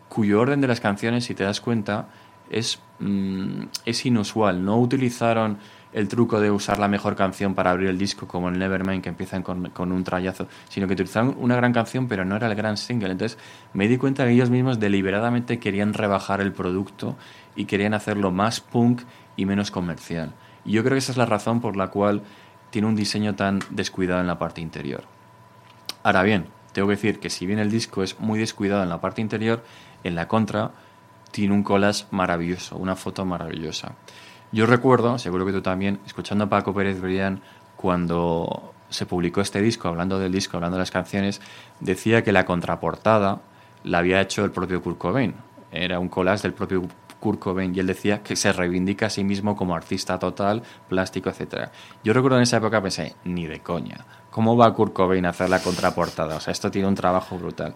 cuyo orden de las canciones, si te das cuenta, es, mm, es inusual. No utilizaron el truco de usar la mejor canción para abrir el disco, como en Nevermind, que empiezan con, con un trayazo, sino que utilizaron una gran canción, pero no era el gran single. Entonces me di cuenta que ellos mismos deliberadamente querían rebajar el producto y querían hacerlo más punk y menos comercial. Y yo creo que esa es la razón por la cual tiene un diseño tan descuidado en la parte interior. Ahora bien, tengo que decir que si bien el disco es muy descuidado en la parte interior, en la contra tiene un collage maravilloso, una foto maravillosa. Yo recuerdo, seguro que tú también, escuchando a Paco Pérez Brián cuando se publicó este disco, hablando del disco, hablando de las canciones, decía que la contraportada la había hecho el propio Kurt Cobain. Era un collage del propio Kurt Cobain y él decía que se reivindica a sí mismo como artista total, plástico, etcétera. Yo recuerdo en esa época pensé, ni de coña, ¿cómo va Kurt Cobain a hacer la contraportada? O sea, esto tiene un trabajo brutal.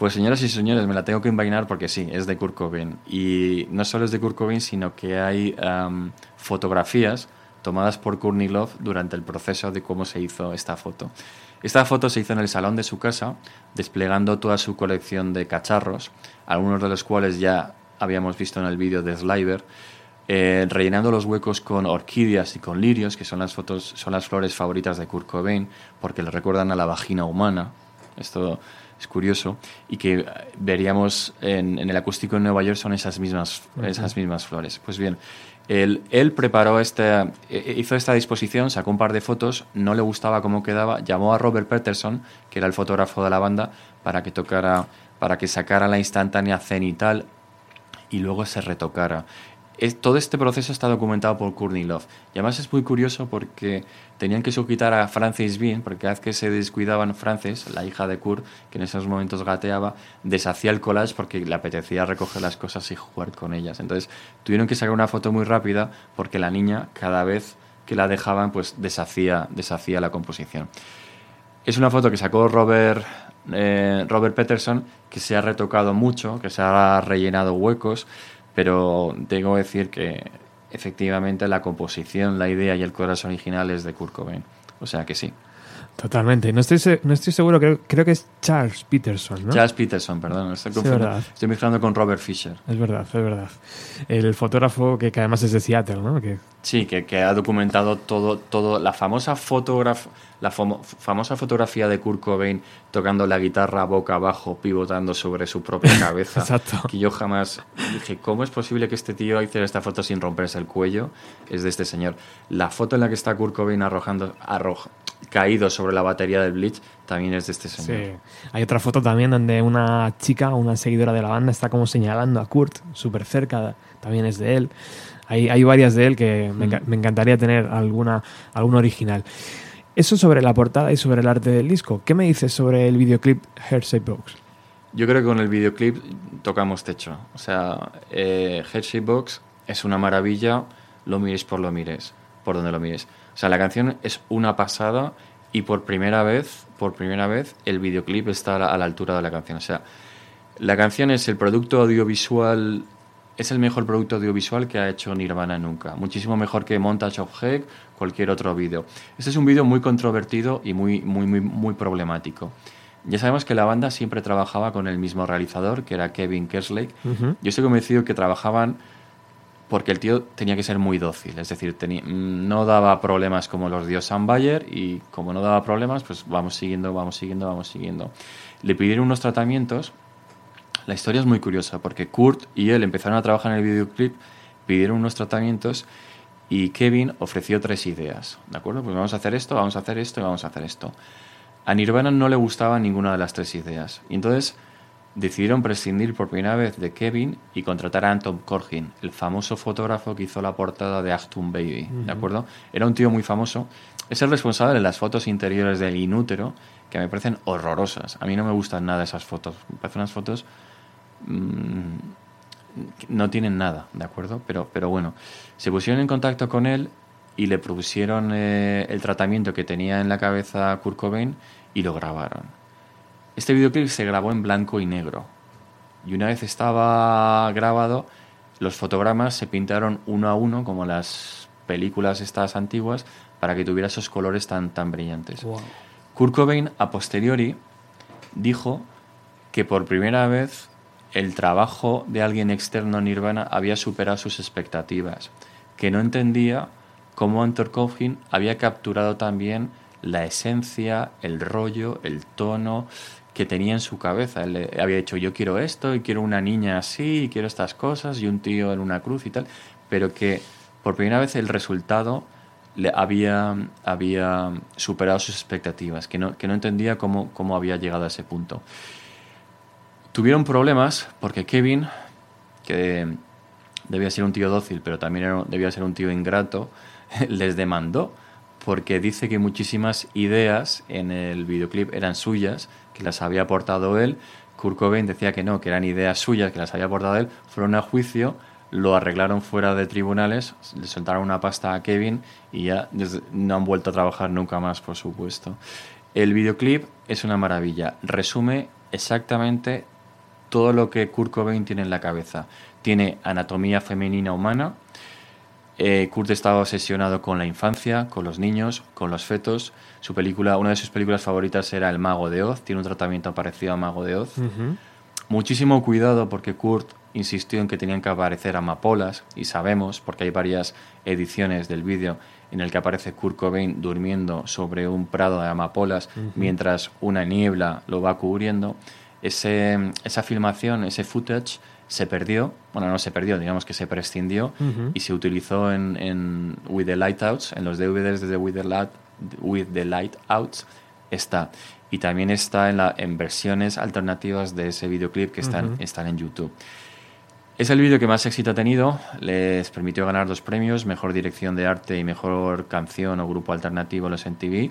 Pues señoras y señores, me la tengo que envainar porque sí, es de Kurt Cobain. Y no solo es de Kurt Cobain, sino que hay am, fotografías tomadas por Courtney Love durante el proceso de cómo se hizo esta foto. Esta foto se hizo en el salón de su casa, desplegando toda su colección de cacharros, algunos de los cuales ya habíamos visto en el vídeo de Sliver, eh, rellenando los huecos con orquídeas y con lirios, que son las, fotos, son las flores favoritas de Kurt Cobain, porque le recuerdan a la vagina humana. Esto es curioso. Y que veríamos en, en el acústico en Nueva York son esas mismas, esas mismas flores. Pues bien, él, él preparó esta, eh, hizo esta disposición, sacó un par de fotos, no le gustaba cómo quedaba, llamó a Robert Peterson, que era el fotógrafo de la banda, para que tocara, para que sacara la instantánea cenital y luego se retocara. Todo este proceso está documentado por Courtney Love. Y además es muy curioso porque tenían que sujetar a Frances Bean, porque cada vez que se descuidaban Frances, la hija de Kurt, que en esos momentos gateaba, deshacía el collage porque le apetecía recoger las cosas y jugar con ellas. Entonces tuvieron que sacar una foto muy rápida porque la niña cada vez que la dejaban pues deshacía, deshacía la composición. Es una foto que sacó Robert, eh, Robert Peterson, que se ha retocado mucho, que se ha rellenado huecos, pero tengo que decir que efectivamente la composición, la idea y el corazón original es de Kurt Cobain. O sea que sí. Totalmente. No estoy, no estoy seguro, creo, creo que es Charles Peterson, ¿no? Charles Peterson, perdón, estoy, Sí, estoy mezclando con Robert Fisher. Es verdad, es verdad. El fotógrafo que, que además es de Seattle, ¿no? Que, Sí, que, que ha documentado todo, todo la famosa fotograf- la famo- famosa fotografía de Kurt Cobain tocando la guitarra boca abajo, pivotando sobre su propia (laughs) cabeza. Exacto. Que yo jamás dije, ¿cómo es posible que este tío hiciera esta foto sin romperse el cuello? Es de este señor. La foto en la que está Kurt Cobain arrojando, arroj- caído sobre la batería del Bleach también es de este señor. Sí. Hay otra foto también donde una chica, una seguidora de la banda, está como señalando a Kurt súper cerca, también es de él. Hay, hay varias de él que me, enca- me encantaría tener alguna, alguna original. Eso sobre la portada y sobre el arte del disco. ¿Qué me dices sobre el videoclip Hearsay Box? Yo creo que con el videoclip tocamos techo. O sea, eh, Box es una maravilla, lo mires por lo mires, por donde lo mires. O sea, la canción es una pasada y por primera vez, por primera vez, el videoclip está a la altura de la canción. O sea, la canción es el producto audiovisual, es el mejor producto audiovisual que ha hecho Nirvana nunca. Muchísimo mejor que Montage of Heck, cualquier otro vídeo. Este es un vídeo muy controvertido y muy, muy, muy, muy problemático. Ya sabemos que la banda siempre trabajaba con el mismo realizador, que era Kevin Kerslake. Yo estoy convencido que trabajaban porque el tío tenía que ser muy dócil, es decir, tenía- mm, no daba problemas como los dio Sam Bayer y como no daba problemas, pues vamos siguiendo, vamos siguiendo, vamos siguiendo. Le pidieron unos tratamientos. La historia es muy curiosa porque Kurt y él empezaron a trabajar en el videoclip, pidieron unos tratamientos Y Kevin ofreció tres ideas, ¿de acuerdo? Pues vamos a hacer esto, vamos a hacer esto y vamos a hacer esto. A Nirvana no le gustaba ninguna de las tres ideas. Y entonces decidieron prescindir por primera vez de Kevin y contratar a Anton Corbijn, el famoso fotógrafo que hizo la portada de Achtung Baby, ¿de acuerdo? Era un tío muy famoso. Es el responsable de las fotos interiores del inútero, que me parecen horrorosas. A mí no me gustan nada esas fotos. Me parecen unas fotos... mm, no tienen nada, ¿de acuerdo? Pero, pero bueno, se pusieron en contacto con él y le propusieron eh, el tratamiento que tenía en la cabeza Kurt Cobain y lo grabaron. Este videoclip se grabó en blanco y negro. Y una vez estaba grabado, los fotogramas se pintaron uno a uno, como las películas estas antiguas, para que tuviera esos colores tan, tan brillantes. Kurt Cobain, a posteriori, dijo que por primera vez el trabajo de alguien externo a Nirvana había superado sus expectativas, que no entendía cómo Anton Corbijn había capturado también la esencia, el rollo, el tono que tenía en su cabeza. Él había dicho, yo quiero esto, y quiero una niña así, y quiero estas cosas, y un tío en una cruz y tal, pero que por primera vez el resultado le había, había superado sus expectativas, que no, que no entendía cómo, cómo había llegado a ese punto. Tuvieron problemas porque Kevin, que debía ser un tío dócil, pero también debía ser un tío ingrato, (laughs) les demandó porque dice que muchísimas ideas en el videoclip eran suyas, que las había aportado él. Kurt Cobain decía que no, que eran ideas suyas, que las había aportado él. Fueron a juicio, lo arreglaron fuera de tribunales, le soltaron una pasta a Kevin y ya no han vuelto a trabajar nunca más, por supuesto. El videoclip es una maravilla. Resume exactamente todo lo que Kurt Cobain tiene en la cabeza. Tiene anatomía femenina humana. Eh, Kurt estaba obsesionado con la infancia, con los niños, con los fetos. Su película, una de sus películas favoritas era El Mago de Oz. Tiene un tratamiento parecido a Mago de Oz. Muchísimo cuidado porque Kurt insistió en que tenían que aparecer amapolas y sabemos, porque hay varias ediciones del vídeo en el que aparece Kurt Cobain durmiendo sobre un prado de amapolas mientras una niebla lo va cubriendo. Ese, esa filmación, ese footage se perdió, bueno, no se perdió, digamos que se prescindió y se utilizó en, en With the Lightouts, en los DVDs de With the, Light, With the Lightouts, está. Y también está en, la, en versiones alternativas de ese videoclip que están, están en YouTube. Es el vídeo que más éxito ha tenido, les permitió ganar dos premios, Mejor Dirección de Arte y Mejor Canción o Grupo Alternativo en los MTV,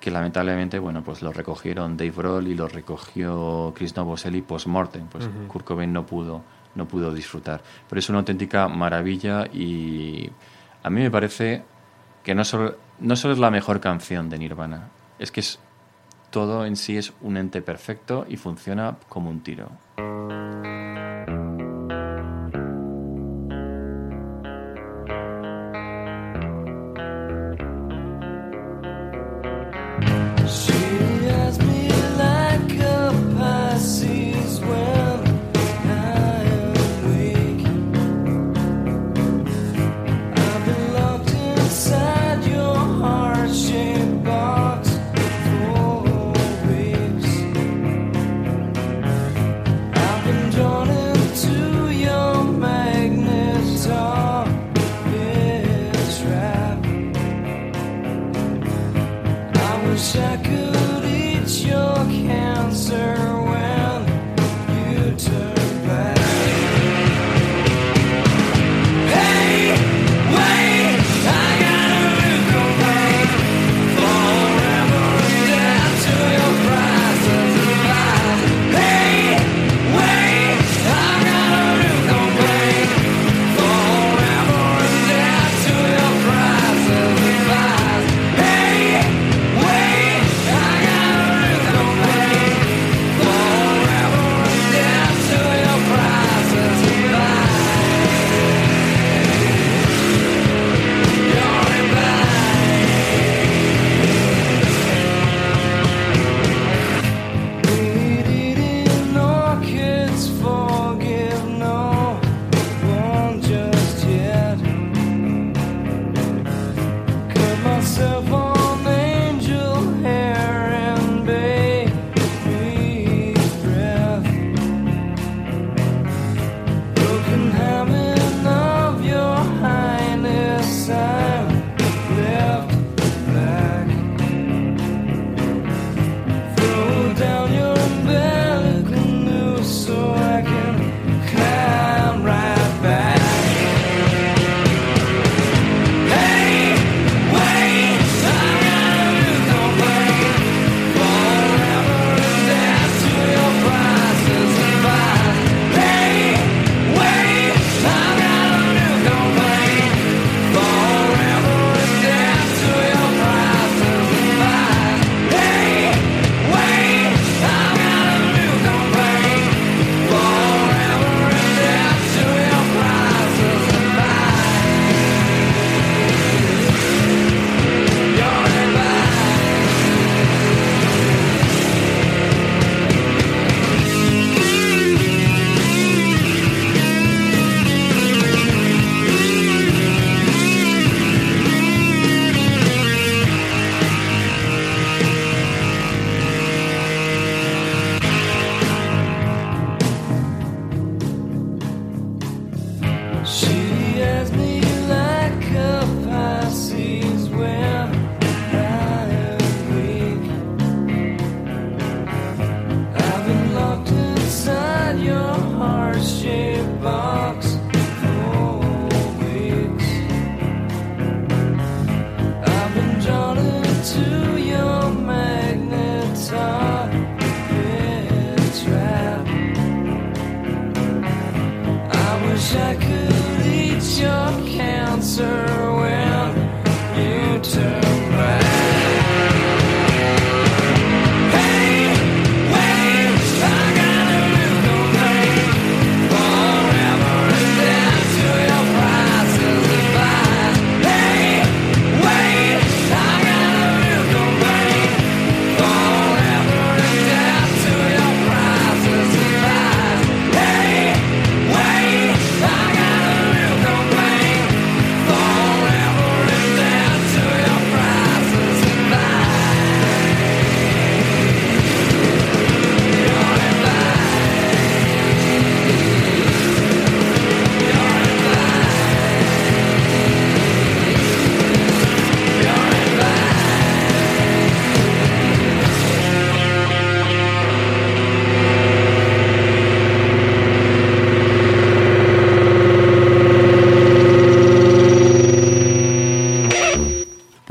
que lamentablemente, bueno, pues lo recogieron Dave Grohl y lo recogió Chris Novoselic post-mortem, pues Kurt Cobain no pudo, no pudo disfrutar. Pero es una auténtica maravilla y a mí me parece que no solo, no solo es la mejor canción de Nirvana, es que es, todo en sí es un ente perfecto y funciona como un tiro.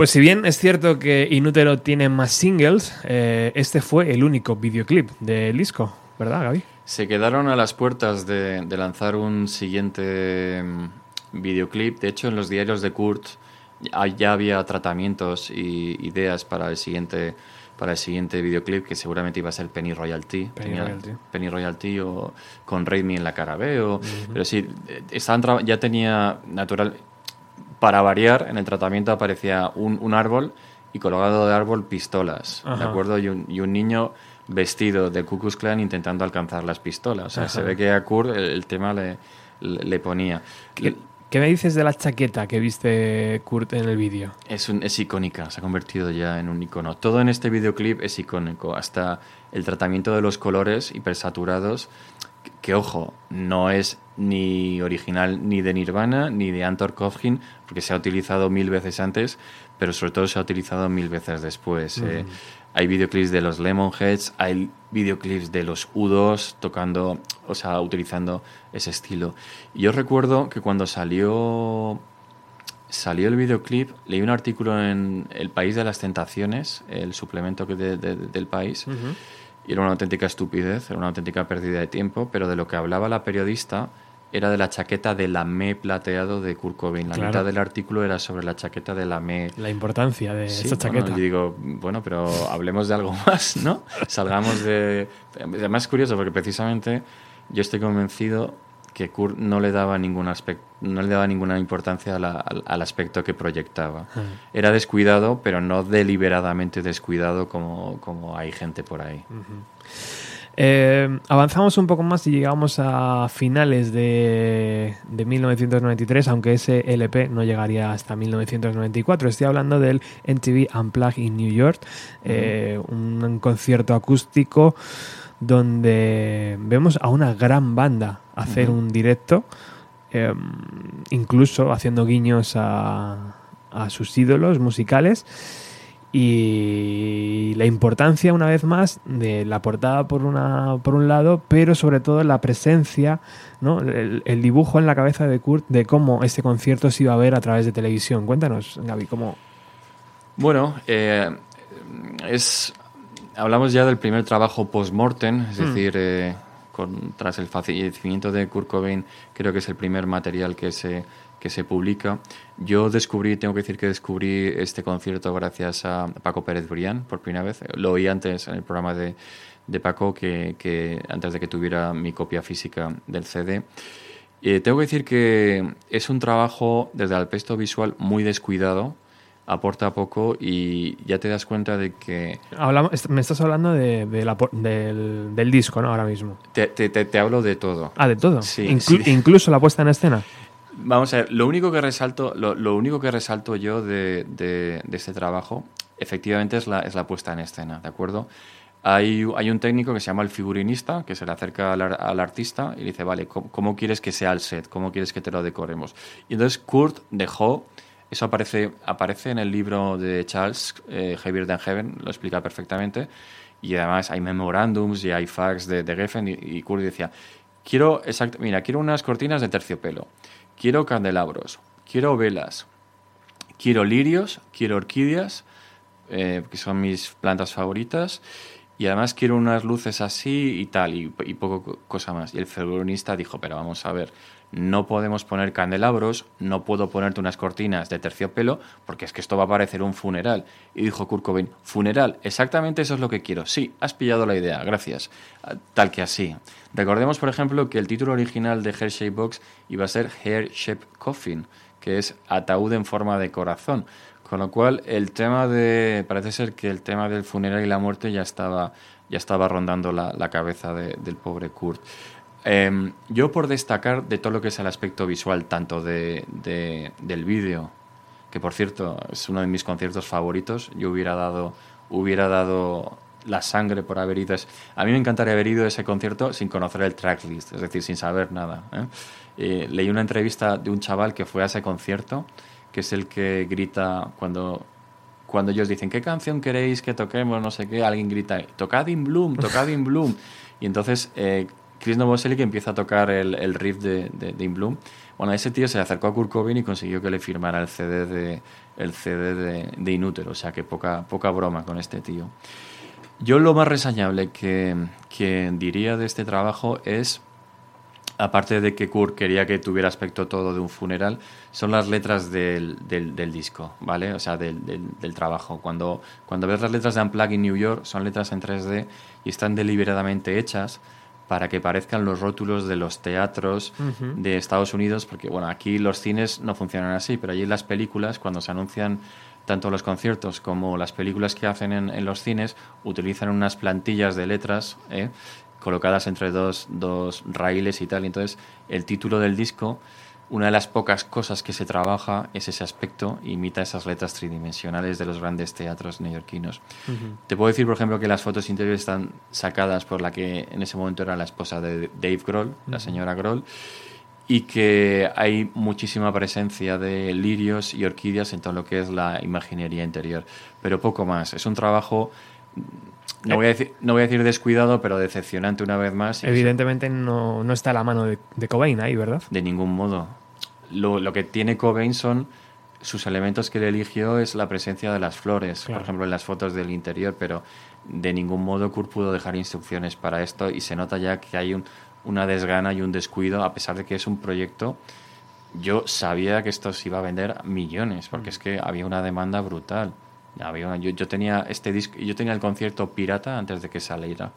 Pues si bien es cierto que Inútero tiene más singles, eh, este fue el único videoclip del disco, ¿verdad, Gaby? Se quedaron a las puertas de, de lanzar un siguiente mm, videoclip. De hecho, en los diarios de Kurt ya, había tratamientos y ideas para el siguiente para el siguiente videoclip que seguramente iba a ser Penny Royalty, Penny Tenía Royalty. Penny Royalty o con Raid Me en la cara B, o- pero sí eh, estaban ya tenía natural para variar en el tratamiento aparecía un, un árbol y colgado de árbol pistolas, ¿de Ajá. acuerdo? Y un, y un niño vestido de Ku Klux Klan intentando alcanzar las pistolas. O sea, se Ajá. ve que a Kurt el, el tema le, le, le ponía. ¿Qué, qué me dices de la chaqueta que viste Kurt en el vídeo? Es, un- es icónica, se ha convertido ya en un icono. Todo en este videoclip es icónico, hasta el tratamiento de los colores hipersaturados, que, ojo, no es ni original ni de Nirvana ni de Anton Coughlin, porque se ha utilizado mil veces antes, pero sobre todo se ha utilizado mil veces después. eh. Hay videoclips de los Lemonheads, hay videoclips de los U2 tocando, o sea, utilizando ese estilo. Y yo recuerdo que cuando salió salió el videoclip, leí un artículo en El País de las Tentaciones, el suplemento de- del país, y era una auténtica estupidez, era una auténtica pérdida de tiempo, pero de lo que hablaba la periodista era de la chaqueta de la me plateado de Kurt Cobain. La Claro. mitad del artículo era sobre la chaqueta de la me La importancia de Sí, bueno, chaqueta. yo digo, bueno, pero hablemos de algo (laughs) más, ¿no? Salgamos de... Además es curioso porque precisamente yo estoy convencido que Kurt no le daba ningún aspecto, no le daba ninguna importancia a la- al, al aspecto que proyectaba. Ah. Era descuidado, pero no deliberadamente descuidado como, como hay gente por ahí. Eh, avanzamos un poco más y llegamos a finales de, de 1993, aunque ese LP no llegaría hasta 1994. Estoy hablando del MTV Unplugged in New York, eh, un concierto acústico donde vemos a una gran banda hacer un directo, eh, incluso haciendo guiños a, a sus ídolos musicales. Y la importancia una vez más de la portada por una por un lado pero sobre todo la presencia ¿no? el, el dibujo en la cabeza de Kurt de cómo este concierto se iba a ver a través de televisión. Cuéntanos Gaby cómo Bueno, eh, es hablamos ya del primer trabajo post-mortem, es Mm. decir, eh, con- tras el fallecimiento de Kurt Cobain, creo que es el primer material que se, que se publica. Yo descubrí, tengo que decir que descubrí este concierto gracias a Paco Pérez Brián por primera vez. Lo oí antes en el programa de, de Paco, que, que antes de que tuviera mi copia física del CD. Eh, tengo que decir que es un trabajo desde el aspecto visual muy descuidado, aporta poco y ya te das cuenta de que hablamos me estás hablando de, de la del, del disco no ahora mismo te, te- te- te hablo de todo. ah de todo Sí, Inclu- sí. incluso la puesta en escena Vamos a ver, lo único que resalto, lo, lo único que resalto yo de, de- de este trabajo, efectivamente, es la, es la puesta en escena, ¿de acuerdo? Hay, hay un técnico que se llama el figurinista, que se le acerca al, al artista y le dice, vale, ¿cómo, cómo quieres que sea el set? ¿Cómo quieres que te lo decoremos? Y entonces Kurt dejó, eso aparece, aparece en el libro de Charles, eh, Heavier Than Heaven, lo explica perfectamente, y además hay memorándums y hay fax de, de Geffen, y, y decía, quiero, exact, mira, quiero unas cortinas de terciopelo, quiero candelabros, quiero velas, quiero lirios, quiero orquídeas, eh, que son mis plantas favoritas, y además quiero unas luces así y tal, y, y poco co- cosa más. Y el figurinista dijo, pero vamos a ver, no podemos poner candelabros, no puedo ponerte unas cortinas de terciopelo, porque es que esto va a parecer un funeral. Y dijo Kurt Cobain, funeral, exactamente eso es lo que quiero. Sí, has pillado la idea, gracias. Ah, Tal que así. Recordemos, por ejemplo, que el título original de Hershey Box iba a ser Hair Shape Coffin, que es ataúd en forma de corazón. Con lo cual, el tema de. Parece ser que el tema del funeral y la muerte ya estaba, ya estaba rondando la, la cabeza de- del pobre Kurt. Em, yo, por destacar de todo lo que es el aspecto visual, tanto de, de- del vídeo, que por cierto es uno de mis conciertos favoritos, yo hubiera dado, hubiera dado la sangre por haber ido. A mí me encantaría haber ido a ese concierto sin conocer el tracklist, es decir, sin saber nada. ¿eh? Eh, leí una entrevista de un chaval que fue a ese concierto, que es el que grita cuando cuando ellos dicen, ¿qué canción queréis que toquemos? No sé qué, alguien grita, tocad In Bloom, tocad In Bloom. Y entonces eh, Chris Novoselic empieza a tocar el, el riff de, de, In Bloom. Bueno, ese tío se acercó a Kurt Cobain y consiguió que le firmara el CD de, el CD de, de Inútero. O sea, que poca, poca broma con este tío. Yo lo más reseñable que, que diría de este trabajo es aparte de que Kurt quería que tuviera aspecto todo de un funeral, son las letras del, del, disco, ¿vale? O sea, del, del, del trabajo. Cuando, cuando ves las letras de Unplugged in New York, son letras en 3D y están deliberadamente hechas para que parezcan los rótulos de los teatros de Estados Unidos, porque, bueno, aquí los cines no funcionan así, pero allí las películas, cuando se anuncian tanto los conciertos como las películas que hacen en, en los cines, utilizan unas plantillas de letras, ¿eh? colocadas entre dos, dos raíles y tal. Entonces, el título del disco, una de las pocas cosas que se trabaja es ese aspecto, imita esas letras tridimensionales de los grandes teatros neoyorquinos. Te puedo decir, por ejemplo, que las fotos interiores están sacadas por la que en ese momento era la esposa de Dave Grohl, la señora Grohl, y que hay muchísima presencia de lirios y orquídeas en todo lo que es la imaginería interior, pero poco más. Es un trabajo no voy, a decir, no voy a decir descuidado, pero decepcionante una vez más. Evidentemente no, no está a la mano de, de Cobain ahí, ¿verdad? De ningún modo. Lo, lo que tiene Cobain son sus elementos que él eligió es la presencia de las flores, Claro. por ejemplo, en las fotos del interior, pero de ningún modo Kurt pudo dejar instrucciones para esto y se nota ya que hay un- una desgana y un descuido, a pesar de que es un proyecto. Yo sabía que esto se iba a vender millones, porque es que había una demanda brutal. Había una- yo, yo tenía este disco, yo tenía el concierto pirata antes de que saliera.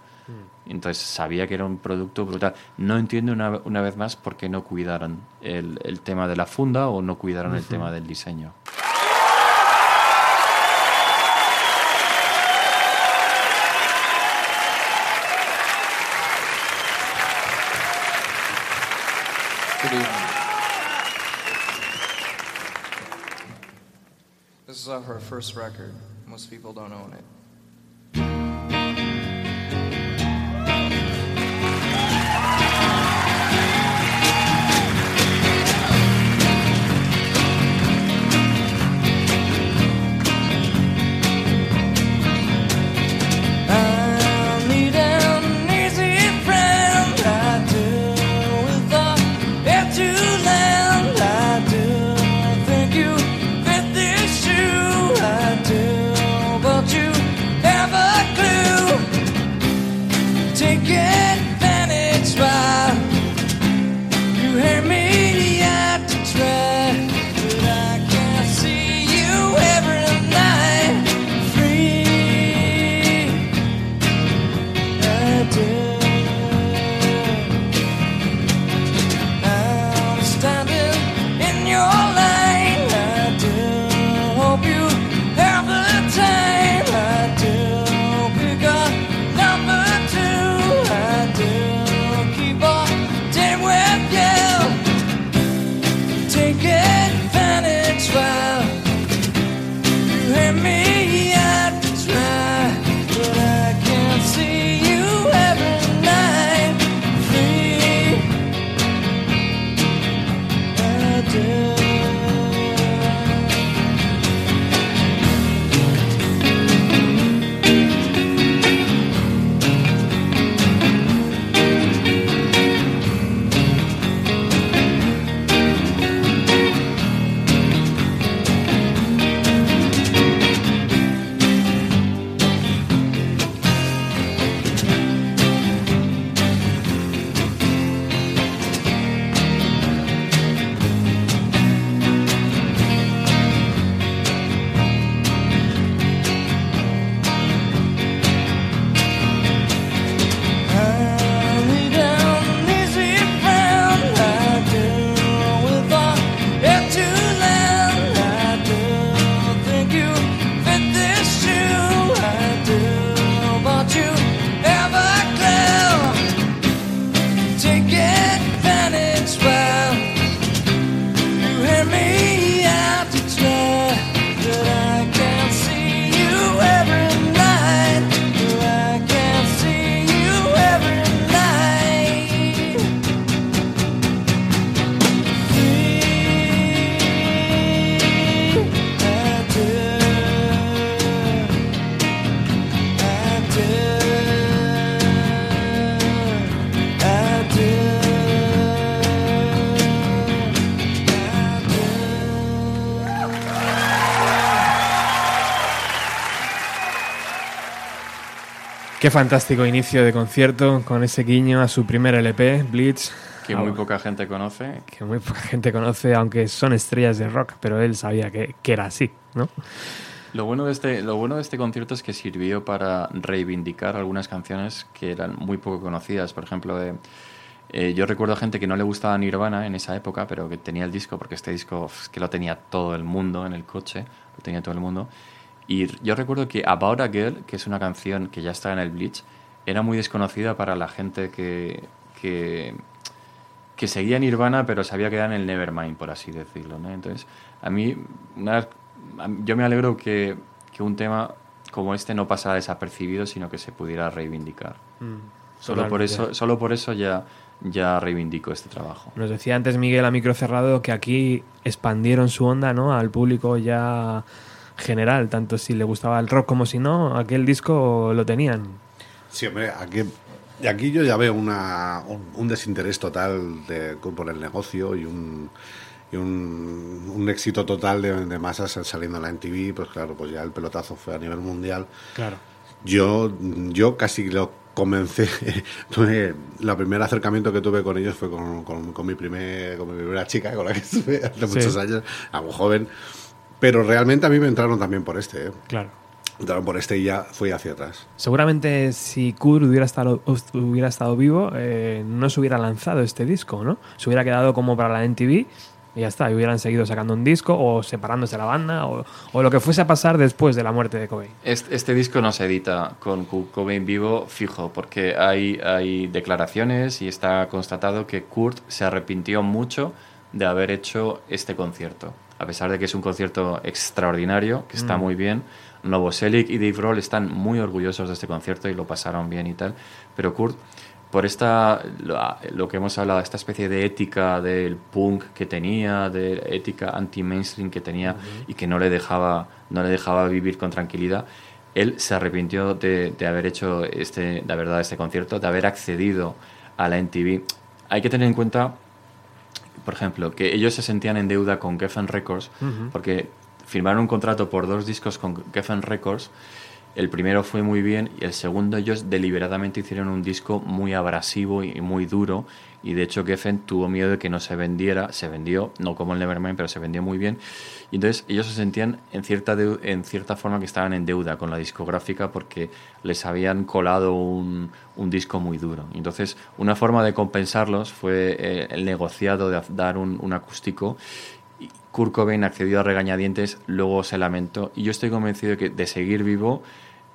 Entonces sabía que era un producto brutal. No entiendo una, una vez más por qué no cuidaron el, el tema de la funda o no cuidaron el tema del diseño. Her first record. Most people don't own it. Qué fantástico inicio de concierto con ese guiño a su primer LP, Bleach. Que muy poca gente conoce. que muy poca gente conoce, aunque son estrellas de rock, pero él sabía que, que era así, ¿no? Lo bueno, de este, lo bueno de este concierto es que sirvió para reivindicar algunas canciones que eran muy poco conocidas. Por ejemplo, eh, eh, yo recuerdo a gente que no le gustaba Nirvana en esa época, pero que tenía el disco, porque este disco que lo tenía todo el mundo en el coche, lo tenía todo el mundo. Y yo recuerdo que About a Girl, que es una canción que ya está en el Bleach, era muy desconocida para la gente que, que, que seguía Nirvana, pero sabía que era en el Nevermind, por así decirlo. ¿no? Entonces, a mí, una- yo me alegro que, que un tema como este no pasara desapercibido, sino que se pudiera reivindicar. Solo por eso, solo por eso ya, ya reivindico este trabajo. Nos decía antes Miguel a micro cerrado que aquí expandieron su onda ¿no? al público ya general, tanto si le gustaba el rock como si no, aquel disco lo tenían. Sí, hombre, aquí, y aquí yo ya veo una, un, un desinterés total de, por el negocio y un, y un, un éxito total de, de masas saliendo en la MTV. Pues claro, pues ya el pelotazo fue a nivel mundial. Claro. Yo, yo casi lo comencé. (laughs) tuve- la primer acercamiento que tuve con ellos fue con, con- con mi, primer, con mi primera chica, con la que estuve hace Sí. muchos años, algo joven. Pero realmente a mí me entraron también por este. ¿eh? Claro. Entraron por este y ya fui hacia atrás. Seguramente si Kurt hubiera estado, hubiera estado vivo, eh, no se hubiera lanzado este disco, ¿no? Se hubiera quedado como para la MTV y ya está, y hubieran seguido sacando un disco o separándose de la banda o, o lo que fuese a pasar después de la muerte de Cobain. Este, este disco no se edita con Kurt Cobain vivo fijo, porque hay, hay declaraciones y está constatado que Kurt se arrepintió mucho de haber hecho este concierto. A pesar de que es un concierto extraordinario, que está muy bien, Novoselic y Dave Grohl están muy orgullosos de este concierto y lo pasaron bien y tal, pero Kurt, por esta, lo, que hemos hablado, esta especie de ética del punk que tenía, de ética anti-mainstream que tenía y que no le dejaba, no le dejaba vivir con tranquilidad, él se arrepintió de, de haber hecho este, la verdad, este concierto, de haber accedido a la NTV. Hay que tener en cuenta, por ejemplo, que ellos se sentían en deuda con Geffen Records porque firmaron un contrato por dos discos con Geffen Records. El primero fue muy bien y el segundo ellos deliberadamente hicieron un disco muy abrasivo y muy duro y de hecho Geffen tuvo miedo de que no se vendiera, se vendió, no como el Nevermind, pero se vendió muy bien y entonces ellos se sentían en cierta, deu- en cierta forma que estaban en deuda con la discográfica porque les habían colado un, un disco muy duro. Entonces una forma de compensarlos fue eh, el negociado de dar un, un acústico Kurt Cobain accedió a regañadientes, luego se lamentó. Y yo estoy convencido de que de seguir vivo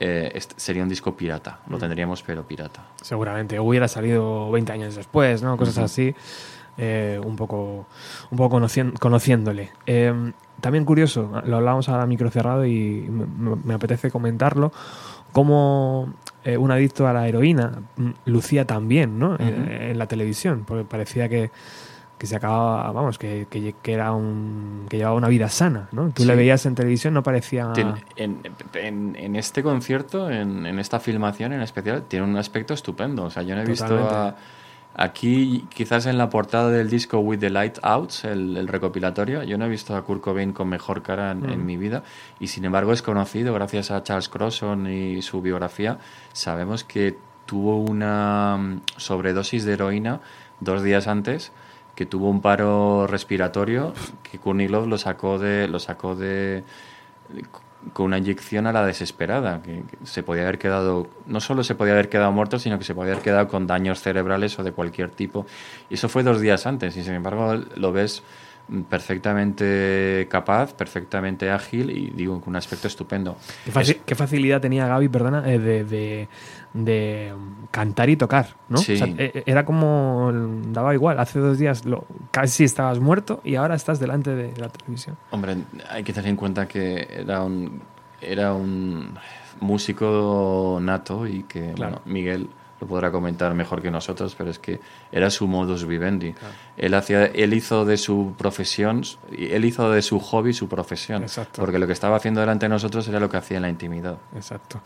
eh, sería un disco pirata. Lo tendríamos, pero pirata. Seguramente hubiera salido 20 años después, ¿no? Cosas así, eh, un poco, un poco conocien- conociéndole. Eh, también curioso, lo hablábamos ahora micro cerrado y me, apetece comentarlo, cómo eh, un adicto a la heroína mm, lucía tan bien, ¿no? En- en la televisión, porque parecía que, que se acababa, vamos, que, que, que era un, que llevaba una vida sana, ¿no? Tú le veías en televisión, no parecía... En, en- en este concierto, en, en esta filmación en especial, tiene un aspecto estupendo. O sea, yo no he visto a- aquí, quizás en la portada del disco With the Light Outs, el, el recopilatorio, yo no he visto a Kurt Cobain con mejor cara en, Mm. en mi vida. Y sin embargo es conocido, gracias a Charles Crosson y su biografía, sabemos que tuvo una mm, sobredosis de heroína dos días antes que tuvo un paro respiratorio que Courtney Love lo sacó de lo sacó de con una inyección a la desesperada, que, que se podía haber quedado, no solo se podía haber quedado muerto, sino que se podía haber quedado con daños cerebrales o de cualquier tipo. Y eso fue dos días antes, y sin embargo lo ves perfectamente capaz, perfectamente ágil y digo con un aspecto estupendo. ¿Qué, faci- qué facilidad tenía Gaby, perdona, eh, de, de- de cantar y tocar, ¿no? Sí. O sea, eh, era como. daba igual. Hace dos días lo, casi estabas muerto y ahora estás delante de la televisión. Hombre, hay que tener en cuenta que era un, era un músico nato y que Claro. bueno, Miguel lo podrá comentar mejor que nosotros, pero es que era su modus vivendi. Él, hacía, él hizo de su profesión, él hizo de su hobby su profesión, Exacto. porque lo que estaba haciendo delante de nosotros era lo que hacía en la intimidad. Exacto.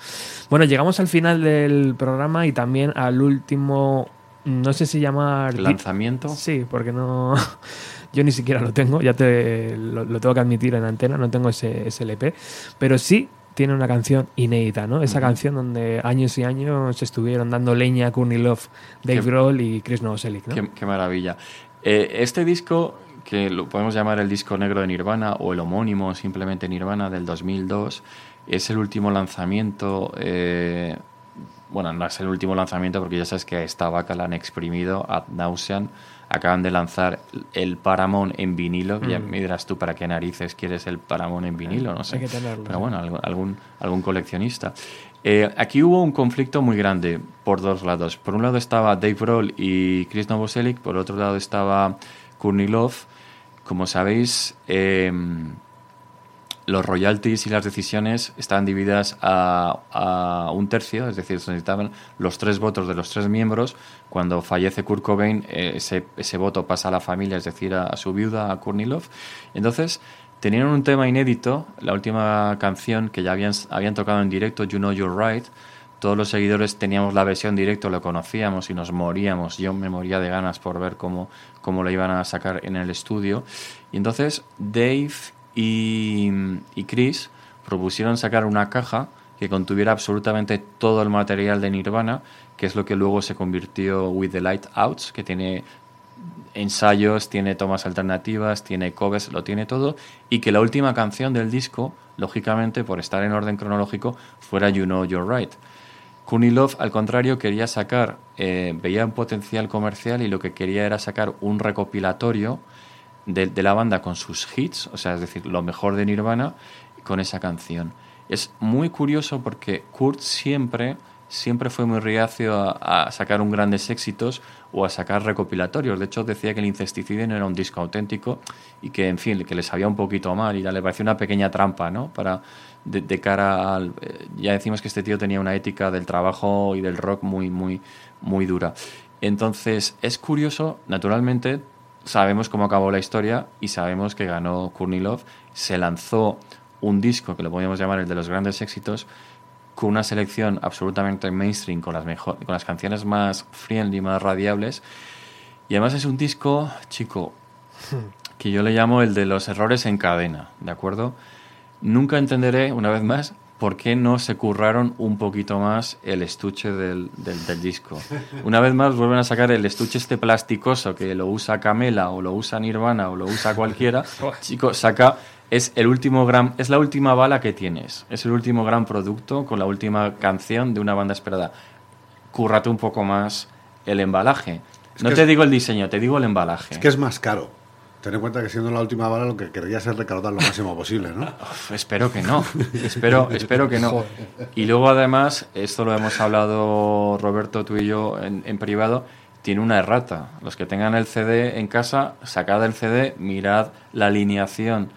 Bueno, llegamos al final del programa y también al último. No sé si llamar. Lanzamiento. Sí, porque no. (laughs) Yo ni siquiera lo tengo, ya te lo, lo tengo que admitir en antena, no tengo ese, ese LP. Pero sí tiene una canción inédita, ¿no? Esa canción donde años y años estuvieron dando leña a Courtney Love, Dave Qué- Grohl y Chris Novoselic, ¿no? Qué, qué maravilla. Eh, este disco, que lo podemos llamar el disco negro de Nirvana o el homónimo simplemente Nirvana del 2002, es el último lanzamiento. eh, bueno, no es el último lanzamiento porque ya sabes que a esta vaca la han exprimido ad nauseam. Acaban de lanzar el Paramount en vinilo. Ya me dirás tú para qué narices quieres el Paramount en vinilo, no sé. Mm. Hay que tenerlo, Pero bueno, algún, algún, coleccionista. Eh, aquí hubo un conflicto muy grande por dos lados. Por un lado estaba Dave Grohl y Chris Novoselic, por otro lado estaba Courtney Love. Como sabéis, eh, los royalties y las decisiones estaban divididas a, un tercio, es decir, se necesitaban los tres votos de los tres miembros. Cuando fallece Kurt Cobain, eh, ese, ese voto pasa a la familia, es decir, a, su viuda, a Courtney Love. Entonces, tenían un tema inédito, la última canción que ya habían, habían tocado en directo, You Know You're Right. Todos los seguidores teníamos la versión directo, lo conocíamos y nos moríamos. Yo me moría de ganas por ver cómo, cómo lo iban a sacar en el estudio. Y entonces Dave y, Chris propusieron sacar una caja que contuviera absolutamente todo el material de Nirvana, que es lo que luego se convirtió With the Light Outs, que tiene ensayos, tiene tomas alternativas, tiene covers, lo tiene todo, y que la última canción del disco, lógicamente, por estar en orden cronológico, fuera You Know You're Right. Love, al contrario, quería sacar, eh, veía un potencial comercial y lo que quería era sacar un recopilatorio de, la banda con sus hits, o sea, es decir, lo mejor de Nirvana, con esa canción. Es muy curioso porque Kurt siempre, siempre fue muy reacio a, a sacar un grandes éxitos o a sacar recopilatorios. De hecho, decía que el Incesticide no era un disco auténtico y que, en fin, que le sabía un poquito mal y le parecía una pequeña trampa, ¿no? Para, de, de cara al... eh, ya decimos que este tío tenía una ética del trabajo y del rock muy, muy, muy dura. Entonces, es curioso, naturalmente, sabemos cómo acabó la historia y sabemos que ganó Courtney Love. Se lanzó un disco que lo podríamos llamar el de los grandes éxitos con una selección absolutamente mainstream, con las, mejor, con las canciones más friendly, más radiables. Y además es un disco, chico, que yo le llamo el de los errores en cadena, ¿de acuerdo? Nunca entenderé, una vez más, por qué no se curraron un poquito más el estuche del, del, del disco. Una vez más vuelven a sacar el estuche este plasticoso que lo usa Camela o lo usa Nirvana o lo usa cualquiera. (laughs) Chico, saca es el último gran es la última bala que tienes. Es el último gran producto con la última canción de una banda esperada. Cúrrate un poco más el embalaje. no te es- digo el diseño, te digo el embalaje. Es que es más caro. Ten en cuenta que siendo la última bala lo que querrías es recaudar lo máximo posible, ¿no? (laughs) Espero que no. espero, espero que no. Y luego además, esto lo hemos hablado Roberto, tú y yo en, privado, tiene una errata. Los que tengan el CD en casa, sacad el CD, mirad la alineación.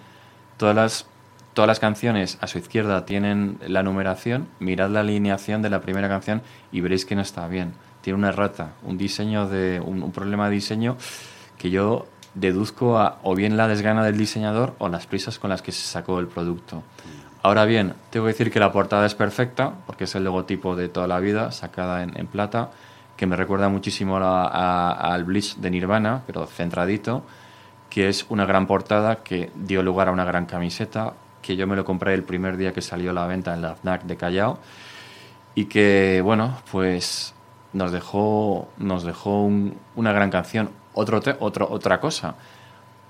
Todas las, todas las canciones a su izquierda tienen la numeración, mirad la alineación de la primera canción y veréis que no está bien. Tiene una errata, un diseño de un problema de diseño que yo deduzco a o bien la desgana del diseñador o las prisas con las que se sacó el producto. Ahora bien, tengo que decir que la portada es perfecta, porque es el logotipo de toda la vida, sacada en, plata, que me recuerda muchísimo a a- al Bleach de Nirvana, pero centradito, que es una gran portada que dio lugar a una gran camiseta, que yo me lo compré el primer día que salió a la venta en la FNAC de Callao, y que, bueno, pues nos dejó, una gran canción. Otro, otro, otra cosa,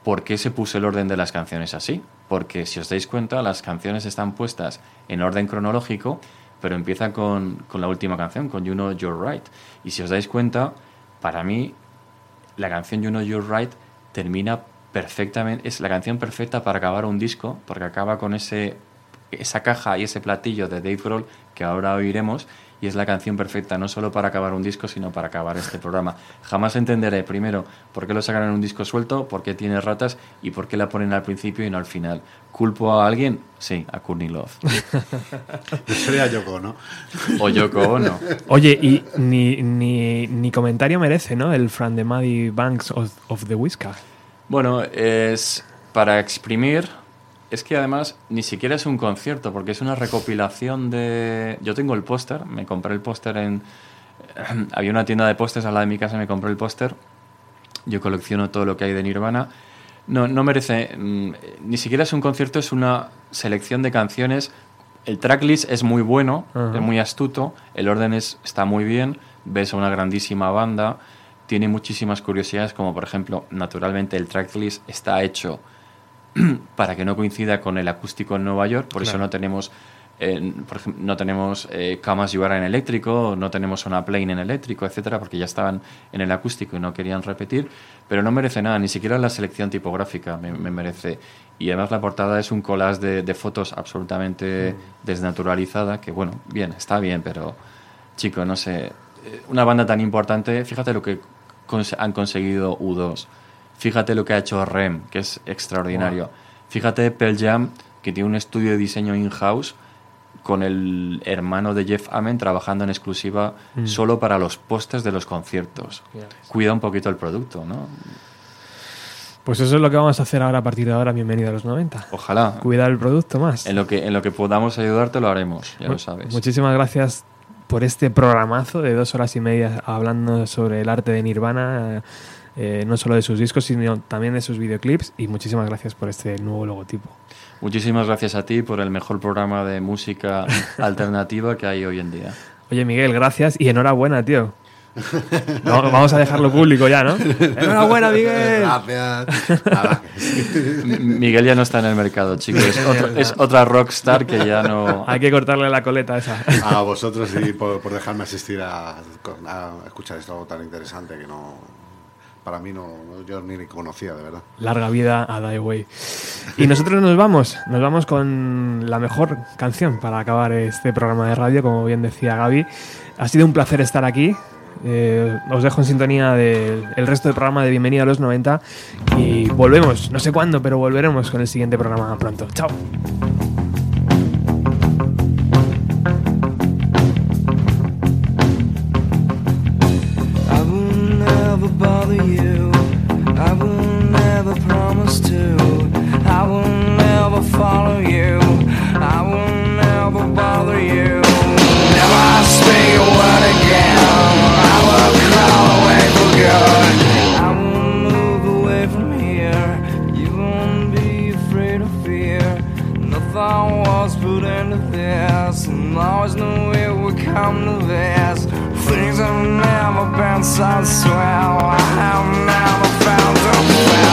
¿por qué se puso el orden de las canciones así? Porque si os dais cuenta, las canciones están puestas en orden cronológico, pero empieza con, con la última canción, con You Know You're Right. Y si os dais cuenta, para mí, la canción You Know You're Right termina perfectamente, es la canción perfecta para acabar un disco, porque acaba con ese, esa caja y ese platillo de Dave Grohl que ahora oiremos, y es la canción perfecta, no solo para acabar un disco, sino para acabar este programa. Jamás entenderé, primero, por qué lo sacan en un disco suelto, por qué tiene ratas y por qué la ponen al principio y no al final. ¿Culpo a alguien? Sí, a Courtney Love. Sería Yoko, ¿no? O Yoko Ono. Oye, y ni, ni, ni comentario merece, ¿no? El From the Muddy Banks of, of the Whisker. Bueno, es para exprimir. Es que además ni siquiera es un concierto, porque es una recopilación de. Yo tengo el póster, me compré el póster en. (clears throat) Había una tienda de pósters al lado de mi casa, me compré el póster. Yo colecciono todo lo que hay de Nirvana. No, no merece. mm, Ni siquiera es un concierto, es una selección de canciones. El tracklist es muy bueno, es muy astuto. El orden es, está muy bien. Ves a una grandísima banda. Tiene muchísimas curiosidades, como por ejemplo, naturalmente el tracklist está hecho (clears throat) para que no coincida con el acústico en Nueva York, por eso Claro. no tenemos eh, por ejemplo, no tenemos eh, camas Yuara en eléctrico, no tenemos una plane en eléctrico, etcétera, porque ya estaban en el acústico y no querían repetir, pero no merece nada, ni siquiera la selección tipográfica me, me merece. Y además la portada es un collage de, de fotos absolutamente desnaturalizada, que bueno, bien, está bien, pero chico, no sé, eh, una banda tan importante, fíjate lo que cons- han conseguido U2, fíjate lo que ha hecho REM, que es extraordinario, fíjate Pearl Jam, que tiene un estudio de diseño in-house con el hermano de Jeff Amen trabajando en exclusiva solo para los postes de los conciertos. Ves. Cuida un poquito el producto, ¿no? Pues eso es lo que vamos a hacer ahora a partir de ahora. Bienvenido a los 90. Ojalá. Cuidar el producto más. En lo que, en lo que podamos ayudarte lo haremos, ya lo sabes. Muchísimas gracias por este programazo de dos horas y media hablando sobre el arte de Nirvana, eh, no solo de sus discos, sino también de sus videoclips. Y muchísimas gracias por este nuevo logotipo. Muchísimas gracias a ti por el mejor programa de música (laughs) alternativa que hay hoy en día. Oye, Miguel, gracias y enhorabuena, tío. No, vamos a dejarlo público ya, ¿no? ¡Enhorabuena, Miguel! Gracias. (laughs) Miguel ya no está en el mercado, chicos. Es, otro- (laughs) es otra rockstar que ya no... Hay que cortarle la coleta esa. A vosotros y por, por dejarme asistir a, a escuchar esto tan interesante que no. Para mí no, no- yo ni, ni conocía, de verdad. Larga vida a Die Way. Y nosotros nos vamos, nos vamos con la mejor canción para acabar este programa de radio, como bien decía Gaby. Ha sido un placer estar aquí. Eh, os dejo en sintonía del el resto del programa de Bienvenido a los 90 y volvemos, no sé cuándo, pero volveremos con el siguiente programa pronto. Chao. Follow you. I will never bother you. Never speak a word again. I will crawl away for good. I will move away from here. You won't be afraid of fear. Nothing was put into this, and always knew it would come to this. Things have never been so swell. I have never found them well.